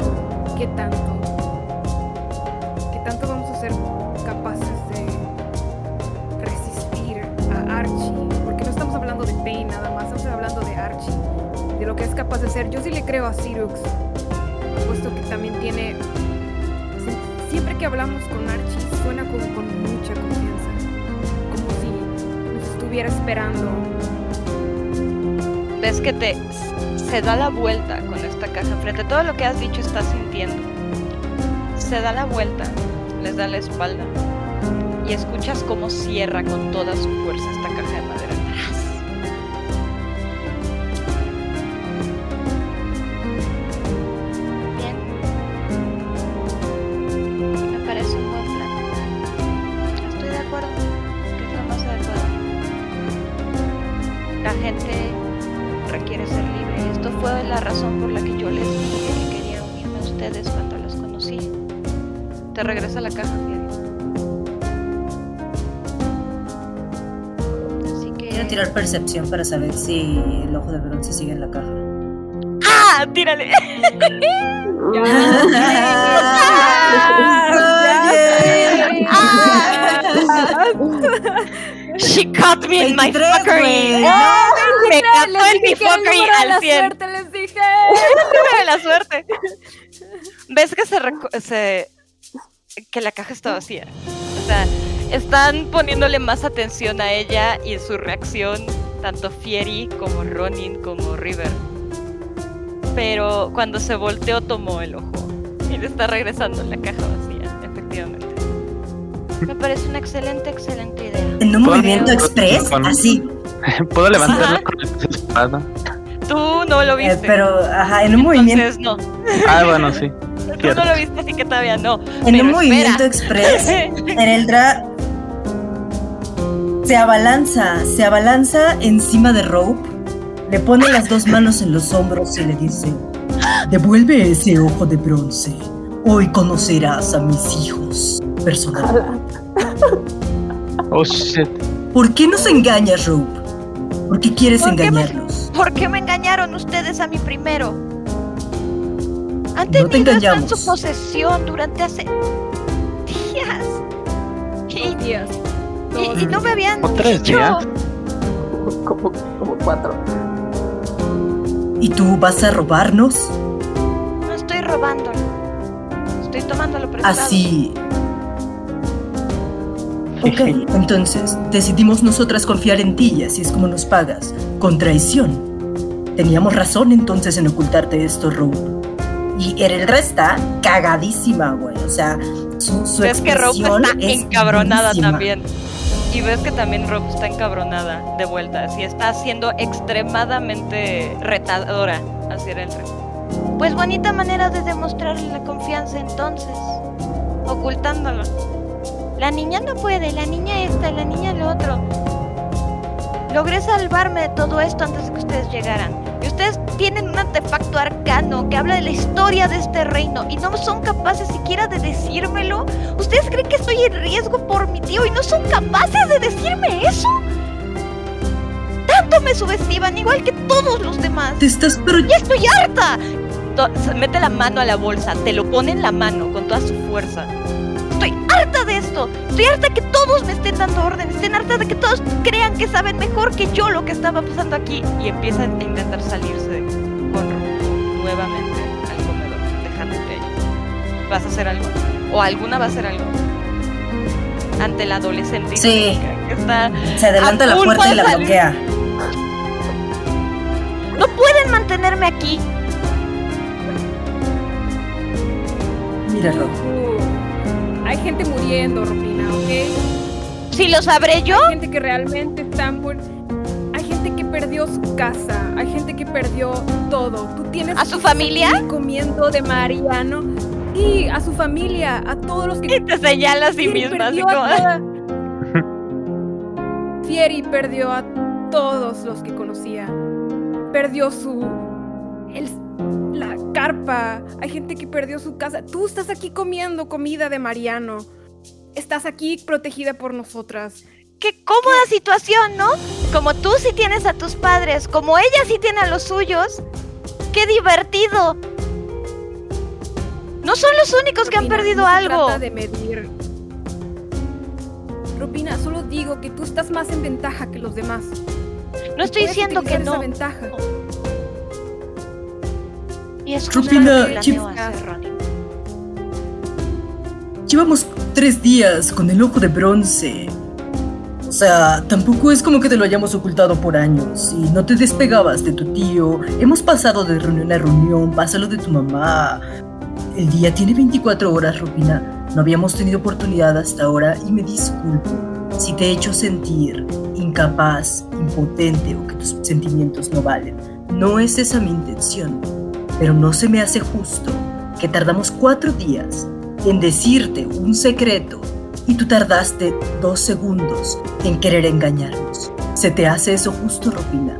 ¿qué tanto? Capaz de ser. Yo sí le creo a Cyrux, puesto que también tiene... sie- Siempre que hablamos con Archie suena como con mucha confianza, como si nos estuviera esperando. Ves que te se da la vuelta con esta caja enfrente. Todo lo que has dicho está sintiendo. Se da la vuelta, les da la espalda y escuchas cómo cierra con toda su fuerza percepción para saber si el ojo de bronce sigue en la caja. ¡Ah! ¡Tírale! [LAUGHS] She caught me in my 23, fuckery. ¡Ah! Me captó Les en mi fuckery al 100. suerte, les dije. [LAUGHS] de la suerte. ¿Ves que se, se- que la caja está vacía? O sea, están poniéndole más atención a ella y su reacción tanto Fieri como Ronin como River. Pero cuando se volteó tomó el ojo y le está regresando en la caja vacía, efectivamente. Me parece una excelente, excelente idea. En un movimiento express, con- así. [LAUGHS] ¿Puedo levantarlo Ajá. con la espada? Tú no lo Eh, viste. pero, ajá, en un movimiento, Entonces no. Ah, bueno, sí. Tú Cierto. no lo viste, así que todavía no. en Pero un movimiento espera. express, [LAUGHS] Ereldra se abalanza, se abalanza encima de Rope, le pone las dos manos en los hombros y le dice, devuelve ese ojo de bronce. Hoy conocerás a mis hijos personalmente. Oh shit. ¿Por qué nos engañas, Rope? ¿Por qué quieres ¿Por qué me- engañarlos? ¿Por qué me engañaron ustedes a mí primero? Han No te tenido esto en su posesión durante hace días. Y, Días. Y- y no me habían ¿O tres dicho. días? Como, como cuatro. ¿Y tú vas a robarnos? No estoy robándolo. Estoy tomándolo prestado. Así. Ok, entonces decidimos nosotras confiar en ti y así es como nos pagas. Con traición. Teníamos razón entonces en ocultarte esto, Rope. Y Ereldra está cagadísima, güey. O sea, su, su Ves que Rob expresión está es encabronada buenísima. también. Y ves que también Rob está encabronada de vuelta. Así está siendo extremadamente retadora hacia el rey. Pues bonita manera de demostrarle la confianza entonces. Ocultándolo. La niña no puede, la niña esta, la niña lo otro. Logré salvarme de todo esto antes de que ustedes llegaran. Y ustedes tienen un artefacto arcano que habla de la historia de este reino y no son capaces siquiera de decírmelo. ¿Ustedes creen que estoy en riesgo por mi tío y no son capaces de decirme eso? Tanto me subestiman, igual que todos los demás. Te estás pero ¡Ya estoy harta! Mete la mano a la bolsa, te lo pone en la mano con toda su fuerza. Estoy harta de esto. Estoy harta que todos me estén dando órdenes. Estoy harta de que todos crean que saben mejor que yo lo que estaba pasando aquí. Y empieza a intentar salirse con nuevamente al comedor, dejándote ahí. ¿Vas a hacer algo? ¿O alguna va a hacer algo? Ante la adolescente Sí. que está se adelanta la puerta y de la salir. bloquea. No pueden mantenerme aquí. Mira, Rope. Hay gente muriendo, Rupina, ¿ok? Si lo sabré yo, Hay gente que realmente está. Hay gente que perdió su casa, hay gente que perdió todo. Tú tienes ¿A su familia? comiendo de Mariano y a su familia, a todos los que y te señala a sí misma, así a como... Fieri perdió a todos los que conocía. Perdió su. La carpa. Hay gente que perdió su casa. Tú estás aquí comiendo comida de Mariano. Estás aquí protegida por nosotras. Qué cómoda situación, ¿no? Como tú sí tienes a tus padres, como ella sí tiene a los suyos. ¡Qué divertido! No son los únicos que han perdido no se algo. trata de medir. Rupina, solo digo que tú estás más en ventaja que los demás. No estoy diciendo que utilizar esa no. ventaja. Y es lo que hacer. Llevamos tres días con el ojo de bronce. O sea, tampoco es como que te lo hayamos ocultado por años y no te despegabas de tu tío. Hemos pasado de reunión a reunión, pasa lo de tu mamá. El día tiene 24 horas, Rupina. No habíamos tenido oportunidad hasta ahora y me disculpo si te he hecho sentir incapaz, impotente o que tus sentimientos no valen. No es esa mi intención, pero no se me hace justo que tardamos cuatro días en decirte un secreto y tú tardaste dos segundos en querer engañarnos. ¿Se te hace eso justo, Rupina?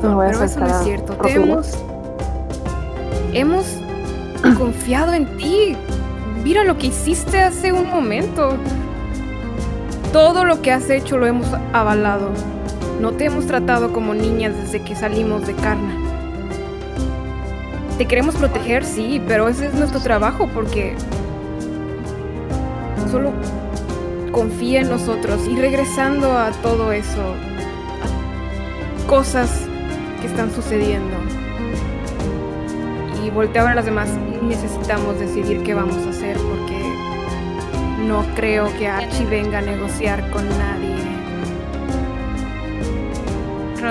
Pero eso no es cierto. Te hemos. Hemos [CLEARS THROAT] confiado en ti. Mira lo que hiciste hace un momento. Todo lo que has hecho lo hemos avalado. No te hemos tratado como niñas desde que salimos de Carna. Te queremos proteger, sí, pero ese es nuestro trabajo porque solo confía en nosotros. Y regresando a todo eso, a cosas están sucediendo. Y volteo a las demás. Necesitamos decidir qué vamos a hacer porque no creo que Archie venga a negociar con nadie.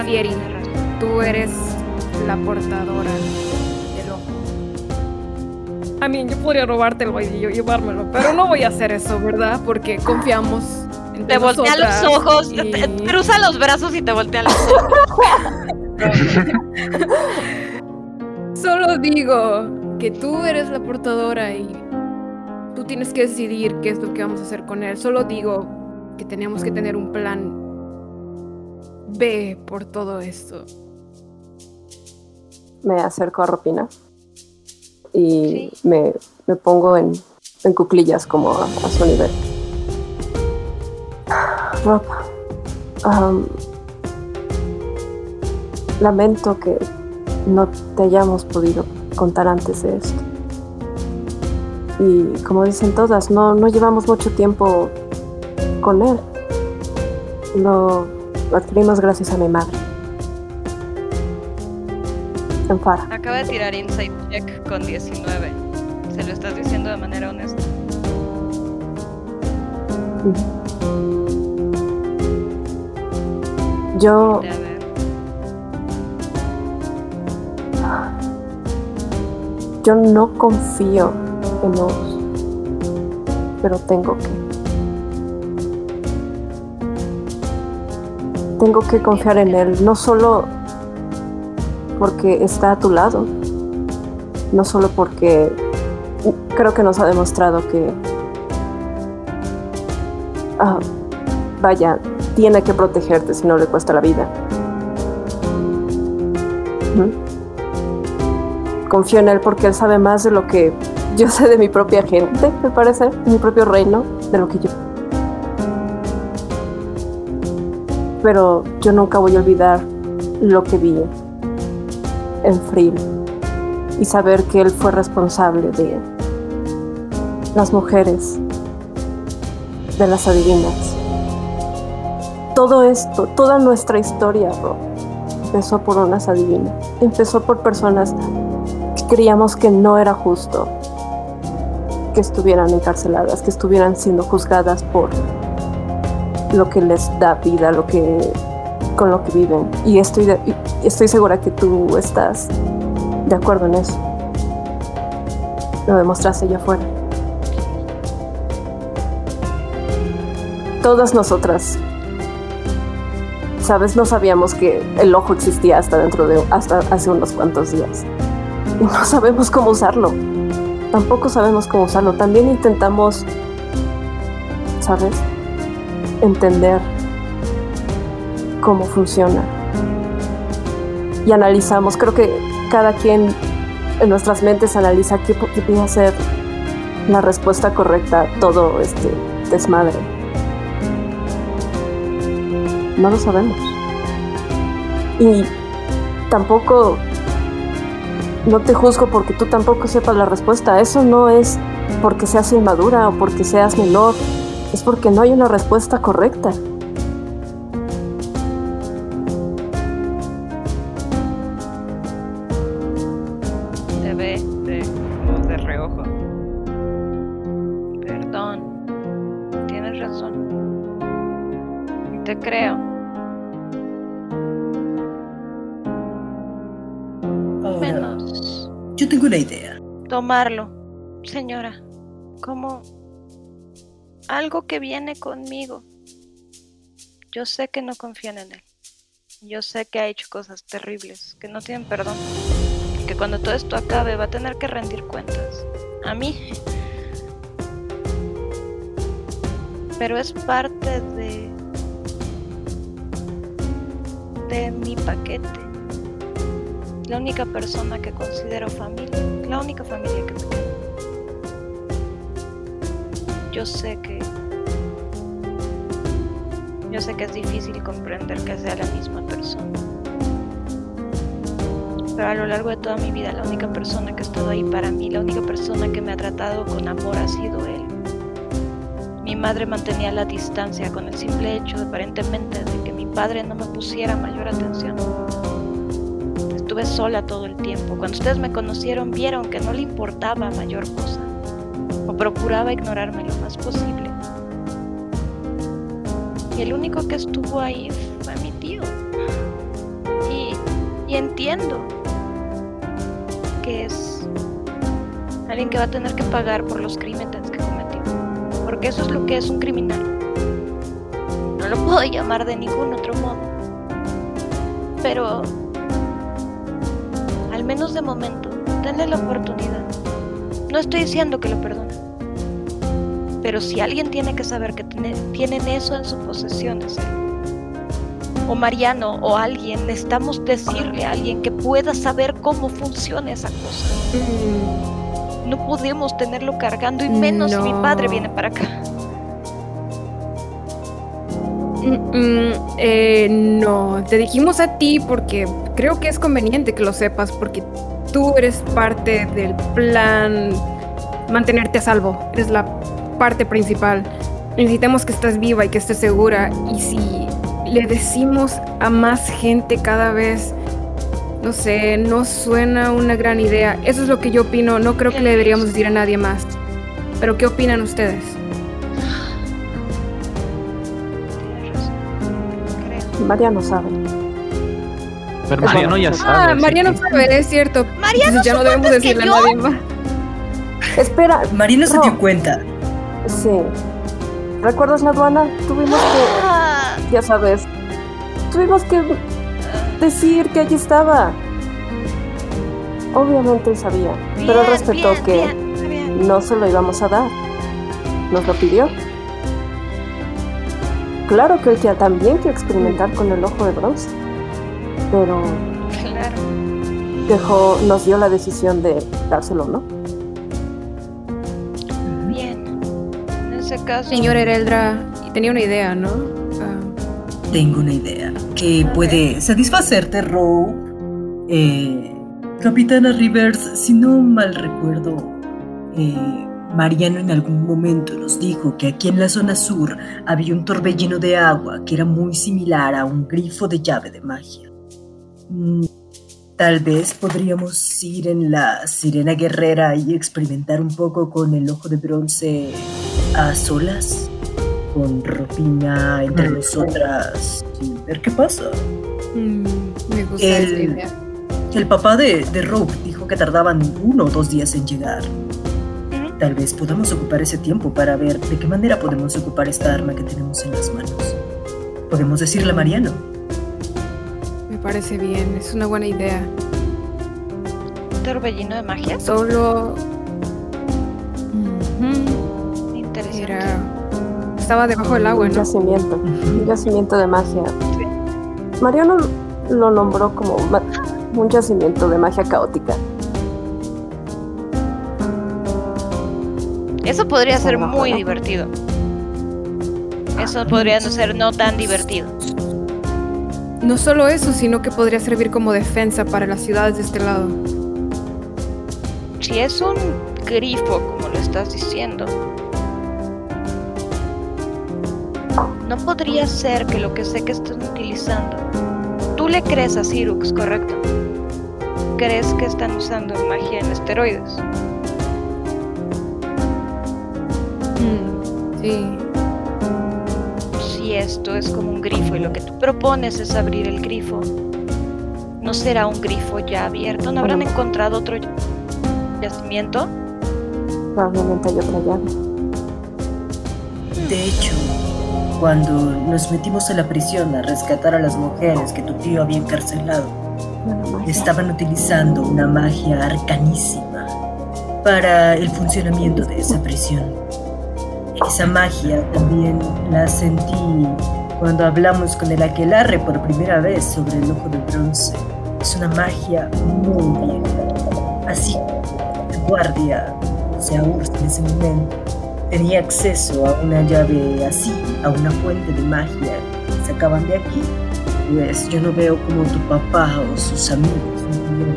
Fieri. Tú eres la portadora del ojo. A mí, yo podría robártelo y yo llevármelo, pero no voy a hacer eso, ¿verdad? Porque confiamos en Te voltea los ojos, te- te- cruza los brazos y te voltea los ojos. [LAUGHS] [LAUGHS] Solo digo que tú eres la portadora y tú tienes que decidir qué es lo que vamos a hacer con él. Solo digo que tenemos que tener un plan B por todo esto. Me acerco a Ropina y me, me pongo en, en cuclillas como a, a su nivel. Rob, am, lamento que no te hayamos podido contar antes de esto. Y como dicen todas, no, no llevamos mucho tiempo con él. Lo, adquirimos gracias a mi madre. En Fara. Acaba de tirar Insight Check con 19. Se lo estás diciendo de manera honesta. Yo Yo no confío en Oz, pero tengo que. Tengo que confiar en él, no solo porque está a tu lado, no solo porque creo que nos ha demostrado que, ah, vaya, tiene que protegerte si no le cuesta la vida. Confío en él porque él sabe más de lo que yo sé de mi propia gente, me parece, de mi propio reino, de lo que yo. Pero yo nunca voy a olvidar lo que vi en Frill y saber que él fue responsable de las mujeres, de las adivinas. Todo esto, toda nuestra historia, Rob, empezó por unas adivinas, empezó por personas creíamos que no era justo que estuvieran encarceladas, que estuvieran siendo juzgadas por lo que les da vida, lo que con lo que viven. Y estoy estoy segura que tú estás de acuerdo en eso. Lo demostraste allá afuera. Todas nosotras, sabes, no sabíamos que el ojo existía hasta dentro de hasta hace unos cuantos días [LAUGHS] no sabemos cómo usarlo. Tampoco sabemos cómo usarlo. También intentamos, ¿sabes? Entender cómo funciona. Y analizamos, creo que cada quien en nuestras mentes analiza qué podría ser la respuesta correcta a todo este desmadre. No lo sabemos. Y tampoco no te juzgo porque tú tampoco sepas la respuesta. Eso no es porque seas inmadura o porque seas menor. Es porque no hay una respuesta correcta. Tomarlo, señora, como algo que viene conmigo. Yo sé que no confían en él. Yo sé que ha hecho cosas terribles, que no tienen perdón. Que cuando todo esto acabe va a tener que rendir cuentas. A mí. Pero es parte de... de mi paquete. La única persona que considero familia. La única familia que me queda. Yo sé que yo sé que es difícil comprender que sea la misma persona. Pero a lo largo de toda mi vida, la única persona que ha estado ahí para mí, la única persona que me ha tratado con amor ha sido él. Mi madre mantenía la distancia con el simple hecho, aparentemente, de que mi padre no me pusiera mayor atención. Estuve sola todo el tiempo. Cuando ustedes me conocieron, vieron que no le importaba mayor cosa. O procuraba ignorarme lo más posible. Y el único que estuvo ahí fue mi tío. Y, y entiendo que es alguien que va a tener que pagar por los crímenes que cometió. Porque eso es lo que es un criminal. No lo puedo llamar de ningún otro modo. Pero menos de momento, denle la oportunidad. No estoy diciendo que lo perdone. Pero si alguien tiene que saber que tiene- tienen eso en su posesión, es él. O Mariano o alguien, necesitamos decirle a alguien que pueda saber cómo funciona esa cosa. Mm, No podemos tenerlo cargando y menos si mi padre viene para acá. mm, mm, eh, no, te dijimos a ti porque creo que es conveniente que lo sepas, porque tú eres parte del plan mantenerte a salvo. Eres la parte principal. Necesitamos que estés viva y que estés segura. Y si le decimos a más gente cada vez, no sé, no suena una gran idea. Eso es lo que yo opino. No creo que le deberíamos decir a nadie más. Pero ¿qué opinan ustedes? Creo. Mariano sabe. Pero Mariano ya sabe. Ah, Mariano que- sabe, es cierto. Mariano Entonces ya no debemos decirle a nadie más. Espera, Marino se No. dio cuenta. sí. ¿Recuerdas la aduana? Tuvimos que, Ah, ya sabes, tuvimos que decir que allí estaba. Obviamente él sabía, pero él respetó bien, que bien, bien. no se lo íbamos a dar. Nos lo pidió. Claro que él ya también quiere experimentar con el ojo de bronce, pero Claro. dejó, nos dio la decisión de dárselo, ¿no? Bien. En ese caso. Señor Ereldra, y tenía una idea, ¿no? Ah, Tengo una idea que puede satisfacerte, Row. Eh, Capitana Rivers, si no mal recuerdo, eh, Mariano en algún momento nos dijo que aquí en la zona sur había un torbellino de agua que era muy similar a un grifo de llave de magia. Mm, Tal vez podríamos ir en la sirena guerrera y experimentar un poco con el ojo de bronce a solas, con ropina entre Mm. nosotras y ver qué pasa. mm, me gusta El- esa idea. El papá de, de Rogue dijo que tardaban uno o dos días en llegar. Tal vez podamos ocupar ese tiempo para ver de qué manera podemos ocupar esta arma que tenemos en las manos. Podemos decirle a Mariano. Me parece bien, es una buena idea. Torbellino de magia. Solo. Interesante. Era. Estaba debajo del agua, Un ¿no? yacimiento, un yacimiento de magia. Mariano lo nombró como un yacimiento de magia caótica. Eso podría ser Salvaje, muy divertido. Eso podría no ser no tan divertido. No solo eso, sino que podría servir como defensa para las ciudades de este lado. Si es un grifo, como lo estás diciendo, no podría ser que lo que sé que están utilizando. Tú le crees a Cyrux, ¿correcto? ¿Crees que están usando magia en esteroides? Mm, sí. Esto es como un grifo y lo que tú propones es abrir el grifo, ¿no será un grifo ya abierto? ¿No habrán encontrado otro yacimiento? Probablemente hay otra llave. De hecho, cuando nos metimos a la prisión a rescatar a las mujeres que tu tío había encarcelado, estaban utilizando una magia arcanísima para el funcionamiento de esa prisión. Esa magia también la sentí cuando hablamos con el aquelarre por primera vez sobre el ojo de bronce. Es una magia muy vieja. Así, el guardia, o sea, Urs en ese momento, tenía acceso a una llave así, a una fuente de magia que sacaban de aquí. Pues yo no veo como tu papá o sus amigos no pudieron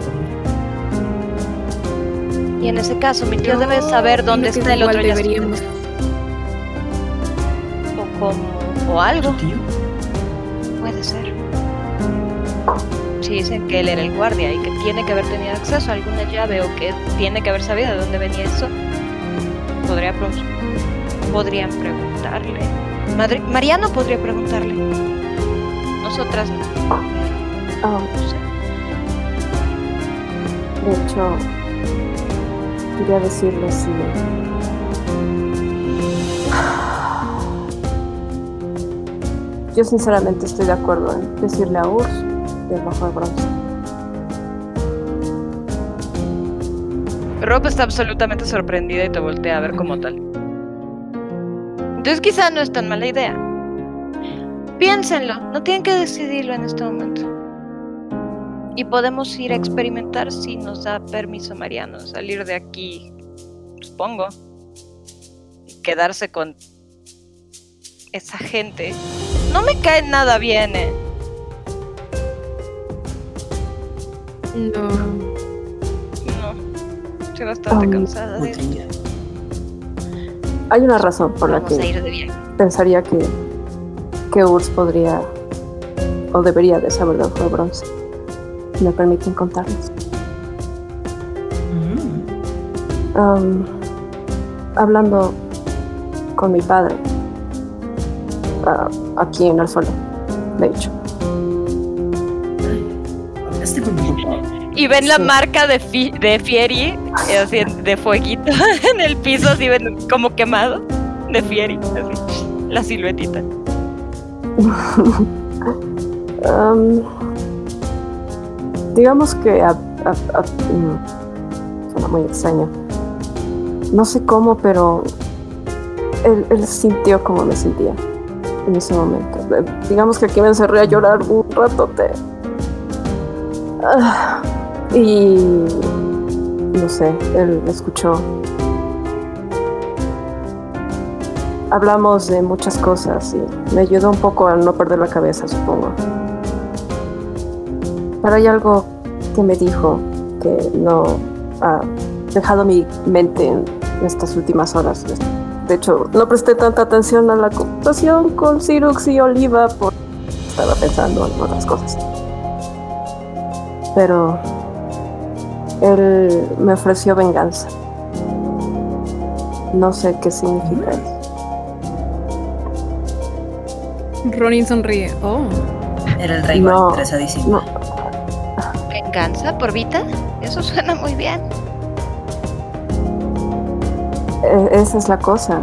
Y en ese caso, mi tío Yo debe saber dónde está el otro deberíamos- como, o algo, tu tío. puede ser. Si dicen que él era el guardia y que tiene que haber tenido acceso a alguna llave o que tiene que haber sabido de dónde venía eso, podría podrían preguntarle. Mariano podría preguntarle. Nosotras no. Ah, No sé. de hecho, quería decirle si. Yo sinceramente estoy de acuerdo en decirle a Urs del ojo de bronce. Rob está absolutamente sorprendida y te voltea a ver como tal. Entonces quizá no es tan mala idea. Piénsenlo, no tienen que decidirlo en este momento. Y podemos ir a experimentar si nos da permiso Mariano salir de aquí, supongo. Y quedarse con esa gente. No me cae nada bien, eh. No. No. Estoy bastante Um, cansada de esto. Hay una razón por la Vamos que ir de viaje. pensaría que, que Urs podría o debería de saber del ojo de bronce. Si me permiten contarles. Mm. Am, hablando con mi padre, aquí en el suelo, de hecho. Papá. Y ven la Sí. marca de, Fi- de Fieri, eh, así, de fueguito [LAUGHS] en el piso, así ven como quemado, de Fieri, así, la siluetita. Am, [LAUGHS] digamos que a- a- a- mm, suena muy extraño. No sé cómo, pero él, él sintió como me sentía en ese momento. Eh, Digamos que aquí me encerré a llorar un ratote. Ah, y no sé, él escuchó. Hablamos de muchas cosas y me ayudó un poco a no perder la cabeza, supongo. Pero hay algo que me dijo que no ha dejado mi mente en estas últimas horas. De hecho, no presté tanta atención a la conversación con Cyrux y Oliva porque estaba pensando en otras cosas. Pero él me ofreció venganza. No sé qué significa eso. Ronin sonríe. Oh. Era el rey No, interesadísimo. No, ¿Venganza por Vita? Eso suena muy bien. E- Esa es la cosa.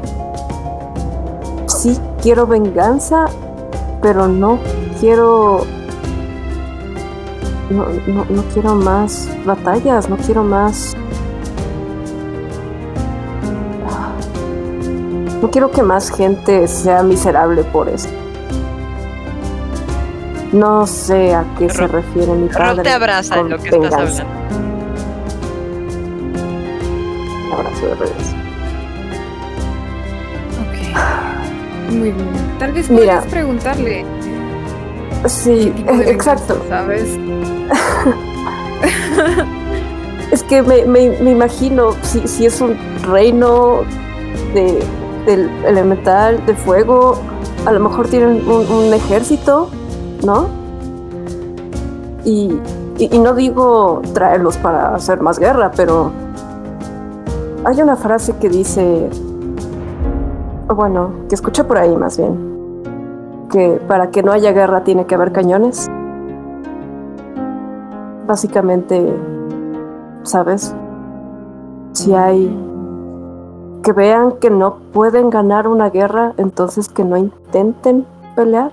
Sí quiero venganza, pero no quiero... No, no, no quiero más batallas, no quiero más... No quiero que más gente sea miserable por eso. No sé a qué se refiere mi padre. Rob te abraza en lo que estás hablando. Un abrazo de regreso. Muy bien. Tal vez Mira. puedas preguntarle. Sí, exacto. venganza, ¿Sabes? [LAUGHS] Es que me, me- me imagino si, si es un reino de, del elemental, de fuego, a lo mejor tienen un, un ejército, ¿no? Y, y- y no digo traerlos para hacer más guerra, pero hay una frase que dice, o bueno, que escuché por ahí más bien, que para que no haya guerra tiene que haber cañones. Básicamente ¿sabes? Si hay que vean que no pueden ganar una guerra, entonces que no intenten pelear.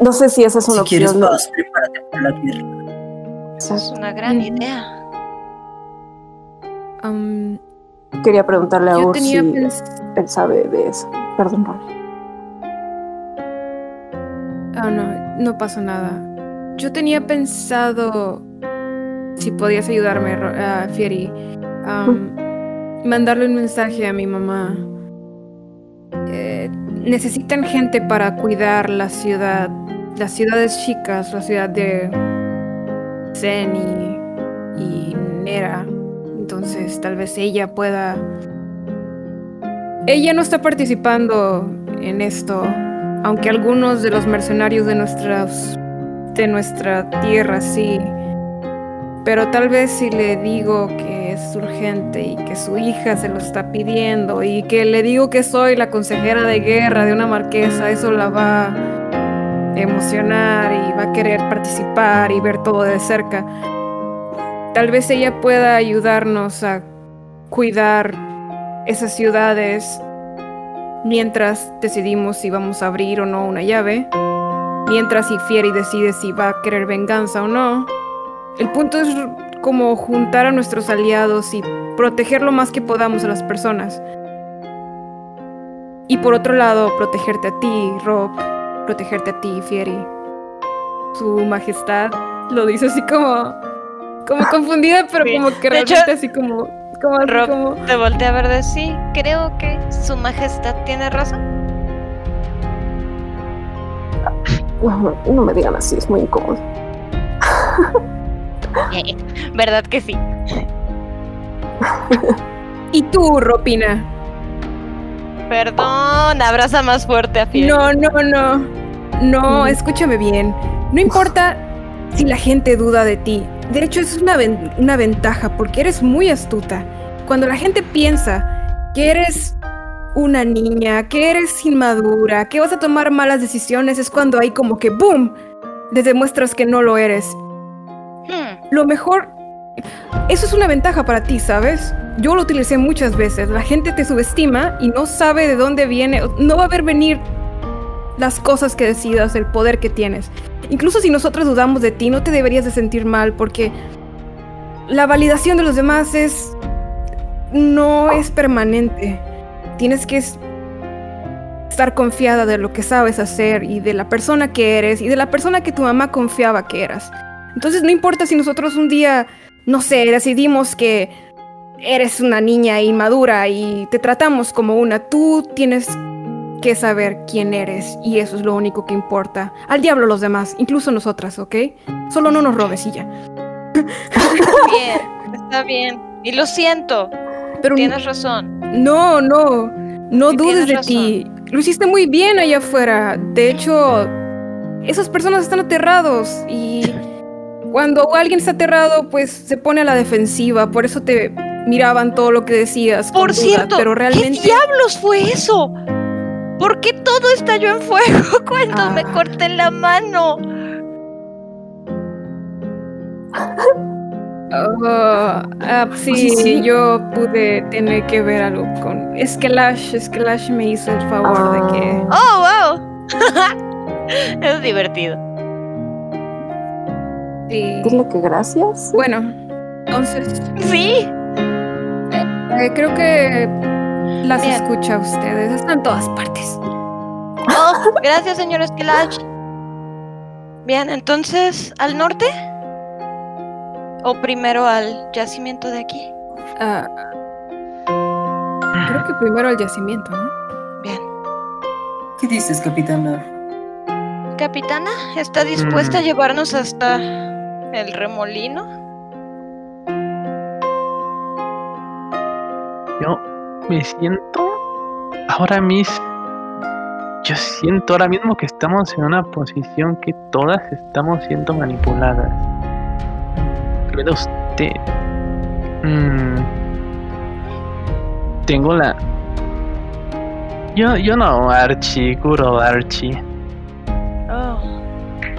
No sé si esa es una Si quieres, pues, prepárate para la guerra. Es una gran idea. Am, Quería preguntarle a tenía si pens- él sabe de eso. Perdón. Ah, no, no pasa nada. Yo tenía pensado si podías ayudarme, ah, Fieri. mandarle un mensaje a mi mamá. Eh, necesitan gente para cuidar la ciudad, las ciudades chicas, la ciudad de Zen y, y Nera. Entonces, tal vez ella pueda. Ella no está participando en esto, aunque algunos de los mercenarios de nuestras de nuestra tierra sí. Pero tal vez si le digo que es urgente y que su hija se lo está pidiendo y que le digo que soy la consejera de guerra de una marquesa, eso la va a emocionar y va a querer participar y ver todo de cerca. Tal vez ella pueda ayudarnos a cuidar esas ciudades mientras decidimos si vamos a abrir o no una llave, mientras Fieri decide si va a querer venganza o no. El punto es como juntar a nuestros aliados y proteger lo más que podamos a las personas. Y por otro lado, protegerte a ti, Rob, protegerte a ti, Fieri. Su majestad lo dice así como como confundida, pero Sí. como que De hecho, realmente así como como, así Rob como te volteé a ver de sí. Creo que su majestad tiene razón. No, no me digan así, es muy incómodo. [LAUGHS] ¿Verdad que sí? [LAUGHS] ¿Y tú, Ropina? Perdón, abraza más fuerte a Fieri. No, no, no. No, escúchame bien. No importa si la gente duda de ti. De hecho, es una, ven- una ventaja porque eres muy astuta. Cuando la gente piensa que eres una niña, que eres inmadura, que vas a tomar malas decisiones, es cuando hay como que ¡boom! Les demuestras que no lo eres. Hmm, Lo mejor... Eso es una ventaja para ti, ¿sabes? Yo lo utilicé muchas veces. La gente te subestima y no sabe de dónde viene. No va a ver venir las cosas que decidas, el poder que tienes. Incluso si nosotros dudamos de ti, no te deberías de sentir mal porque la validación de los demás es... no es permanente. Tienes que es- estar confiada de lo que sabes hacer y de la persona que eres y de la persona que tu mamá confiaba que eras. Entonces no importa si nosotros un día, no sé, decidimos que eres una niña inmadura y te tratamos como una, tú tienes que saber quién eres y eso es lo único que importa. Al diablo los demás, incluso nosotras, ¿ok? Solo no nos robes y ya. Está bien, está bien. Y lo siento, Pero tienes razón. no, no, no Sí, dudes de razón. ti. Lo hiciste muy bien allá afuera. De hecho, esas personas están aterrados y cuando alguien está aterrado, pues se pone a la defensiva. Por eso te miraban todo lo que decías. con Por duda, cierto, pero realmente ¿qué diablos fue eso? ¿Por qué todo estalló en fuego [LAUGHS] cuando me Ah. corté la mano? Ah, sí, Sí, sí. yo pude tener que ver algo con Skelash. Skelash me hizo el favor de que. Ah. ¡Oh, wow! [LAUGHS] es divertido. Sí. Dile que gracias. Bueno, entonces Sí, eh, creo que las Bien. escucha a ustedes. Están en todas partes. Oh, gracias, señor Skelash. Bien, entonces, ¿al norte? ¿O primero al yacimiento de aquí? Ah, creo que primero al yacimiento, ¿no? Bien. ¿Qué dices, capitana? Capitana, ¿está dispuesta a Mm. llevarnos hasta el remolino? Yo me siento ahora mismo. Yo siento ahora mismo que estamos en una posición que todas estamos siendo manipuladas. Pero usted. mm, tengo la. Yo, yo no, Archie, Kuro Archie. Oh,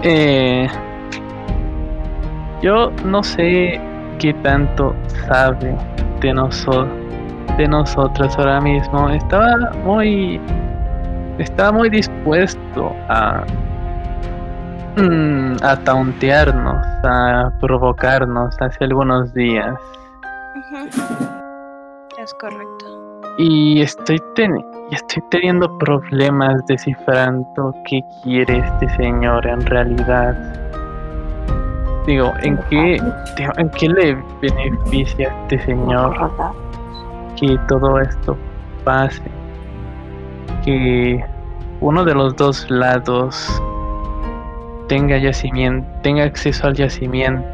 Eh, yo no sé qué tanto sabe de nosotros, de nosotras ahora mismo estaba muy estaba muy dispuesto a mm, a tauntearnos, a provocarnos hace algunos días. Es correcto. Y estoy, ten- y estoy teniendo problemas descifrando qué quiere este señor en realidad. Digo, ¿en qué, digo, ¿en qué le beneficia a este señor que todo esto pase? Que uno de los dos lados tenga yacimiento, tenga acceso al yacimiento.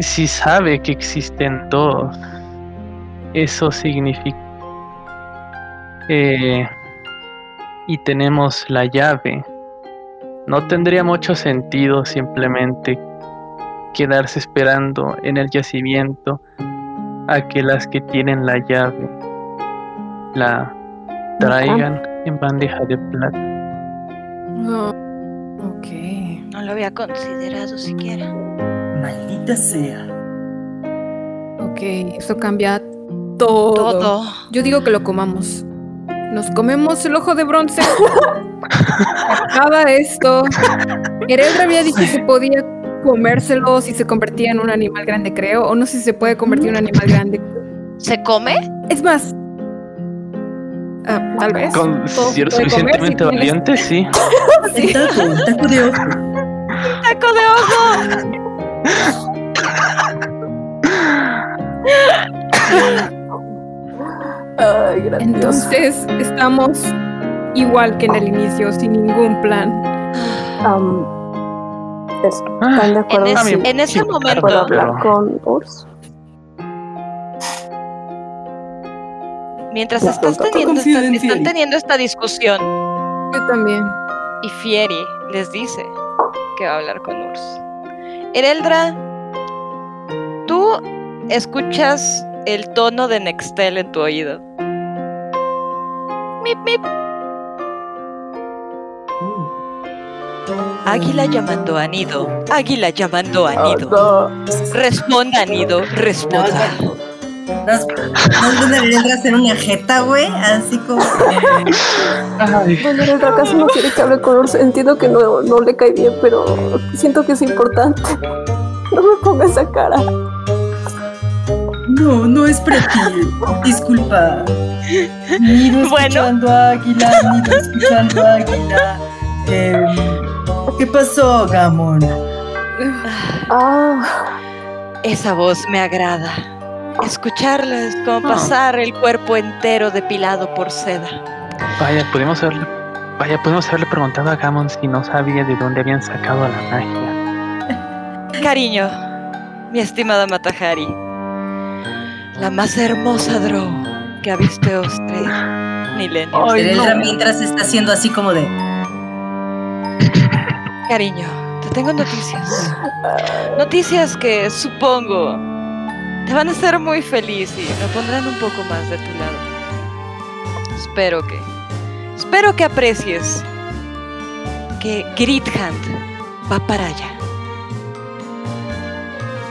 Si sabe que existen dos, eso significa... eh, y tenemos la llave. No tendría mucho sentido simplemente quedarse esperando en el yacimiento a que las que tienen la llave la traigan en bandeja de plata. No. Ok. No lo había considerado siquiera. Maldita sea. Ok, eso cambia todo. Todo. Yo digo que lo comamos. Nos comemos el ojo de bronce. [LAUGHS] Acaba esto. Heredra había dicho que se podía comérselo si se convertía en un animal grande, creo. O no sé si se puede convertir en un animal grande. ¿Se come? Es más. ah, tal vez. Con comer si suficientemente tienes- valiente, sí. [LAUGHS] El taco, taco de ojo. ¡Taco de ojo! Ay. Entonces estamos igual que en el inicio, sin ningún plan. ¿Están de En, acuerdo? es- si en ese sí, momento, puedo pero- hablar con Urs? mientras estás teniendo esta- en están teniendo esta discusión Yo también. y Fieri les dice que va a hablar con Urs. Ereldra, tú escuchas el tono de Nextel en tu oído. Mip, mip. Águila llamando a Nido. Águila llamando a Nido. Oh, no. Responda, Nido. Responda. ¿No, no deberías hacer una jeta, güey? Así como. Bueno, en el acaso no quiere que hable con Urs. Entiendo que no, no le cae bien, pero siento que es importante. No me ponga esa cara. No, no es para ti. Disculpa. Nido Bueno. escuchando águila, nido escuchando águila. Eh, ¿Qué pasó, Gamon? Ah, Esa voz me agrada. Escucharla es como Ah. pasar el cuerpo entero depilado por seda. vaya, pudimos haberle, vaya, pudimos haberle preguntado a Gamon si no sabía de dónde habían sacado a la magia. Cariño, mi estimada Matahari, la más hermosa Drow que ha visto usted, Ereldra no. mientras está haciendo así como de. Cariño, te tengo noticias. Noticias que supongo te van a hacer muy feliz y me pondrán un poco más de tu lado. Espero que. Espero que aprecies que Grithand va para allá.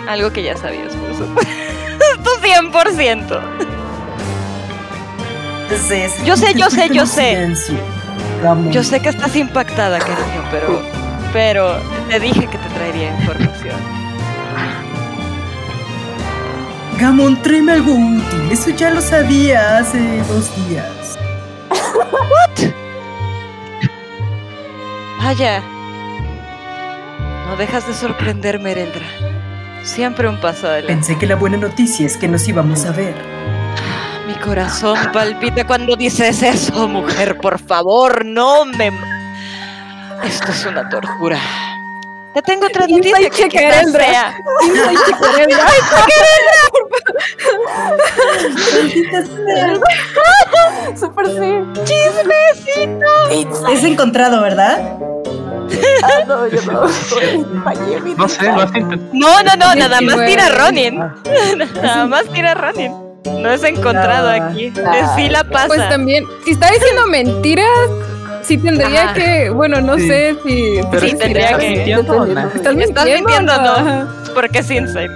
Algo que ya sabías, por supuesto. 100%. "Sí, sí, Yo sé, yo sé, yo [LAUGHS] sé. silencio, Gamon". Yo sé que estás impactada, cariño, pero. Pero te dije que te traería información. Gamon, tráeme algo útil. Eso ya lo sabía hace dos días. Vaya. No dejas de sorprenderme, Ereldra. Siempre un paso adelante. Pensé que la buena noticia es que nos íbamos a ver. Mi corazón palpita cuando dices eso, mujer. Por favor, no me. Esto es una tortura. Te tengo otra noticia que quizás sea. Súper [LAUGHS] [LAUGHS] sí. Es encontrado, ¿verdad? Ah, no, yo no. No sé, lo has intentado. No, no, no, nada más 19. tira Ronin. Ah, Nada más tira Ronin. No es encontrado Ah. aquí. Sí la pasa. Pues también, si está diciendo mentiras, sí tendría Ajá. que, bueno, no Sí. sé si... Pero Sí, tendría estás que- mintiendo no. ¿Estás mintiendo? no. Porque es insight.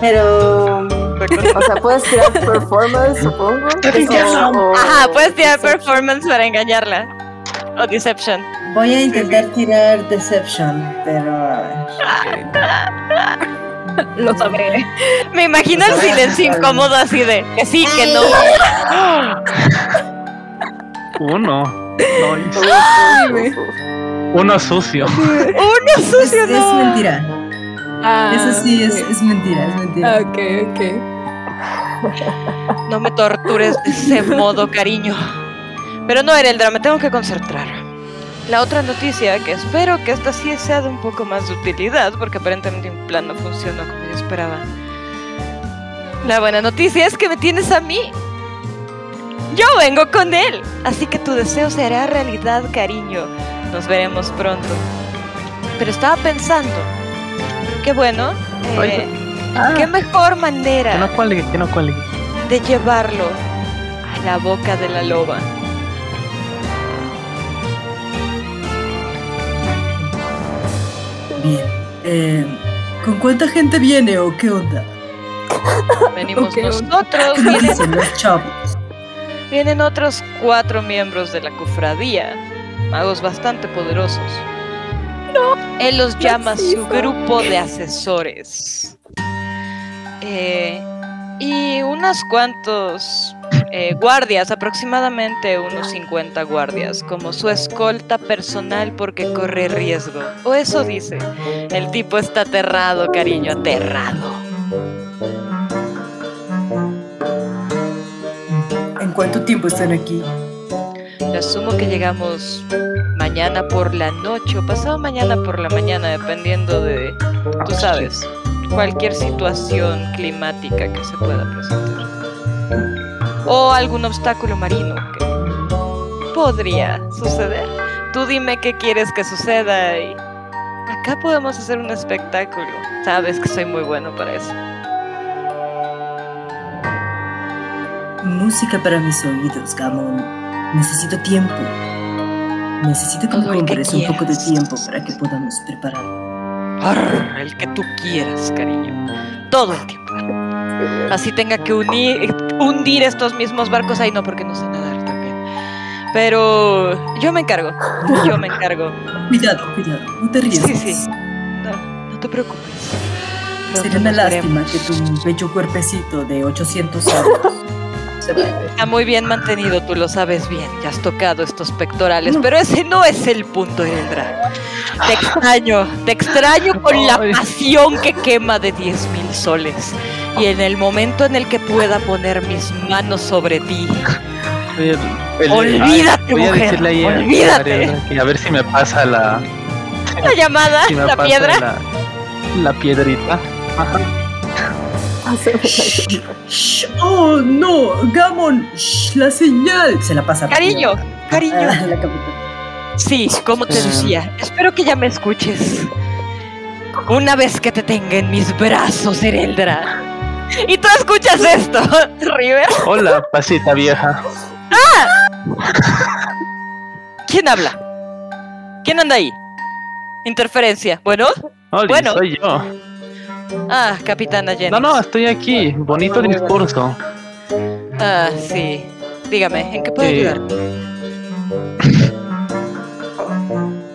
Pero. O sea, puedes tirar performance, supongo. O- o- Ajá, puedes tirar Deception. performance para engañarla. O deception. Voy a intentar tirar Deception, pero a ver. Lo sabré. Me imagino el silencio incómodo así de que sí, que no. Uno. No, uno sucio. [LAUGHS] Uno Es, sucio, es no. mentira. Ah, Eso sí, es, mentira, es mentira. Ok, ok. No me tortures de ese modo, cariño. Pero no era el drama, me tengo que concentrar. La otra noticia, que espero que esta sí sea de un poco más de utilidad, porque aparentemente mi plan no funcionó como yo esperaba. La buena noticia es que me tienes a mí. Yo vengo con él. Así que tu deseo se hará realidad, cariño. Nos veremos pronto. Pero estaba pensando, qué bueno, eh, ah, qué mejor que manera no cuelgue, que no cuelgue. de llevarlo a la boca de la loba. Bien. Eh, ¿Con cuánta gente viene o qué onda? Venimos nosotros, ¿Qué me vienen, dicen los chavos? Vienen otros cuatro miembros de la cofradía, magos bastante poderosos. Él los llama su grupo de asesores. Eh, y unos cuantos eh, guardias, aproximadamente unos 50 guardias, como su escolta personal porque corre riesgo. O eso dice. El tipo está aterrado, cariño, aterrado. ¿En cuánto tiempo están aquí? Yo asumo que llegamos mañana por la noche o pasado mañana por la mañana, dependiendo de, tú sabes, cualquier situación climática que se pueda presentar. O algún obstáculo marino que podría suceder. Tú dime qué quieres que suceda y acá podemos hacer un espectáculo. Sabes que soy muy bueno para eso. Música para mis oídos, Gamon. Necesito tiempo. Necesito que me Todo compres un poco de tiempo para que podamos preparar. Arr, el que tú quieras, cariño. Todo el tiempo. Así tenga que unir, hundir estos mismos barcos. Ay, no, porque no sé nadar también. Pero yo me encargo. Yo me encargo. Cuidado, cuidado, no te rías. Sí, sí. No, no te preocupes. Sería una lástima que tu bello cuerpecito de 800 años se vaya. Está muy bien mantenido, tú lo sabes bien. Ya has tocado estos pectorales, No. pero ese no es el punto, Eldra. Te extraño, te extraño con la pasión que quema de 10.000 soles. Y en el momento en el que pueda poner mis manos sobre ti, El- el- Olvídate, voy a mujer, a- olvídate. a ver si me pasa la, la llamada, si la piedra. La, la piedrita. Ajá. Hacemos Shh, shh, oh, no, Gamon, shh, la señal. Se la pasa. Cariño, rápido. cariño. Ah, la capitana. Sí, como te Eh. decía, espero que ya me escuches. Una vez que te tenga en mis brazos, Ereldra. Y tú escuchas esto, [LAUGHS] River. Hola, pasita vieja. ¿Quién habla? ¿Quién anda ahí? Interferencia. Bueno. Oli, Bueno. soy yo. Ah, Capitana Jenny. No, no, estoy aquí. Bonito discurso. Ah, sí. Dígame, ¿en qué puedo Sí. ayudar?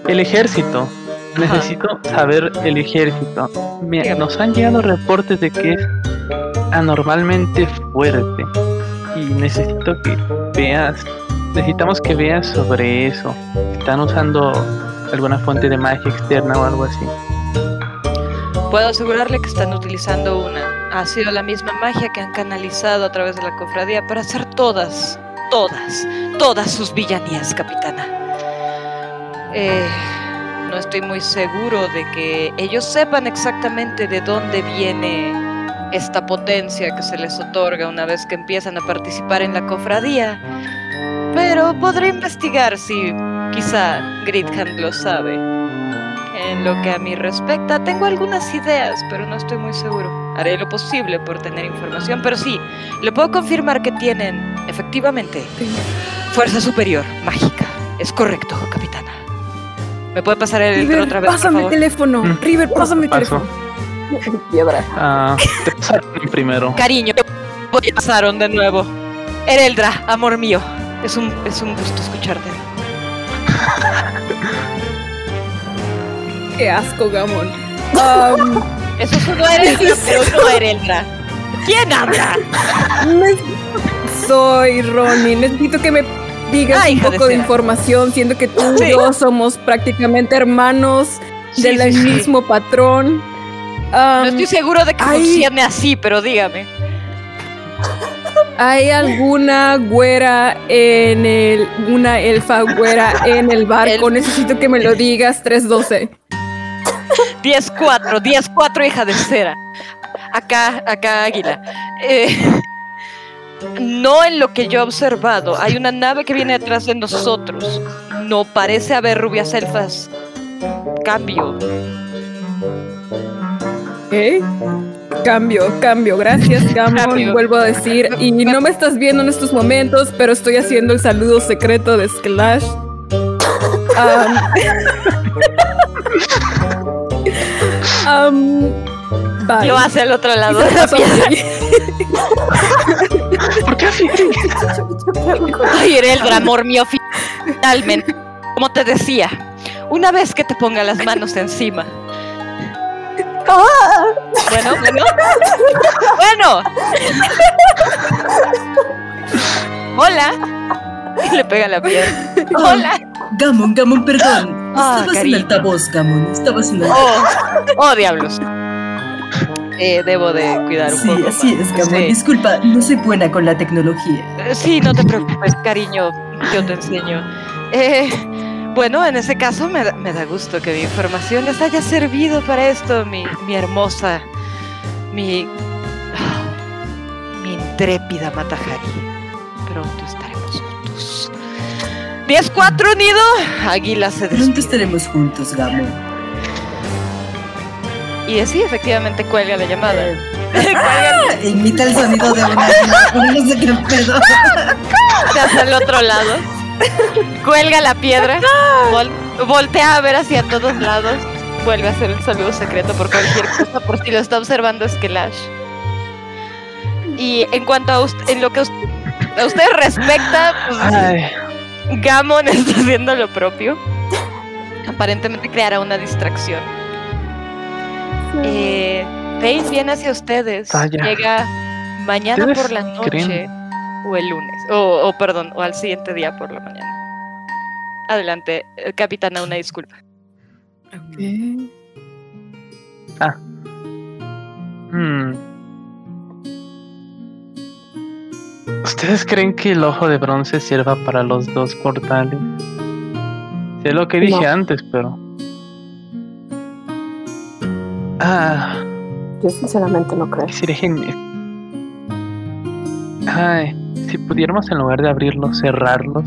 El ejército. Ajá. Necesito saber el ejército. Mira, Dígame. nos han llegado reportes de que es anormalmente fuerte. Y necesito que veas. Necesitamos que veas sobre eso. ¿Están usando alguna fuente de magia externa o algo así? Puedo asegurarle que están utilizando una. Ha sido la misma magia que han canalizado a través de la cofradía para hacer todas, todas, todas sus villanías, capitana. Eh, no estoy muy seguro de que ellos sepan exactamente de dónde viene esta potencia que se les otorga una vez que empiezan a participar en la cofradía. Pero podré investigar si quizá Gridhand lo sabe. En lo que a mí respecta, tengo algunas ideas, pero no estoy muy seguro. Haré lo posible por tener información, pero sí, le puedo confirmar que tienen, efectivamente, fuerza superior, mágica. Es correcto, capitana. ¿Me puede pasar el River, otra vez, por pásame el teléfono. Mm. River, pásame el teléfono. [LAUGHS] Piedra. Ah, te pasaron primero. Cariño, te pasaron de nuevo. Ereldra, amor mío. Es un, es un gusto escucharte. [LAUGHS] Qué asco, Gamon. Am, [LAUGHS] Eso es un Ereldra, pero no Ereldra. ¿Quién habla? soy Ronnie. Necesito que me digas Ah, un de poco de información, siendo que tú Sí. y yo somos prácticamente hermanos Sí, del sí, sí. mismo patrón. No estoy seguro de que ay. funcione así, pero dígame. ¿Hay alguna güera en el. una elfa güera en el barco? El- Necesito que me lo digas, 312. 10-4, 10-4, hija de cera. Acá, acá, águila. Eh, no en lo que yo he observado. Hay una nave que viene detrás de nosotros. No parece haber rubias elfas. Cambio. ¿Eh? Cambio, cambio. Gracias. [LAUGHS] Cambio. Vuelvo a decir. Y no me estás viendo en estos momentos, pero estoy haciendo el saludo secreto de Sklash. Am, bye. Lo hace al otro lado. [LAUGHS] ¿Por qué así? Ay, Ereldra, amor mío, finalmente. Como te decía, una vez que te ponga las manos encima. Bueno, bueno. Bueno. Hola. Y le pega la piedra. Hola. Gamon, Gamon, perdón. Ah, Estabas en cariño. altavoz, Gamon. Estabas en altavoz. Oh, oh diablos. Eh, debo de cuidar un Sí, poco. así más. es, Gamon. Sí. Disculpa, no soy buena con la tecnología. Eh, Sí, no te preocupes, cariño, yo te enseño. Eh, bueno, en ese caso me da, me da gusto que mi información les haya servido para esto, mi, mi hermosa, mi, mi intrépida Matajari. Pronto juntos. 10-4 unido, Águila se Pronto despide. estaremos juntos, Gamon. Y sí, efectivamente cuelga la llamada. [LAUGHS] cuelga [LAUGHS] Imita el sonido de una águila, [LAUGHS] no sé qué pedo. hacia el otro lado. Cuelga la piedra. vol- voltea a ver hacia todos lados. Vuelve a hacer el saludo secreto por cualquier cosa, por si lo está observando Skelash. Y en cuanto a, ust- en lo que a usted respecta, pues, Ay, Gamon [LAUGHS] está haciendo lo propio. Aparentemente creará una distracción. Eh, Pace viene hacia ustedes. Vaya. Llega mañana ¿Ustedes por la noche creen? o el lunes. O, o, perdón, o al siguiente día por la mañana. Adelante, eh, capitana, una disculpa. hmm. ¿Ustedes creen que el ojo de bronce sirva para los dos portales? Sé lo que dije No. antes, pero. Ah, Yo sinceramente no creo. sería genial. Ay, si pudiéramos en lugar de abrirlos, cerrarlos.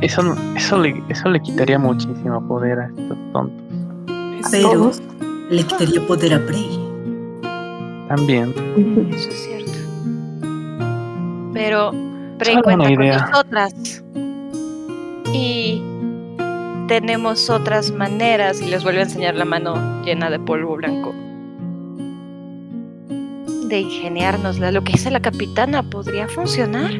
Eso, no- eso, le, eso le quitaría muchísimo poder a estos tontos. Pero Todos. le quitaría poder a Prey. También. Eso es cierto. Pero Prey cuenta con nosotras. Y tenemos otras maneras. Y les vuelve a enseñar la mano llena de polvo blanco. De ingeniárnosla. Lo que dice la capitana podría funcionar.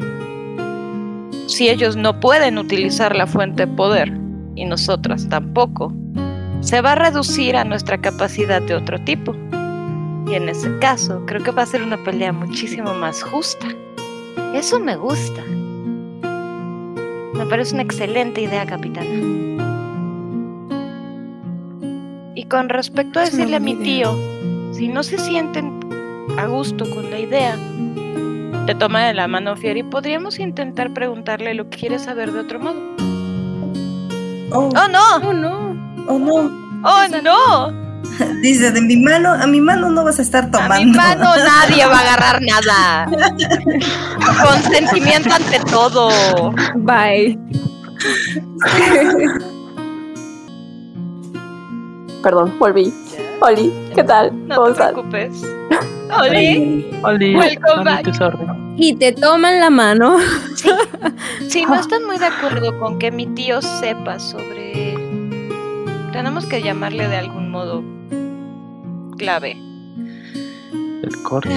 Si ellos no pueden utilizar la fuente de poder. Y nosotras tampoco. Se va a reducir a nuestra capacidad de otro tipo. Y en ese caso, creo que va a ser una pelea muchísimo más justa. Eso me gusta. Me parece una excelente idea, capitana. Y con respecto a Es decirle a mi tío, si no se sienten a gusto con la idea, te toma de la mano Fieri, podríamos intentar preguntarle lo que quiere saber de otro modo. Oh, ¡Oh, no! Oh, no. oh no. ¡Oh, no! [LAUGHS] Dice, de mi mano, a mi mano no vas a estar tomando. A mi mano [LAUGHS] nadie va a agarrar nada. Consentimiento ante todo. Bye. Perdón, volví. Oli, ¿qué tal? No ¿Cómo te estás? preocupes. Oli, Oli, Welcome back. Y te toman la mano. si no están muy de acuerdo con que mi tío sepa sobre Tenemos que llamarle de algún modo clave. El corcho.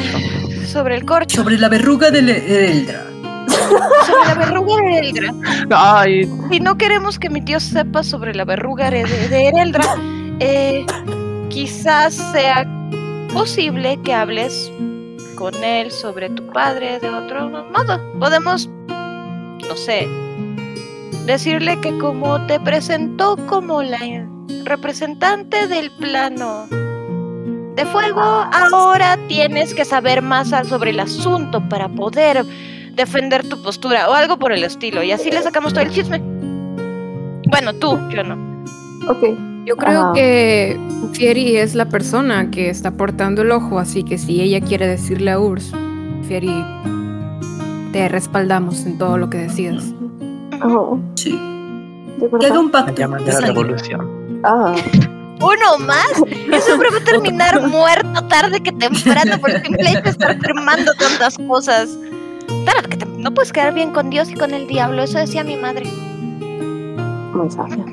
Sobre el corcho. Sobre la verruga del Eldra. Sobre la verruga de Eldra. Ay, Si no queremos que mi tío sepa sobre la verruga de, de Ereldra, eh, quizás sea posible que hables con él sobre tu padre de otro modo. Podemos, no sé, decirle que como te presentó como la representante del plano de fuego, ahora tienes que saber más sobre el asunto para poder defender tu postura o algo por el estilo. Y así le sacamos todo el chisme. Bueno, tú, yo no. Ok. Yo creo Ajá. que Fieri es la persona que está portando el ojo, así que si ella quiere decirle a Urs, Fieri, te respaldamos en todo lo que decidas. Oh, Sí. Que haga un pacto llaman de la revolución. Ah, Uno más. Hombre va a terminar [LAUGHS] muerto tarde que temprano por el simple hecho de estar firmando tantas cosas. Tarde que tem- no puedes quedar bien con Dios y con el diablo. Eso decía mi madre. muy sabia.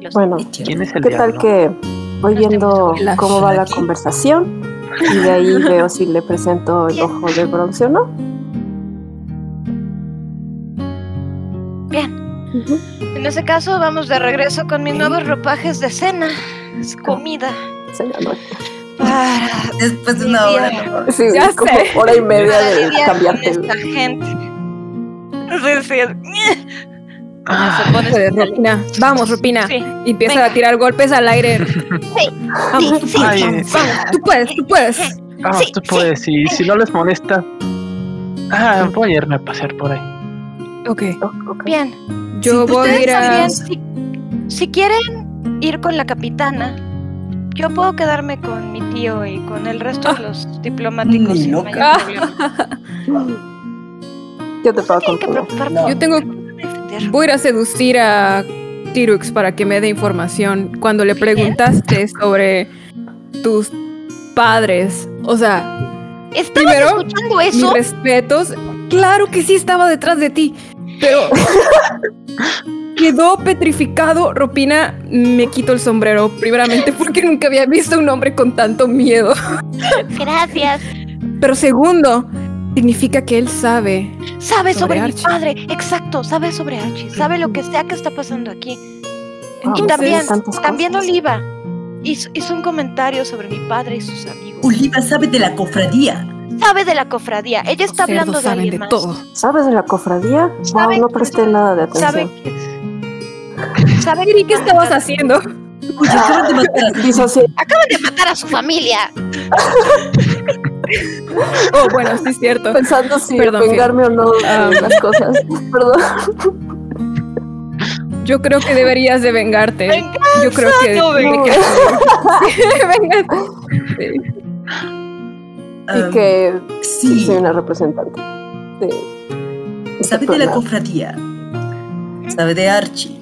Lo sé. Bueno, ¿Quién es el ¿qué tal diablo? que voy viendo cómo va la conversación? Y de ahí veo si le presento el ojo de bronce o no. Ujú. En ese caso, vamos de regreso con mis nuevos ropajes de cena. Es comida. Noche. Para, Después de una hora. ¿no? Sí, Ya como sé. hora y media de cambiarte. esta gente. Sí, sí, es- Ah, se pone Puedes, Ropina. Vamos, Ropina. Sí, Y empieza venga. a tirar golpes al aire. sí, Vamos, sí. Ay, vamos, vamos. Tú puedes, tú puedes. vamos, Sí, tú sí. puedes. Y si no les molesta. Ah, voy a irme a pasear por ahí. Ok. Oh, ok. Bien. Yo voy a ir a. si, si quieren ir con la capitana, yo puedo quedarme con mi tío y con el resto de los diplomáticos Ni sin loca. Yo te acompañar. preocuparme. No. Yo tengo. Voy a ir a seducir a Tirux para que me dé información. Cuando le preguntaste sobre tus padres, o sea, ¿Estabas primero, escuchando mis eso? respetos. Claro que sí estaba detrás de ti, pero [LAUGHS] quedó petrificado. Ropina, me quito el sombrero, primeramente porque nunca había visto un hombre con tanto miedo. Gracias. Pero segundo, significa que él sabe. Sabe Sobre sobre, mi Archie. padre. Exacto, sabe sobre Archie. Sabe lo que sea que está pasando aquí. Y también, también. Oliva hizo, hizo un comentario sobre mi padre y sus amigos. Oliva sabe de la cofradía. Sabe de la cofradía. Ella está Los hablando de saben alguien de más. todo. ¿Sabes de la cofradía? Wow, no presté nada de atención. que... Sabe Iri, ¿qué estabas haciendo? Oye, acaban de matar a Hizo así. Acaban de matar a su familia. [LAUGHS] Oh, bueno, sí es cierto. Pensando si Perdón, vengarme o no de Ah. las cosas. Perdón. Yo creo que deberías de vengarte. Venganza, Yo creo que no venganza. Venganza. [LAUGHS] Sí. Y Um, que Sí, soy una representante. de sabe de la cofradía. Sabe de Archie.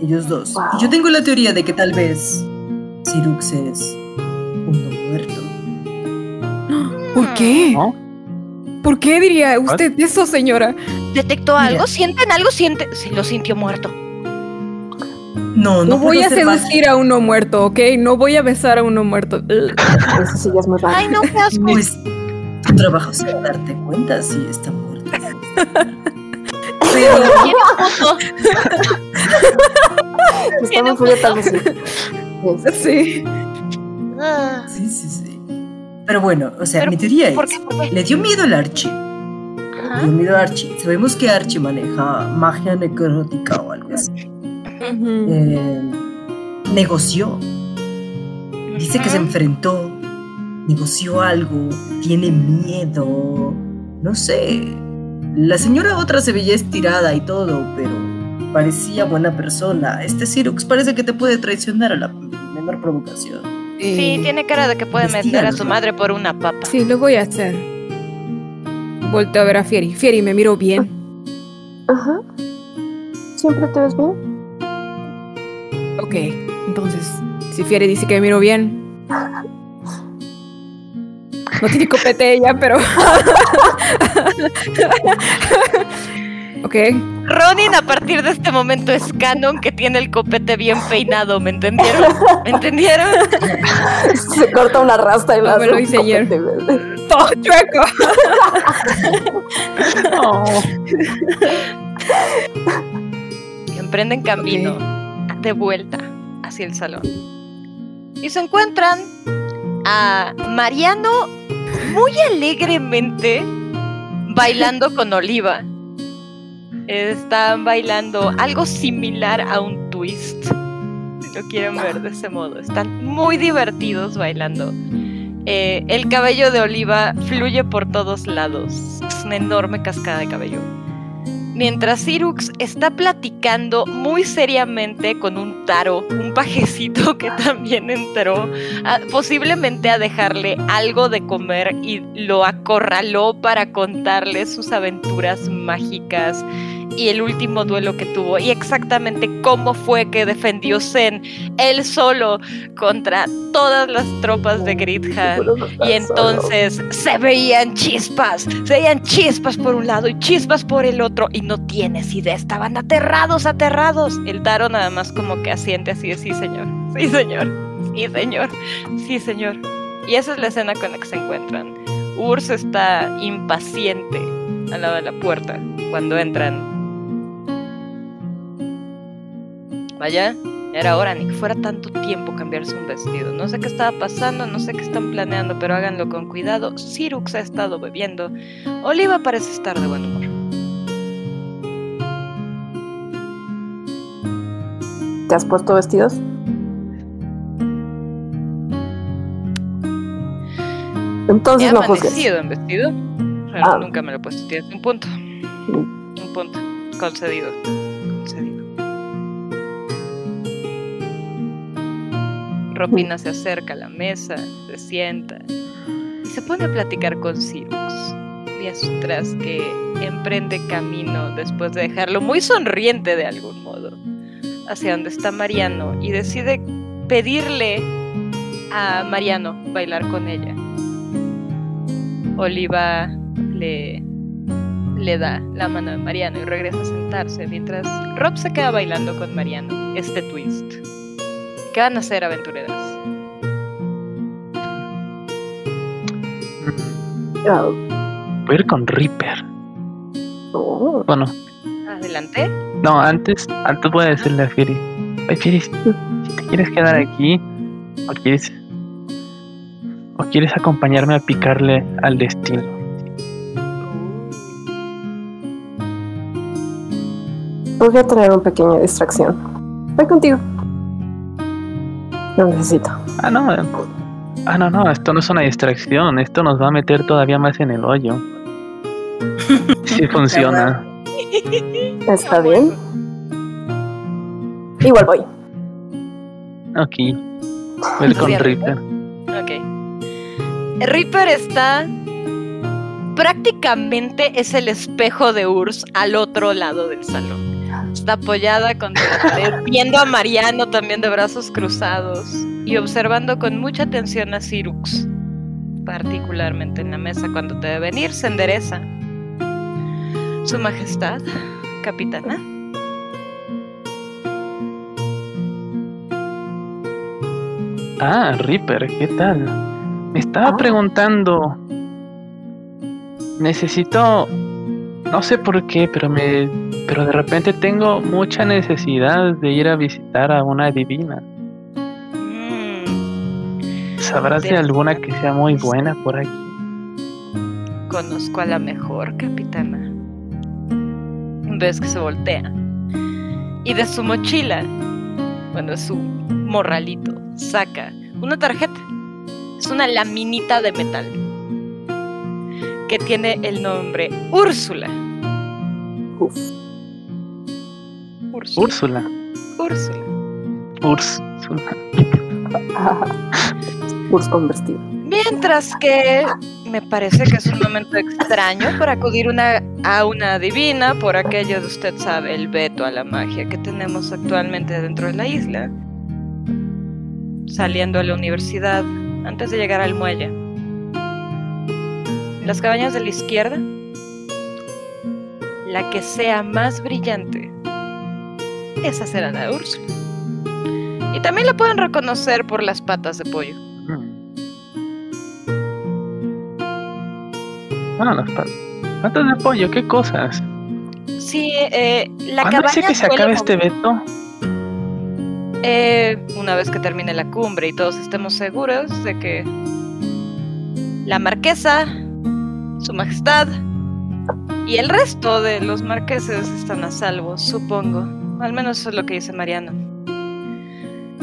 Ellos dos. Wow. Y yo tengo la teoría de que tal vez Sirux es un no muerto. [GASPS] ¿Por qué? ¿No? ¿Por qué diría usted eso, señora? ¿Detectó algo? ¿Sienten algo? Siente... Sí, lo sintió muerto. No, no, No voy a seducir a uno muerto, ¿ok? No voy a besar a uno muerto. [LAUGHS] Eso sí ya es muy raro. Ay, no, qué asco. [LAUGHS] Pues tu trabajo es darte cuenta si está muerto. Pero [LAUGHS] Tiene foto. Si está muy fría, tal vez sí. Es- Sí. Ah, sí, sí, sí. Pero bueno, o sea, Pero, mi teoría ¿Por es, qué? ¿Por qué? le dio miedo al Archie. Ajá. Le dio miedo a Archie. Sabemos que Archie maneja magia necrótica o algo así. Eh, negoció. Dice que se enfrentó. Negoció algo. Tiene miedo. No sé. La señora otra se veía estirada y todo, pero parecía buena persona. Este Sirux parece que te puede traicionar a la menor provocación. Sí, tiene cara de que puede meter a su madre por una papa. Sí, lo voy a hacer. Volteo a ver a Fieri. Fieri, me miro bien. Ajá. ¿Siempre te ves bien? Ok, entonces, si Fieri dice que me miro bien. No tiene copete ella, pero. [LAUGHS] Ok. Ronin a partir de este momento es canon que tiene el copete bien peinado, ¿me entendieron? ¿Me entendieron? Se corta una rasta y No, me lo un hice ayer. Todo chueco. [LAUGHS] No. Emprenden camino de vuelta hacia el salón. Y se encuentran a Mariano muy alegremente bailando con Oliva. Están bailando algo similar a un twist. Si lo quieren ver de ese modo. Están muy divertidos bailando. Eh, el cabello de Oliva fluye por todos lados. Es una enorme cascada de cabello. Mientras Sirux está platicando muy seriamente con un taro, un pajecito [LAUGHS] que también entró, posiblemente a dejarle algo de comer y lo acorraló para contarle sus aventuras mágicas y el último duelo que tuvo y exactamente cómo fue que defendió Zen él solo contra todas las tropas de Gridha. Y entonces se veían chispas, se veían chispas por un lado y chispas por el otro y no tienes idea, estaban aterrados, aterrados. El Taro nada más como que asiente así de sí señor, sí señor, sí señor, sí señor. Y esa es la escena con la que se encuentran. Urs está impaciente al lado de la puerta cuando entran. Vaya, era hora ni que fuera tanto tiempo cambiarse un vestido. No sé qué estaba pasando, no sé qué están planeando, pero háganlo con cuidado. Sirux ha estado bebiendo. Oliva parece estar de buen humor. ¿Te has puesto vestidos? He Entonces no juzgues. en vestido. pero Ah. Nunca me lo he puesto. Tienes un punto. Un punto. Concedido. Ropina se acerca a la mesa, se sienta y se pone a platicar con Sirux. Mientras que emprende camino después de dejarlo muy sonriente de algún modo hacia donde está Mariano y decide pedirle a Mariano bailar con ella. Oliva le, le da la mano a Mariano y regresa a sentarse mientras Rob se queda bailando con Mariano este twist. ¿Qué van a hacer, aventureras? Voy a ir con Reaper. oh. Bueno, Adelante. no, antes, antes voy a decirle a Firi. Oye, Firi, si te quieres quedar aquí, o quieres, o quieres acompañarme a picarle al destino. Voy a traer una pequeña distracción. Voy contigo. Lo necesito. Ah, no. eh. Ah, no, no, esto no es una distracción. Esto nos va a meter todavía más en el hoyo. [LAUGHS] Sí funciona. ¿Está bien? Igual voy. Ok. Voy con. Reaper. Ok. Reaper está. Prácticamente es el espejo de Urs al otro lado del salón. Está apoyada contra la pared, viendo a Mariano también de brazos cruzados y observando con mucha atención a Sirux. Particularmente en la mesa cuando te ve venir, se endereza. Su Majestad, capitana. Ah, Reaper, ¿qué tal? Me estaba Ah. preguntando. Necesito. No sé por qué, pero me. Pero de repente tengo mucha necesidad de ir a visitar a una divina. Mm, ¿Sabrás de De- alguna que sea muy buena por aquí? Conozco a la mejor capitana. Ves que se voltea. Y de su mochila, bueno, de su morralito, saca una tarjeta. Es una laminita de metal. Que tiene el nombre Úrsula. Uf. Úrsula. Úrsula. Úrsula. Úrsula. [LAUGHS] Urs con vestido. Mientras que me parece que es un momento extraño para acudir una, a una divina, por aquello de usted sabe, el veto a la magia que tenemos actualmente dentro de la isla. Saliendo a la universidad, antes de llegar al muelle. Las cabañas de la izquierda. la que sea más brillante, esa será la de Úrsula. Y también la pueden reconocer por las patas de pollo. Ah, las pat- patas de pollo, qué cosas. Sí, eh, la ¿Cuándo cabaña dice que se acabe este veto? Eh, una vez que termine la cumbre y todos estemos seguros de que la marquesa, su majestad y el resto de los marqueses están a salvo, supongo. Al menos eso es lo que dice Mariano.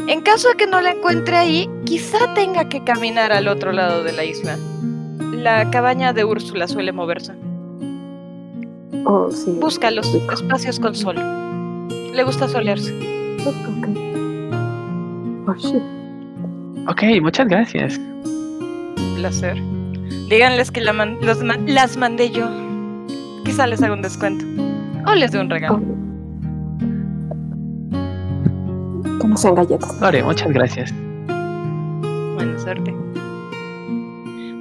En caso de que no la encuentre ahí, quizá tenga que caminar al otro lado de la isla. La cabaña de Úrsula suele moverse. Oh, sí. Busca los espacios con sol. Le gusta solearse. Ok. Oh, muchas gracias. placer. Díganles que la man- los man- las mandé yo. Quizá les haga un descuento. O les dé un regalo. Que no sean galletas. Lore, muchas gracias. Buena suerte.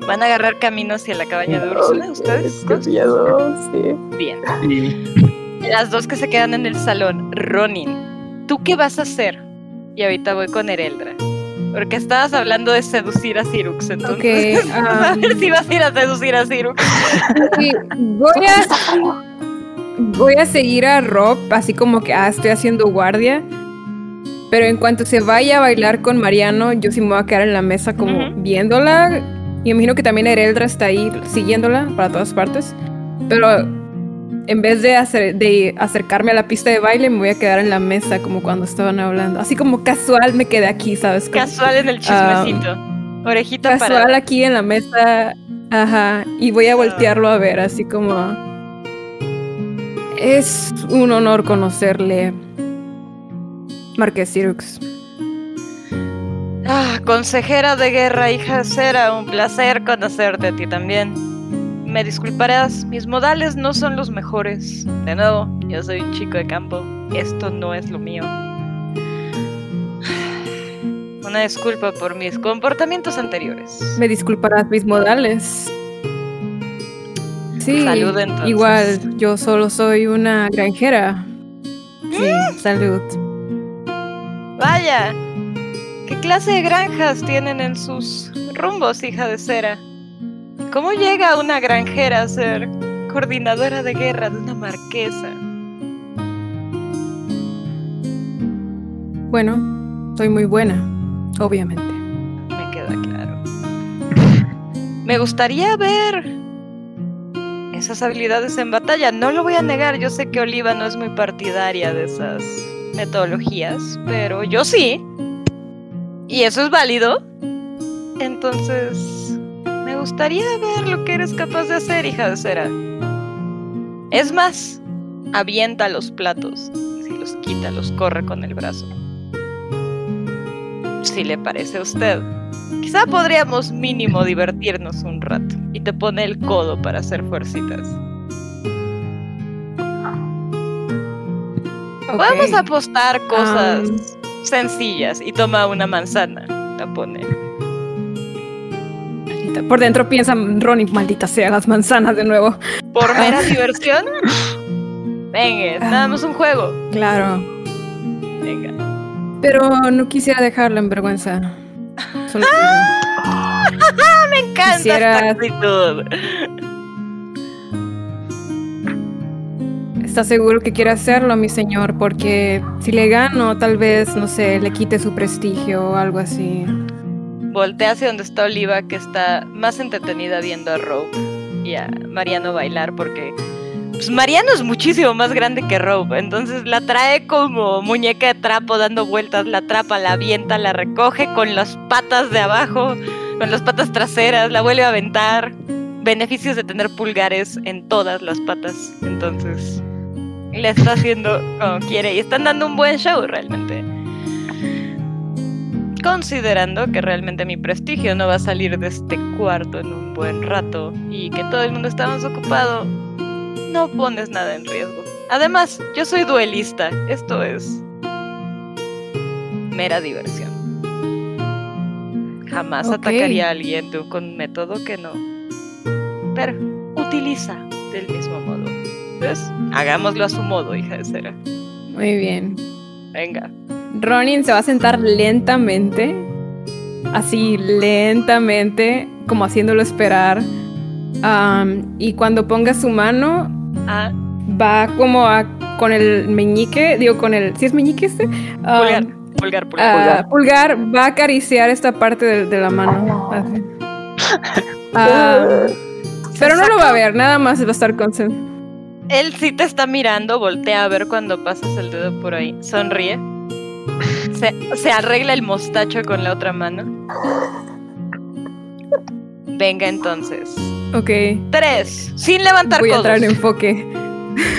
¿Van a agarrar camino hacia la cabaña de Úrsula ustedes? Qué miedo, sí. Bien. Y Las dos que se quedan en el salón. Ronin, ¿tú qué vas a hacer? Y ahorita voy con Ereldra. Porque estabas hablando de seducir a Cirux, entonces. Ok, [LAUGHS] a ver am, si vas a ir a seducir a Cirux. sí, voy a voy a seguir a Rob, así como que ah, estoy haciendo guardia. Pero en cuanto se vaya a bailar con Mariano, yo sí me voy a quedar en la mesa como viéndola. Y imagino que también Ereldra está ahí siguiéndola para todas partes. Pero en vez de, hacer, de acercarme a la pista de baile, me voy a quedar en la mesa como cuando estaban hablando. Así como casual me quedé aquí, ¿sabes? Como Casual en el chismecito. Orejita casual aquí en la mesa. Ajá. Y voy a voltearlo a ver, así como. Es un honor conocerle. Marqués Cirux. Ah, consejera de guerra, hija Cera, un placer conocerte a ti también. Me disculparás, mis modales no son los mejores. De nuevo, yo soy un chico de campo. Esto no es lo mío. [SIGHS] Una disculpa por mis comportamientos anteriores. Me disculparás mis modales. Sí, Salud, entonces. igual, yo solo soy una granjera. Sí, salud. Vaya, ¿qué clase de granjas tienen en sus rumbos, hija de Cera? ¿Cómo llega una granjera a ser coordinadora de guerra de una marquesa? Bueno, soy muy buena, obviamente. Me queda claro. Me gustaría ver esas habilidades en batalla. No lo voy a negar, yo sé que Oliva no es muy partidaria de esas metodologías, pero yo sí. Y eso es válido. Entonces, gustaría ver lo que eres capaz de hacer, hija de cera. Es más, avienta los platos. Si los quita, los corre con el brazo. Si le parece a usted. Quizá podríamos mínimo [LAUGHS] divertirnos un rato. Y te pone el codo para hacer fuercitas. Podemos Ok. apostar cosas sencillas. Y toma una manzana. La pone. Maldita- Por dentro piensa Ronnie, maldita sea las manzanas de nuevo. Por mera diversión. Venga, nada más un juego. Claro. Venga. Pero no quisiera dejarla en vergüenza. Solo [LAUGHS] Me encanta Quisiera- esta actitud. ¿Está seguro que quiere hacerlo, mi señor? Porque si le gano, tal vez, no sé, le quite su prestigio o algo así. Voltea hacia donde está Oliva, que está más entretenida viendo a Rope y a Mariano bailar, porque pues, Mariano es muchísimo más grande que Rope. Entonces la trae como muñeca de trapo, dando vueltas, la atrapa, la avienta, la recoge con las patas de abajo, con las patas traseras, la vuelve a aventar. Beneficios de tener pulgares en todas las patas. Entonces le está haciendo como quiere y están dando un buen show realmente. Considerando que realmente mi prestigio no va a salir de este cuarto en un buen rato y que todo el mundo está más ocupado, no pones nada en riesgo. Además, yo soy duelista. Esto es mera diversión. Jamás atacaría a alguien de- con un método que no. Pero utiliza del mismo modo. Entonces, hagámoslo a su modo, hija de cera. Muy bien. Venga. Ronin se va a sentar lentamente, así lentamente, como haciéndolo esperar. Y cuando ponga su mano, Ah, va como a, con el meñique, digo con el, ¿sí es meñique este? Pulgar, pulgar, pulgar. ah, pulgar va a acariciar esta parte de, de la mano. así. [LAUGHS] Ah, [LAUGHS] pero no lo va a ver, nada más va a estar concentrado. Él sí te está mirando, voltea a ver cuando pasas el dedo por ahí. Sonríe. Se, se arregla el mostacho con la otra mano. Venga entonces. Ok, Tres. Sin levantar voy a entrar en enfoque.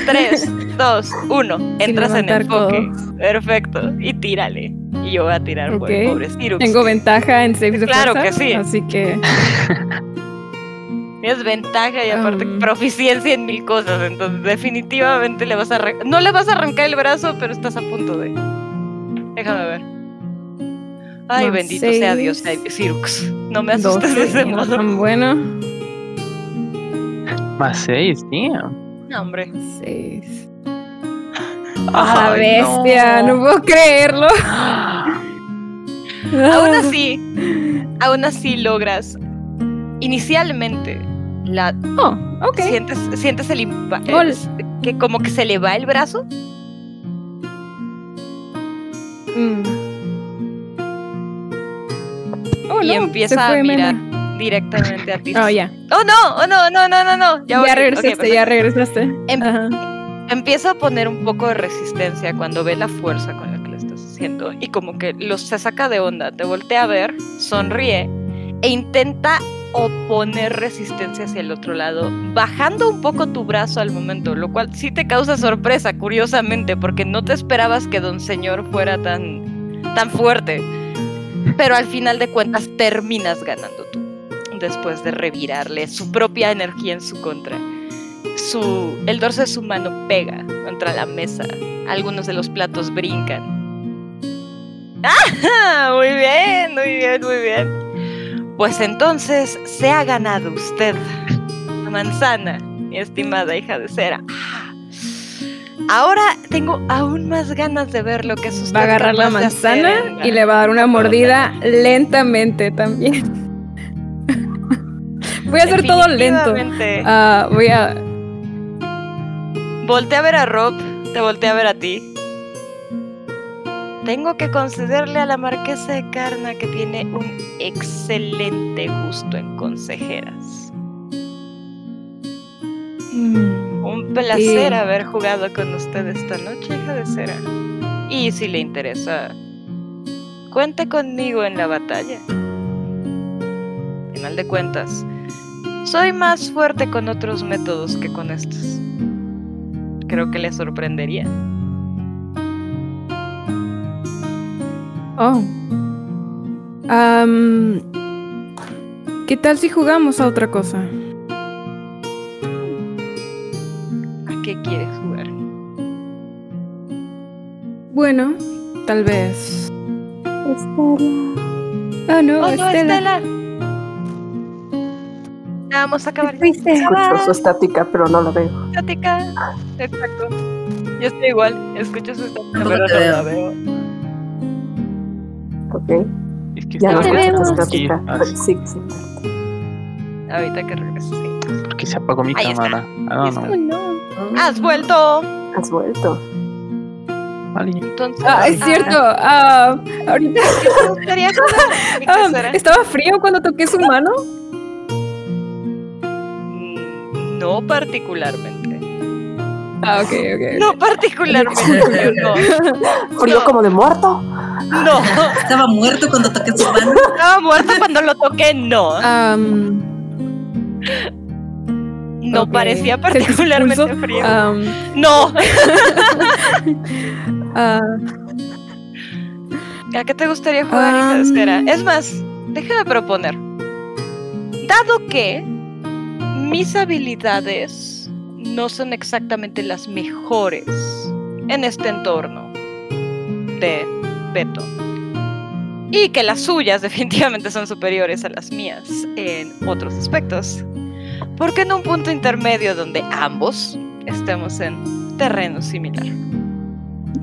Tres, dos, uno. Entras en enfoque. Perfecto. Y tírale. Y yo voy a tirar por el Ok. pobre Cyrus. Tengo ventaja en saves de Claro fuerza, que sí. Así que [LAUGHS] Tienes ventaja y aparte Um. proficiencia en mil cosas. Entonces, definitivamente le vas a. No le vas a arrancar el brazo, pero estás a punto de. Déjame ver. Ay, Más bendito sea. Dios, Cyrus. No me asustes de 12, ese no modo. tan bueno. Más seis, tío. No, hombre. 6. ¡A la Ay, bestia! No. puedo creerlo. [GASPS] Aún así, aún así logras. Inicialmente, la Oh, ok. sientes, sientes el impacto. Que como que se le va el brazo. Mm. Oh, Y no, empieza a mirar. Mena. directamente a ti. Oh, ya. Oh no, oh no, no, no, no, no. Ya, Ya, regresaste, perfecto. ya regresaste. Em- Ajá. Empieza a poner un poco de resistencia cuando ve la fuerza con la que lo estás haciendo y como que los se saca de onda, te voltea a ver, sonríe e intenta oponer resistencia hacia el otro lado, bajando un poco tu brazo al momento, lo cual sí te causa sorpresa, curiosamente, porque no te esperabas que Don Señor fuera tan, tan fuerte. Pero al final de cuentas terminas ganando tú, después de revirarle su propia energía en su contra su, el dorso de su mano pega contra la mesa. Algunos de los platos brincan. ¡Ah! [LAUGHS] Muy bien, muy bien, muy bien. Pues entonces se ha ganado usted la manzana, mi estimada hija de cera. Ah. Ahora tengo aún más ganas de ver lo que es usted Va a agarrar la manzana en y le va a dar una mordida lentamente también. [LAUGHS] Voy a hacer todo lento. Ah, voy a. Voltea a ver a Rob, te voltea a ver a ti. Tengo que concederle a la marquesa de Carna que tiene un excelente gusto en consejeras. Un placer haber jugado con usted esta noche, hija de cera. Y si le interesa, cuente conmigo en la batalla. Final de cuentas, soy más fuerte con otros métodos que con estos. Creo que le sorprendería. Oh. Am, ¿Qué tal si jugamos a otra cosa? ¿A qué quieres jugar? Bueno, tal vez. Ah, no, ¡Oh, no, Estela. Estela! Vamos a acabar. Escucho su estática, pero no la veo. Estática. Exacto. Yo estoy igual. Escucho su estática, pero no la veo. Ok. Es que Ya no estaba escucho aquí, así, Sí, sí. Ahorita que regrese, sí. porque se apagó mi Ahí está. cámara. Don't Listo. know. ¡Has vuelto! Has vuelto. Vale. Entonces. Ah, es cierto. ah, ahorita ¿Qué [LAUGHS] ah, estaba frío cuando toqué su mano. Mm, No particularmente. Ah, ok, ok. No particularmente. no. Frío No. como de muerto. No. Estaba muerto cuando toqué su mano. Estaba muerto cuando lo toqué, no. No parecía ¿Se te particularmente frío. No. [LAUGHS] ah, ¿A qué te gustaría jugar, de espera? Es más, déjame proponer. Dado que mis habilidades no son exactamente las mejores en este entorno de Beto, y que las suyas [LAUGHS] definitivamente son superiores a las mías en otros aspectos, ¿por qué en un punto intermedio donde ambos estemos en terreno similar.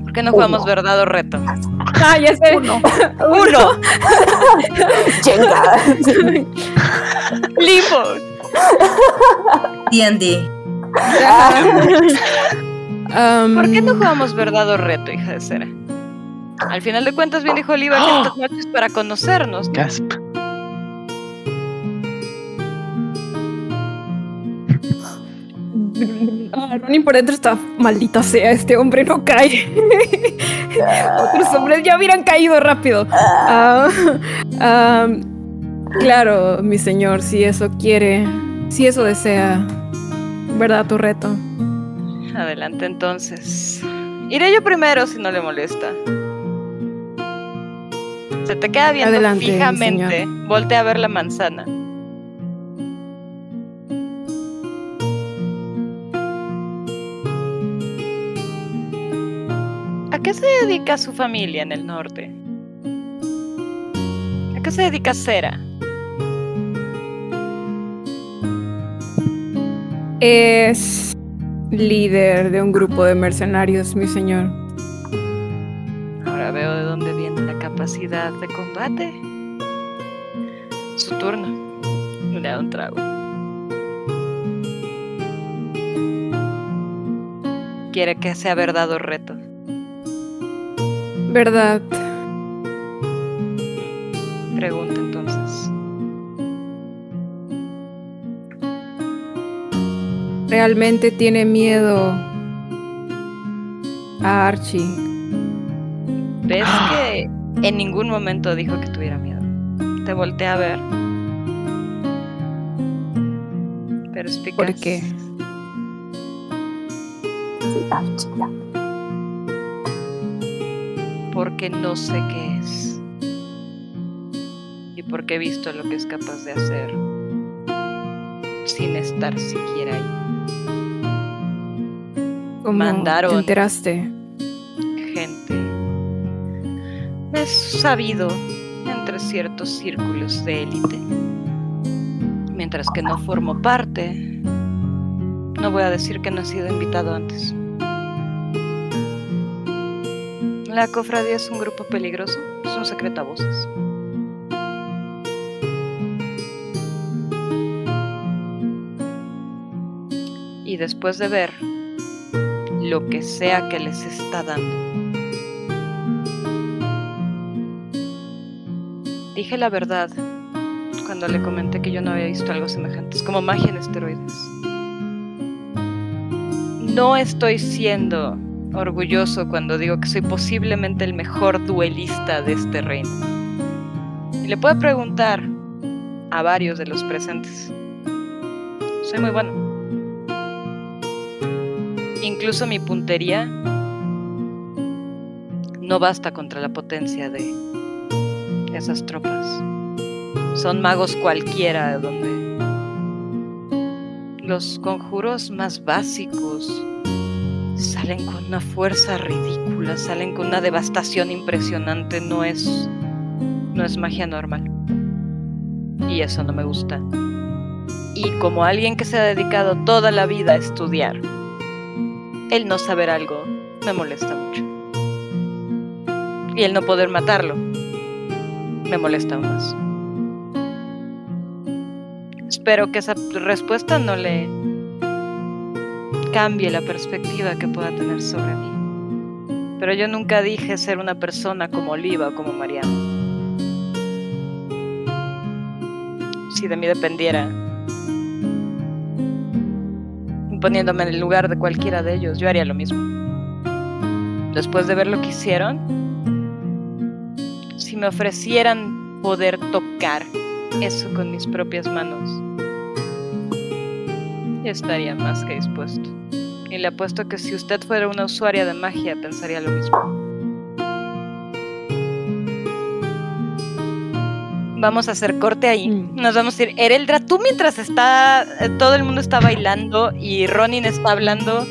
¿Por qué no jugamos verdad o reto? Ah, ya sé. Uno. ¡Uno! [LAUGHS] Chenga. [LAUGHS] ¡Limbo! D&D. ¿Por qué no jugamos verdad o reto, hija de cera? Al final de cuentas, bien dijo Oliva que estas noches para conocernos. ¿no? Gasp. Ah, Ronin por dentro está maldita sea, este hombre no cae. [LAUGHS] Otros hombres ya hubieran caído rápido. Ah, ah, claro, mi señor, si eso quiere, si eso desea, ¿verdad tu reto? Adelante entonces. Iré yo primero si no le molesta. Se te queda viendo Adelante, fijamente. Voltea a ver la manzana. ¿A qué se dedica su familia en el norte? ¿A qué se dedica Cera? Es líder de un grupo de mercenarios, mi señor. Ahora veo de dónde viene la capacidad de combate. Su turno. Le da un trago. Quiere que sea verdad o reto. ¿Verdad? Pregunta ¿Realmente tiene miedo a Archie? ¿Ves que en ningún momento dijo que tuviera miedo? Te volteé a ver. Perspicaz. ¿Por qué? Sí, Archie, ya. Porque no sé qué es. Y porque he visto lo que es capaz de hacer sin estar siquiera ahí. ¿Cómo Mandaron. te enteraste? gente. Es sabido entre ciertos círculos de élite. Mientras que no formo parte, no voy a decir que no he sido invitado antes. La cofradía es un grupo peligroso, es un. Y después de ver lo que sea que les está dando. Dije la verdad cuando le comenté que yo no había visto algo semejante. Es como magia en esteroides. No estoy siendo orgulloso cuando digo que soy posiblemente el mejor duelista de este reino. Y le puedo preguntar a varios de los presentes. Soy muy bueno. Incluso mi puntería no basta contra la potencia de esas tropas. Son magos cualquiera donde los conjuros más básicos salen con una fuerza ridícula, salen con una devastación impresionante, no es no es magia normal. Y eso no me gusta. Y como alguien que se ha dedicado toda la vida a estudiar, el no saber algo me molesta mucho. Y el no poder matarlo me molesta más. Espero que esa respuesta no le cambie la perspectiva que pueda tener sobre mí. Pero yo nunca dije ser una persona como Oliva o como Mariana. Si de mí dependiera, poniéndome en el lugar de cualquiera de ellos, yo haría lo mismo. Después de ver lo que hicieron, si me ofrecieran poder tocar eso con mis propias manos, estaría más que dispuesto. Y le apuesto que si usted fuera una usuaria de magia, pensaría lo mismo. Vamos a hacer corte ahí. Mm. Nos vamos a ir. Ereldra, tú mientras está. eh, todo el mundo está bailando y Ronin está hablando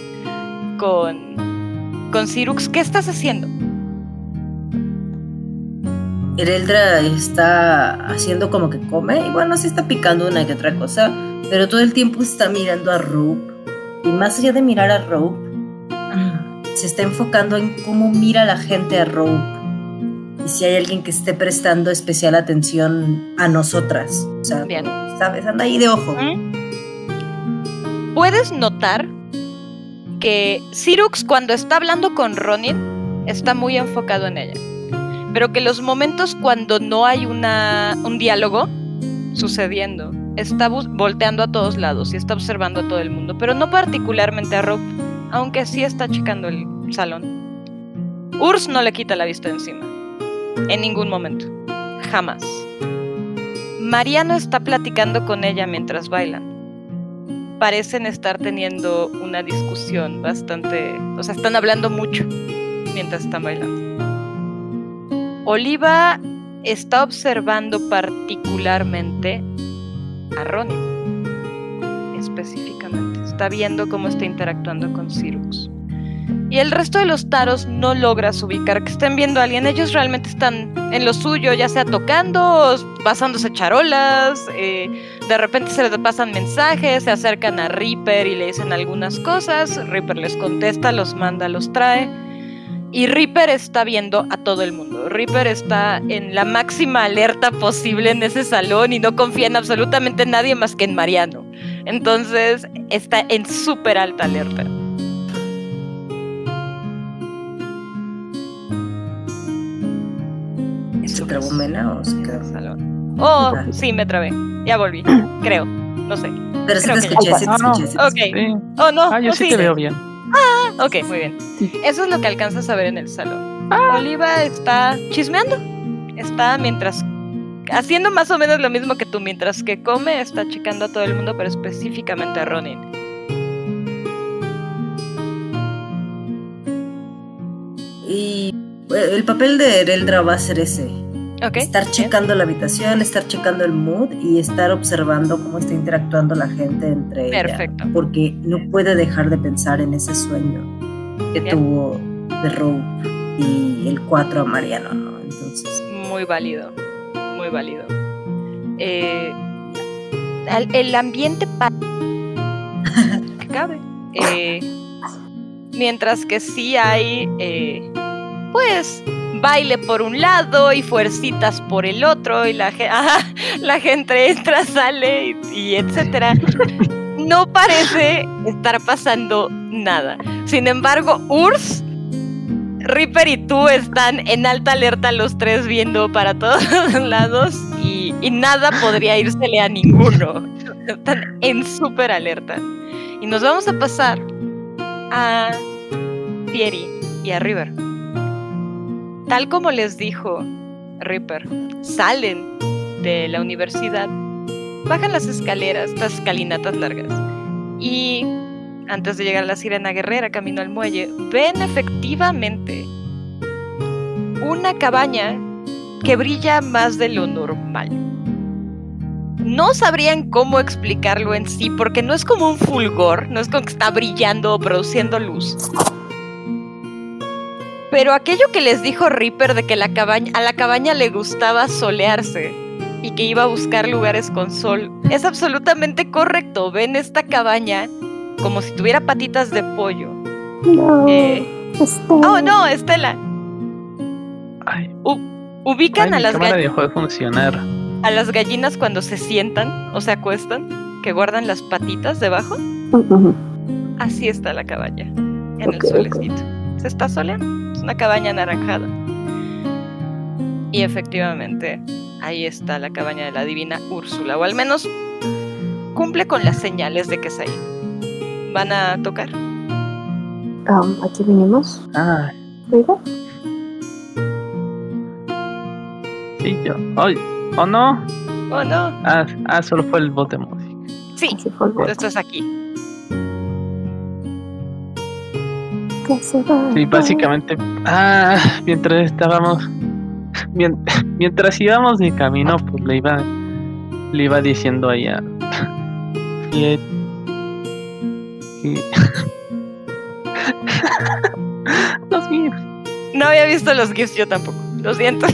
con. con Sirux, ¿qué estás haciendo? Ereldra está haciendo como que come y bueno, sí está picando una que otra cosa, pero todo el tiempo está mirando a Rook Y más allá de mirar a Rope, se está enfocando en cómo mira la gente a Rope. Y si hay alguien que esté prestando especial atención a nosotras. O sea, Bien. ¿sabes? Anda ahí de ojo. Puedes notar que Sirux cuando está hablando con Ronin está muy enfocado en ella. Pero que los momentos cuando no hay una, un diálogo sucediendo, está volteando a todos lados y está observando a todo el mundo, pero no particularmente a Rob, aunque sí está checando el salón. Urs no le quita la vista encima, en ningún momento, jamás. Mariano está platicando con ella mientras bailan parecen estar teniendo una discusión bastante, o sea, están hablando mucho mientras están bailando. Oliva está observando particularmente a Ronnie, específicamente. Está viendo cómo está interactuando con Sirux. Y el resto de los taros no logras ubicar que estén viendo a alguien. Ellos realmente están en lo suyo, ya sea tocando, pasándose charolas, eh, de repente se les pasan mensajes, se acercan a Reaper y le dicen algunas cosas, Reaper les contesta, los manda, los trae. Y Reaper está viendo a todo el mundo. Reaper está en la máxima alerta posible en ese salón y no confía en absolutamente nadie más que en Mariano. Entonces está en súper alta alerta. Trabó Mena o se quedó? Salón. Oh, sí, me trabé. Ya volví, [CLEARS THROAT] creo. No sé. Pero sí Creo te que escuché, ya. sí te Ah, escuché. sí te Ok. escuché. Sí. Oh, no. Ah, yo oh, sí te veo bien. Ok, muy bien. Eso es lo que alcanzas a ver en el salón. Oliva está chismeando. Está mientras haciendo más o menos lo mismo que tú. Mientras que come, está checando a todo el mundo, pero específicamente a Ronin. Y eh, el papel de Ereldra va a ser ese. Estar checando la habitación, estar checando el mood y estar observando cómo está interactuando la gente entre ella. Perfecto. Porque no puede dejar de pensar en ese sueño que Bien. tuvo de Rope y el 4 a Mariano, ¿no? Entonces, Muy válido. Muy válido. Eh, el ambiente [LAUGHS] que cabe. Eh, mientras que sí hay, eh, pues, baile por un lado y fuercitas por el otro y la, [LAUGHS] gente entra, sale y, y etcétera. No parece estar pasando nada. Sin embargo, Urs Reaper y tú están en alta alerta los tres viendo para todos [LAUGHS] lados y, nada podría írsele a ninguno. Están en súper alerta. Y nos vamos a pasar a Fieri y a River. Tal como les dijo Reaper, salen de la universidad, bajan las escaleras, estas escalinatas largas, y antes de llegar a la sirena guerrera camino al muelle, ven efectivamente una cabaña que brilla más de lo normal. No sabrían cómo explicarlo en sí, porque no es como un fulgor, no es como que está brillando o produciendo luz. Pero aquello que les dijo Reaper de que la cabaña, a la cabaña le gustaba solearse y que iba a buscar lugares con sol, es absolutamente correcto. Ven esta cabaña como si tuviera patitas de pollo. No. Eh, Este, oh, no, Estela. Ay, Ubican ay, a, las cámara ga- dejó de funcionar. a las gallinas cuando se sientan o se acuestan, que guardan las patitas debajo. Así está la cabaña, en el solecito. Se está soleando. Es una cabaña anaranjada. Y efectivamente, ahí está la cabaña de la divina Úrsula, o al menos cumple con las señales de que es ahí. ¿Van a tocar? Um, aquí vinimos. Ah, River. sí, yo. Ay, ¿O no? ¿O no? Ah, ah, solo fue el bot de música. Sí, Así fue el voto. esto es aquí. Que se va. Sí, básicamente. Ah, mientras estábamos. mien- [LAUGHS] Mientras íbamos de camino, pues le iba. Le iba diciendo ahí a. Fiet. [LAUGHS] y- [LAUGHS] Los míos. No había visto los GIFs yo tampoco. Lo siento.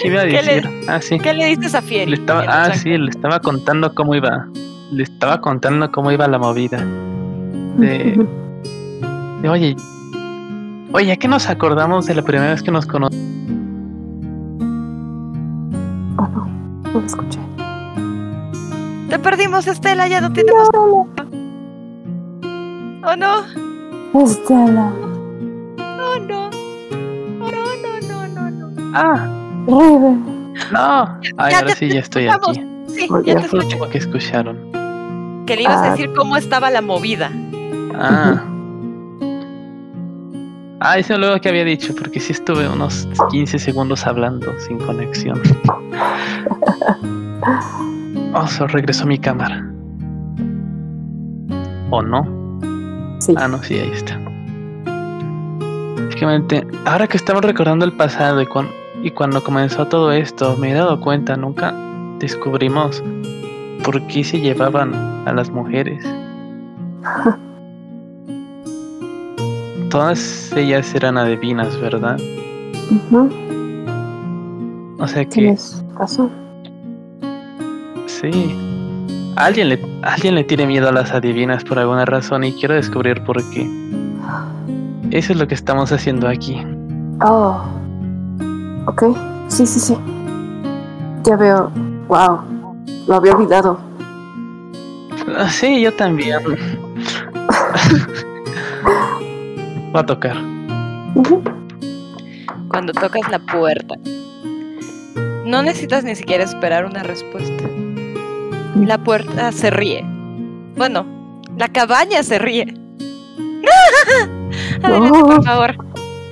Ah, ¿Qué iba a ¿Qué le-? Ah, sí. ¿Qué le dices a Fieri? Le estaba, ah, sí, le estaba contando cómo iba. Le estaba contando cómo iba la movida. De, de, oye, oye, ¿ya que nos acordamos de la primera vez que nos conocimos? Oh, no, no lo escuché. Te perdimos, Estela, ya no tenemos. ¿Oh no? Estela, Oh no. Oh no, no, no, no, no. Ah. No. Ay, ahora te- sí, ya estoy escuchamos. aquí. Sí, ya te escucho. último que escucharon. Que le ibas a Ah. decir cómo estaba la movida. Ah. Ah, eso luego que había dicho, porque sí estuve unos 15 segundos hablando sin conexión. Oh, so regresó mi cámara. ¿O no? Sí. Ah, no, sí, ahí está. Básicamente, ahora que estamos recordando el pasado y, cuan- y cuando comenzó todo esto, me he dado cuenta, nunca descubrimos por qué se llevaban a las mujeres. [LAUGHS] Todas ellas eran adivinas, ¿verdad? Ujú, O sea que Tienes razón. sí. Alguien le, alguien le tiene miedo a las adivinas por alguna razón y quiero descubrir por qué. [GASPS] Eso es lo que estamos haciendo aquí. Oh. Ok. Sí, sí, sí. Ya veo. Wow. Lo había olvidado. Ah, Sí, yo también. Va a tocar. Cuando tocas la puerta. No necesitas ni siquiera esperar una respuesta. La puerta se ríe. Bueno, la cabaña se ríe. [LAUGHS] Adelante, por favor.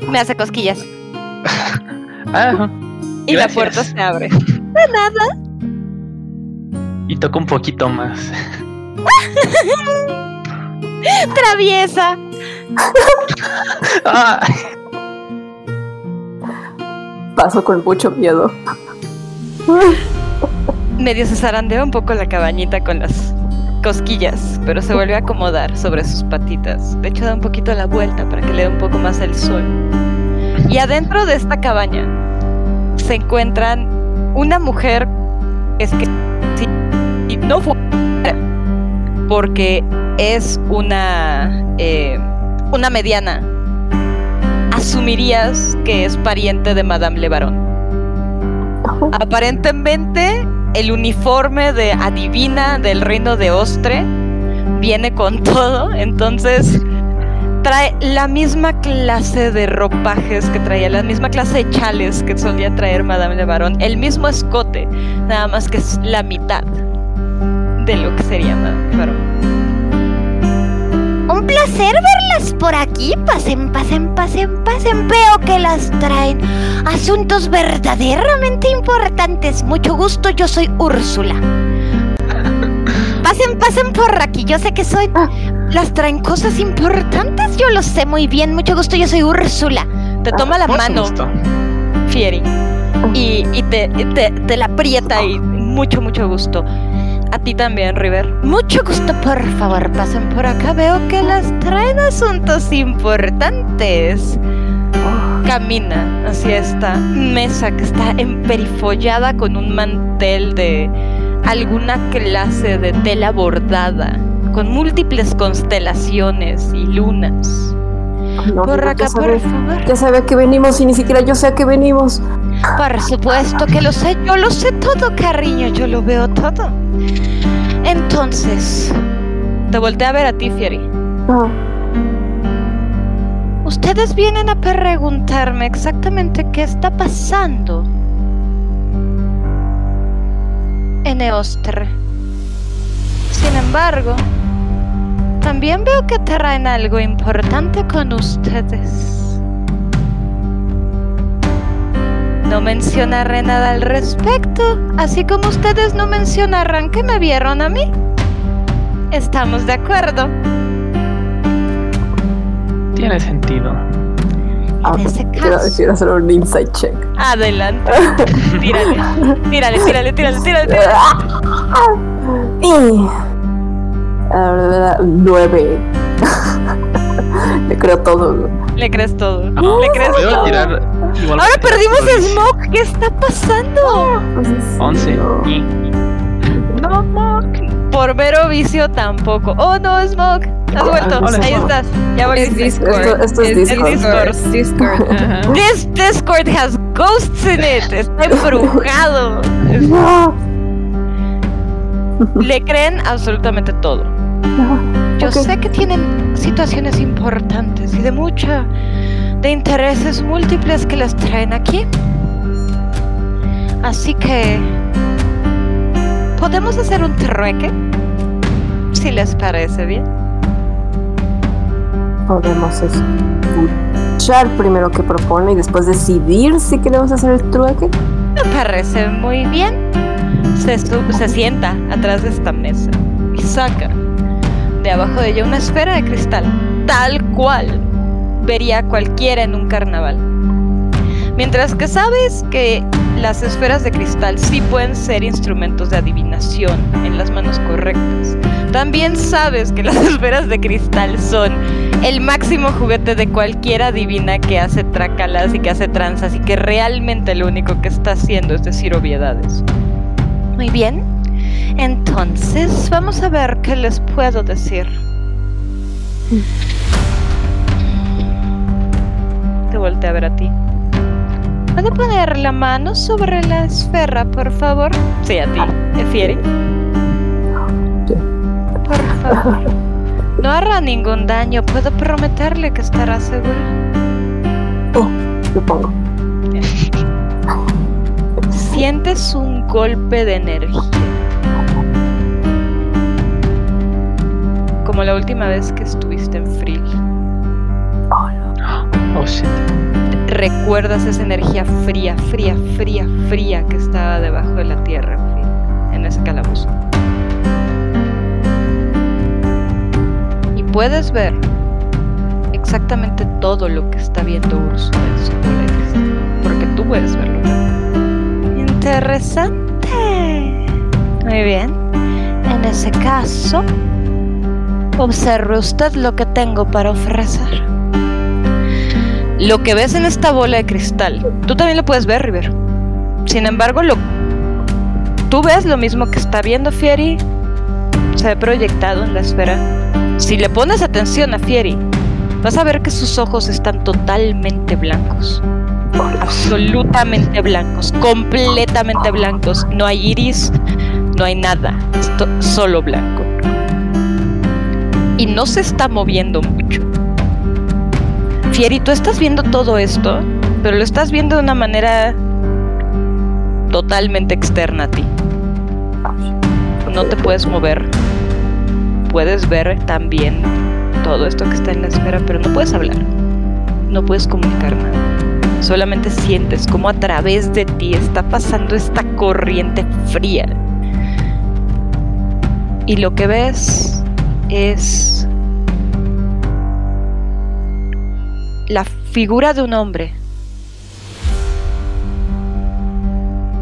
Me hace cosquillas. Ah, Y la puerta se abre. y toca un poquito más. [LAUGHS] Traviesa. Ah, Paso con mucho miedo. Medio se zarandea un poco la cabañita con las cosquillas, pero se vuelve a acomodar sobre sus patitas. De hecho, da un poquito la vuelta para que le dé un poco más el sol. Y adentro de esta cabaña se encuentran una mujer es que y no fue porque es una eh, una mediana. Asumirías que es pariente de Madame Lebaron. Aparentemente, el uniforme de adivina del reino de Ostre viene con [LAUGHS] todo, entonces trae la misma clase de ropajes que traía, la misma clase de chales que solía traer Madame de Barón, el mismo escote, nada más que es la mitad de lo que sería Madame de Barón. Un placer verlas por aquí. Pasen, pasen, pasen, pasen. Veo que las traen asuntos verdaderamente importantes. Mucho gusto, yo soy Úrsula. [LAUGHS] Pasen, pasen por aquí. Yo sé que soy. Las traen cosas importantes. Yo lo sé muy bien. Mucho gusto, yo soy Úrsula. Te toma la por mano. Fieri, y, y te, te, te la aprieta y mucho, mucho gusto. A ti también, River. Mucho gusto, por favor, pasen por acá. Veo que las traen asuntos importantes. camina hacia esta mesa que está emperifollada con un mantel de alguna clase de tela bordada, con múltiples constelaciones y lunas. No, Por River, acá, ya por sabe, favor. ya sabe a qué venimos y ni siquiera yo sé a qué venimos. Por supuesto que lo sé. Yo lo sé todo, cariño. Yo lo veo todo. Entonces, Te volteé a ver a ti, Fieri. Ah, ustedes vienen a preguntarme exactamente qué está pasando en Eostre. Sin embargo, también veo que traen algo importante con ustedes. No mencionaré nada al respecto, así como ustedes no mencionarán que me vieron a mí. ¿Estamos de acuerdo? Tiene sentido. ah, En ese quiero, caso, quiero hacer un insight check. Adelante. [LAUGHS] Tírale. Tírale, tírale, tírale, tírale, tírale. [LAUGHS] Y... ah, nueve. [LAUGHS] Le creo todo. Le crees todo. Ah, Le crees voy a todo. tirar igual Ahora perdimos a el- Smoke. ¿Qué está pasando? Pues es- 11. no. Y- Por mero vicio tampoco. Oh no, Smoke. Has vuelto. hola, Ahí Smoke. estás. Ya Es. Discord. Esto- esto es Discord. Discord. Discord. [LAUGHS] This Discord has ghosts in it. Está embrujado. [LAUGHS] No, Le creen absolutamente todo. No. Yo sé que tienen situaciones importantes y de mucha de intereses múltiples que les traen aquí. Así que podemos hacer un trueque, si les parece bien. Podemos escuchar primero qué propone y después decidir si queremos hacer el trueque. Me parece muy bien. Se, sienta atrás de esta mesa y saca abajo de ella una esfera de cristal, tal cual vería cualquiera en un carnaval. Mientras que sabes que las esferas de cristal sí pueden ser instrumentos de adivinación en las manos correctas. También sabes que las [LAUGHS] esferas de cristal son el máximo juguete de cualquier adivina que hace trácalas y que hace tranzas y que realmente lo único que está haciendo es decir obviedades. Muy bien. Entonces, vamos a ver qué les puedo decir. Te volteé a ver a ti. ¿Puede poner la mano sobre la esfera, por favor? Sí, a ti, Efieri. Por favor. No hará ningún daño, puedo prometerle que estará seguro. Supongo. [LAUGHS] Sientes un golpe de energía. Como la última vez que estuviste en Frill. Oh, shit. Recuerdas esa energía fría, fría, fría, fría que estaba debajo de la tierra en Frill, en ese calabozo. Y puedes ver exactamente todo lo que está viendo Úrsula en su cristal, Porque tú puedes verlo. Interesante. Muy bien. En ese caso, observe usted lo que tengo para ofrecer. Lo que ves en esta bola de cristal, tú también lo puedes ver, River. Sin embargo, lo, tú ves lo mismo que está viendo Fieri. Se ve proyectado en la esfera. Si le pones atención a Fieri, vas a ver que sus ojos están totalmente blancos. Absolutamente blancos, completamente blancos. No hay iris, no hay nada. Solo blanco. Y no se está moviendo mucho. Fieri, tú estás viendo todo esto, pero lo estás viendo de una manera totalmente externa a ti. No te puedes mover. Puedes ver también todo esto que está en la esfera, pero no puedes hablar. No puedes comunicar nada. Solamente sientes cómo a través de ti está pasando esta corriente fría. Y lo que ves es la figura de un hombre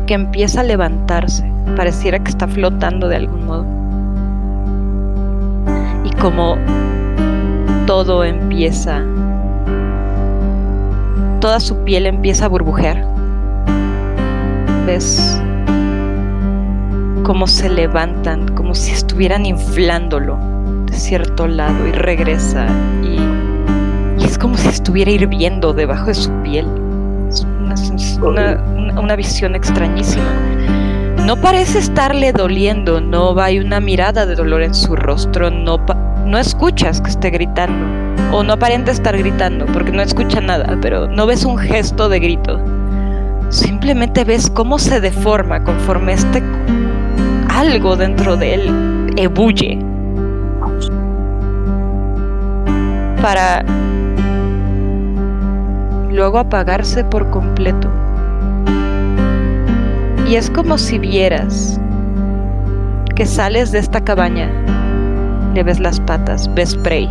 que empieza a levantarse. Pareciera que está flotando de algún modo. Y como todo empieza, toda su piel empieza a burbujear. ¿Ves? Cómo se levantan, como si estuvieran inflándolo de cierto lado y regresa y y es como si estuviera hirviendo debajo de su piel. Es una, una- una- una visión extrañísima. No parece estarle doliendo, no hay una mirada de dolor en su rostro, no, no escuchas que esté gritando, o no aparenta estar gritando, porque no escucha nada, pero no ves un gesto de grito. Simplemente ves cómo se deforma conforme este algo dentro de él ebulle. Para luego apagarse por completo. Y es como si vieras que sales de esta cabaña, le ves las patas, ves Prey,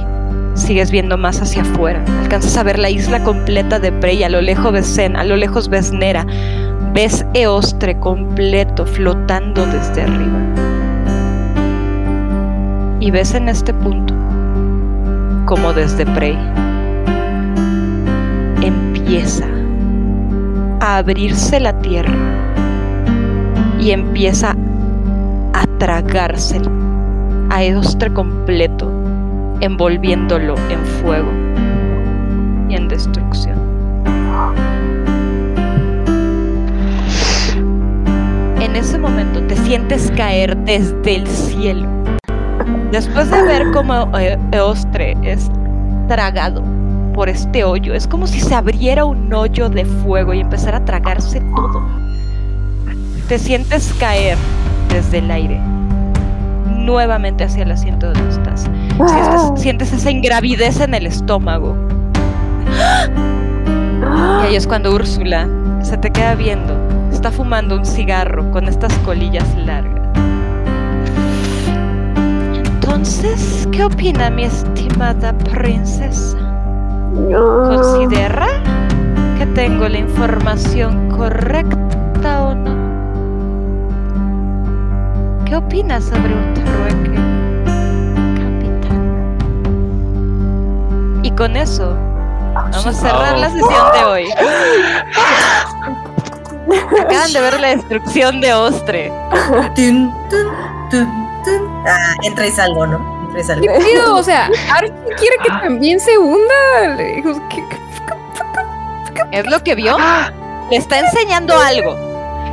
sigues viendo más hacia afuera, alcanzas a ver la isla completa de Prey, a lo lejos ves Zen, a lo lejos ves Nera, ves Eostre completo flotando desde arriba. Y ves en este punto como desde Prey empieza a abrirse la tierra y empieza a tragarse a Eostre completo, envolviéndolo en fuego y en destrucción. En ese momento te sientes caer desde el cielo. Después de ver cómo eh, Eostre es tragado por este hoyo, es como si se abriera un hoyo de fuego y empezara a tragarse todo. Te sientes caer desde el aire, nuevamente hacia el asiento donde estás. Sientes, sientes esa ingravidez en el estómago. Y ahí es cuando Úrsula se te queda viendo. Está fumando un cigarro con estas colillas largas. Entonces, ¿qué opina mi estimada princesa? ¿Considera que tengo la información correcta o no? ¿Qué opinas sobre un trueque, capitán? Y con eso, vamos a cerrar la sesión de hoy. [LAUGHS] Acaban de ver la destrucción de Ostre. Ah, entra y salgo, ¿no? Entra y salgo. O sea, [LAUGHS] Archie quiere que también se hunda. Le digo, ¿qué- qué- ¿Es lo que vio? Le está enseñando algo.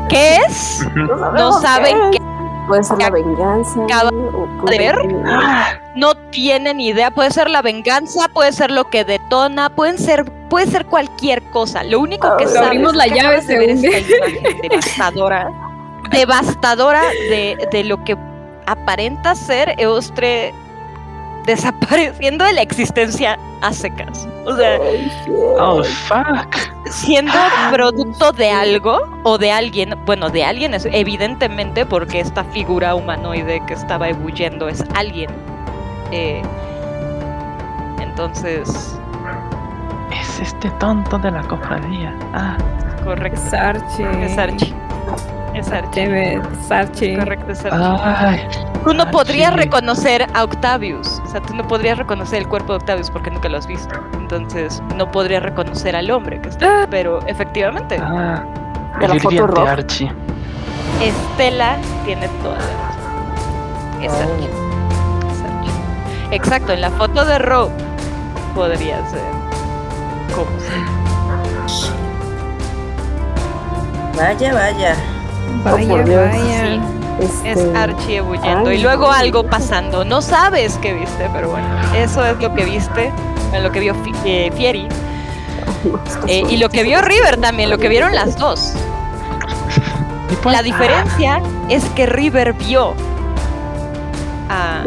¿Qué es? No saben qué qué. Puede ser la venganza. acaba o de ver. ser- No tienen idea. Puede ser la venganza, puede ser lo que detona, pueden ser, puede ser cualquier cosa. Lo único que Le sabes abrimos es la que llave, se ver hunde. esta imagen devastadora, devastadora de, de lo que aparenta ser Eostre desapareciendo de la existencia a secas. O sea, Oh, fuck. siendo producto de algo o de alguien, bueno, de alguien es evidentemente porque esta figura humanoide que estaba ebulliendo es alguien. Eh, entonces, Es este tonto de la cofradía. Ah, correcto. Es Archie. Es Archie. Es Archie. Es Archie. Correcto, es Archie. ay. Tú no podrías reconocer a Octavius. O sea, tú no podrías reconocer el cuerpo de Octavius porque nunca lo has visto. Entonces, no podrías reconocer al hombre que está. Pero efectivamente, Ah, De la el foto roja. Archie. Estela tiene toda la razón. Es Archie. Es Archie. Exacto, en la foto de Rogue podría ser. sea. Vaya, vaya. Vaya, por Dios. vaya. Es Este, Archie ebulliendo. ay, y luego no. algo pasando. No sabes qué viste, pero bueno, eso es lo que viste. Lo que vio Fi- eh, Fieri. [LAUGHS] Eh, y lo que vio River también, lo que vieron las dos. La diferencia es que River vio a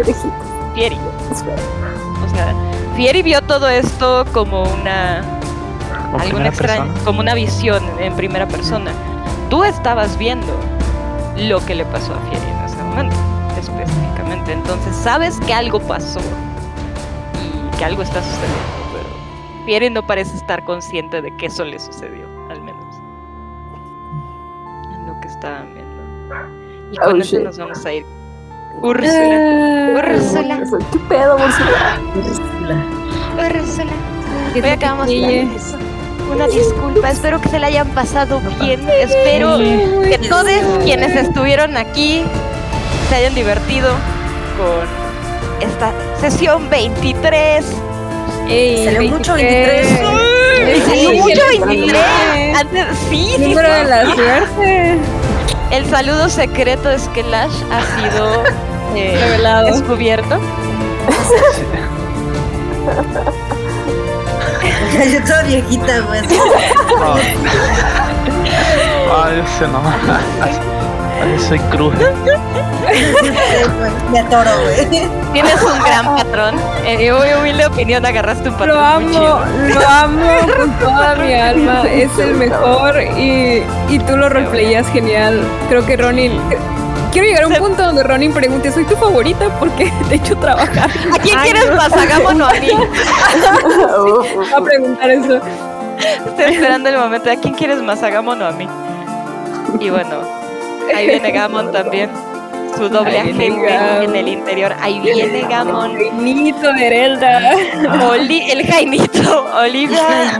Fieri. O sea, Fieri vio todo esto como una como persona. como una visión en primera persona. Tú estabas viendo lo que le pasó a Fieri en ese momento, específicamente. Entonces sabes que algo pasó y que algo está sucediendo, pero Fieri no parece estar consciente de que eso le sucedió, al menos. En lo que estaban viendo. Y Oh, con eso shit. nos vamos a ir. Úrsula. Úrsula. ¿Qué pedo, Úrsula? Úrsula. Úrsula. Te acabamos quille. Una disculpa, espero que se la hayan pasado bien. Espero que todos quienes estuvieron aquí se hayan divertido con esta sesión 23. Ey, Salió mucho 23. ¡Ay, salió Sí, mucho el 23! Antes, sí, sí, Número de sí. la suerte. El saludo secreto de Skelash ha sido eh, Revelado. descubierto. [LAUGHS] [LAUGHS] Yo toda viejita, pues. [LAUGHS] Ay, ese no. Ay, soy cruje. Me atoro, güey. Tienes un gran patrón. En mi muy humilde opinión, agarraste un patrón. Lo muy amo, chido. lo amo con toda mi alma. Es el mejor y, y tú lo roleplayas genial. Creo que Ronin. Quiero llegar a un Se- punto donde Ronin pregunte: ¿Soy tu favorita? Porque [LAUGHS] te he hecho trabajar. ¿A quién Ay, quieres no. más? Hagámonos a [LAUGHS] mí. Voy a preguntar eso. Estoy esperando el momento. ¿A quién quieres más? Hagámonos a mí. Y bueno, ahí viene Gamon también. Su doble Ahí agente en el interior. Ahí viene Gamon. Benito de Herelda. Oli- el Jainito, Olivia. [LAUGHS]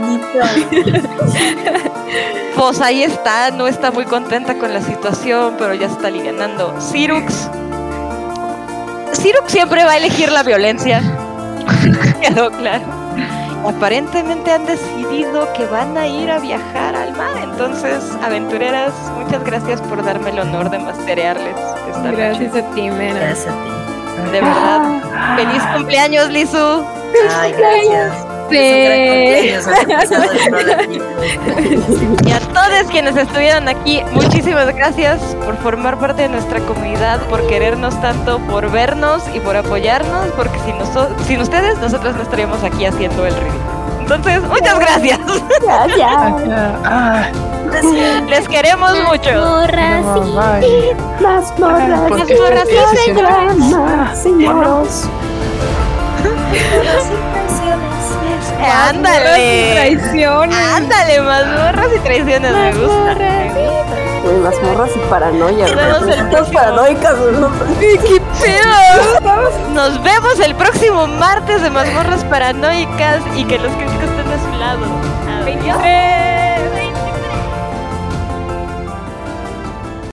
Pues ahí está, no está muy contenta con la situación, pero ya está alivianando. Cirux. Cirux siempre va a elegir la violencia. [LAUGHS] Quedó claro. Aparentemente han decidido que van a ir a viajar al mar. Entonces, aventureras, muchas gracias por darme el honor de masterearles esta noche. Gracias a ti, Mena. Gracias a ti. De verdad. Feliz cumpleaños, Lizu. Ay, gracias. Es un gran cumpleaños, has empezado el programa. Y a todos quienes estuvieron aquí, muchísimas gracias por formar parte de nuestra comunidad, por querernos tanto, por vernos y por apoyarnos, porque sin, sin ustedes nosotros no estaríamos aquí haciendo el ridículo. Entonces, muchas gracias. Gracias. [LAUGHS] Les queremos mucho. Morras. Las morras. ¿Por Las qué? morras ¿Por Ándale. Traiciones. Ándale, mazmorras y traiciones, me gusta. me gusta. Güey, mazmorras y paranoia. Nos vemos el próximo. paranoicas, güey, no- ¡Qué pedo! Nos vemos el próximo martes de mazmorras paranoicas y que los críticos estén de su lado. Adiós.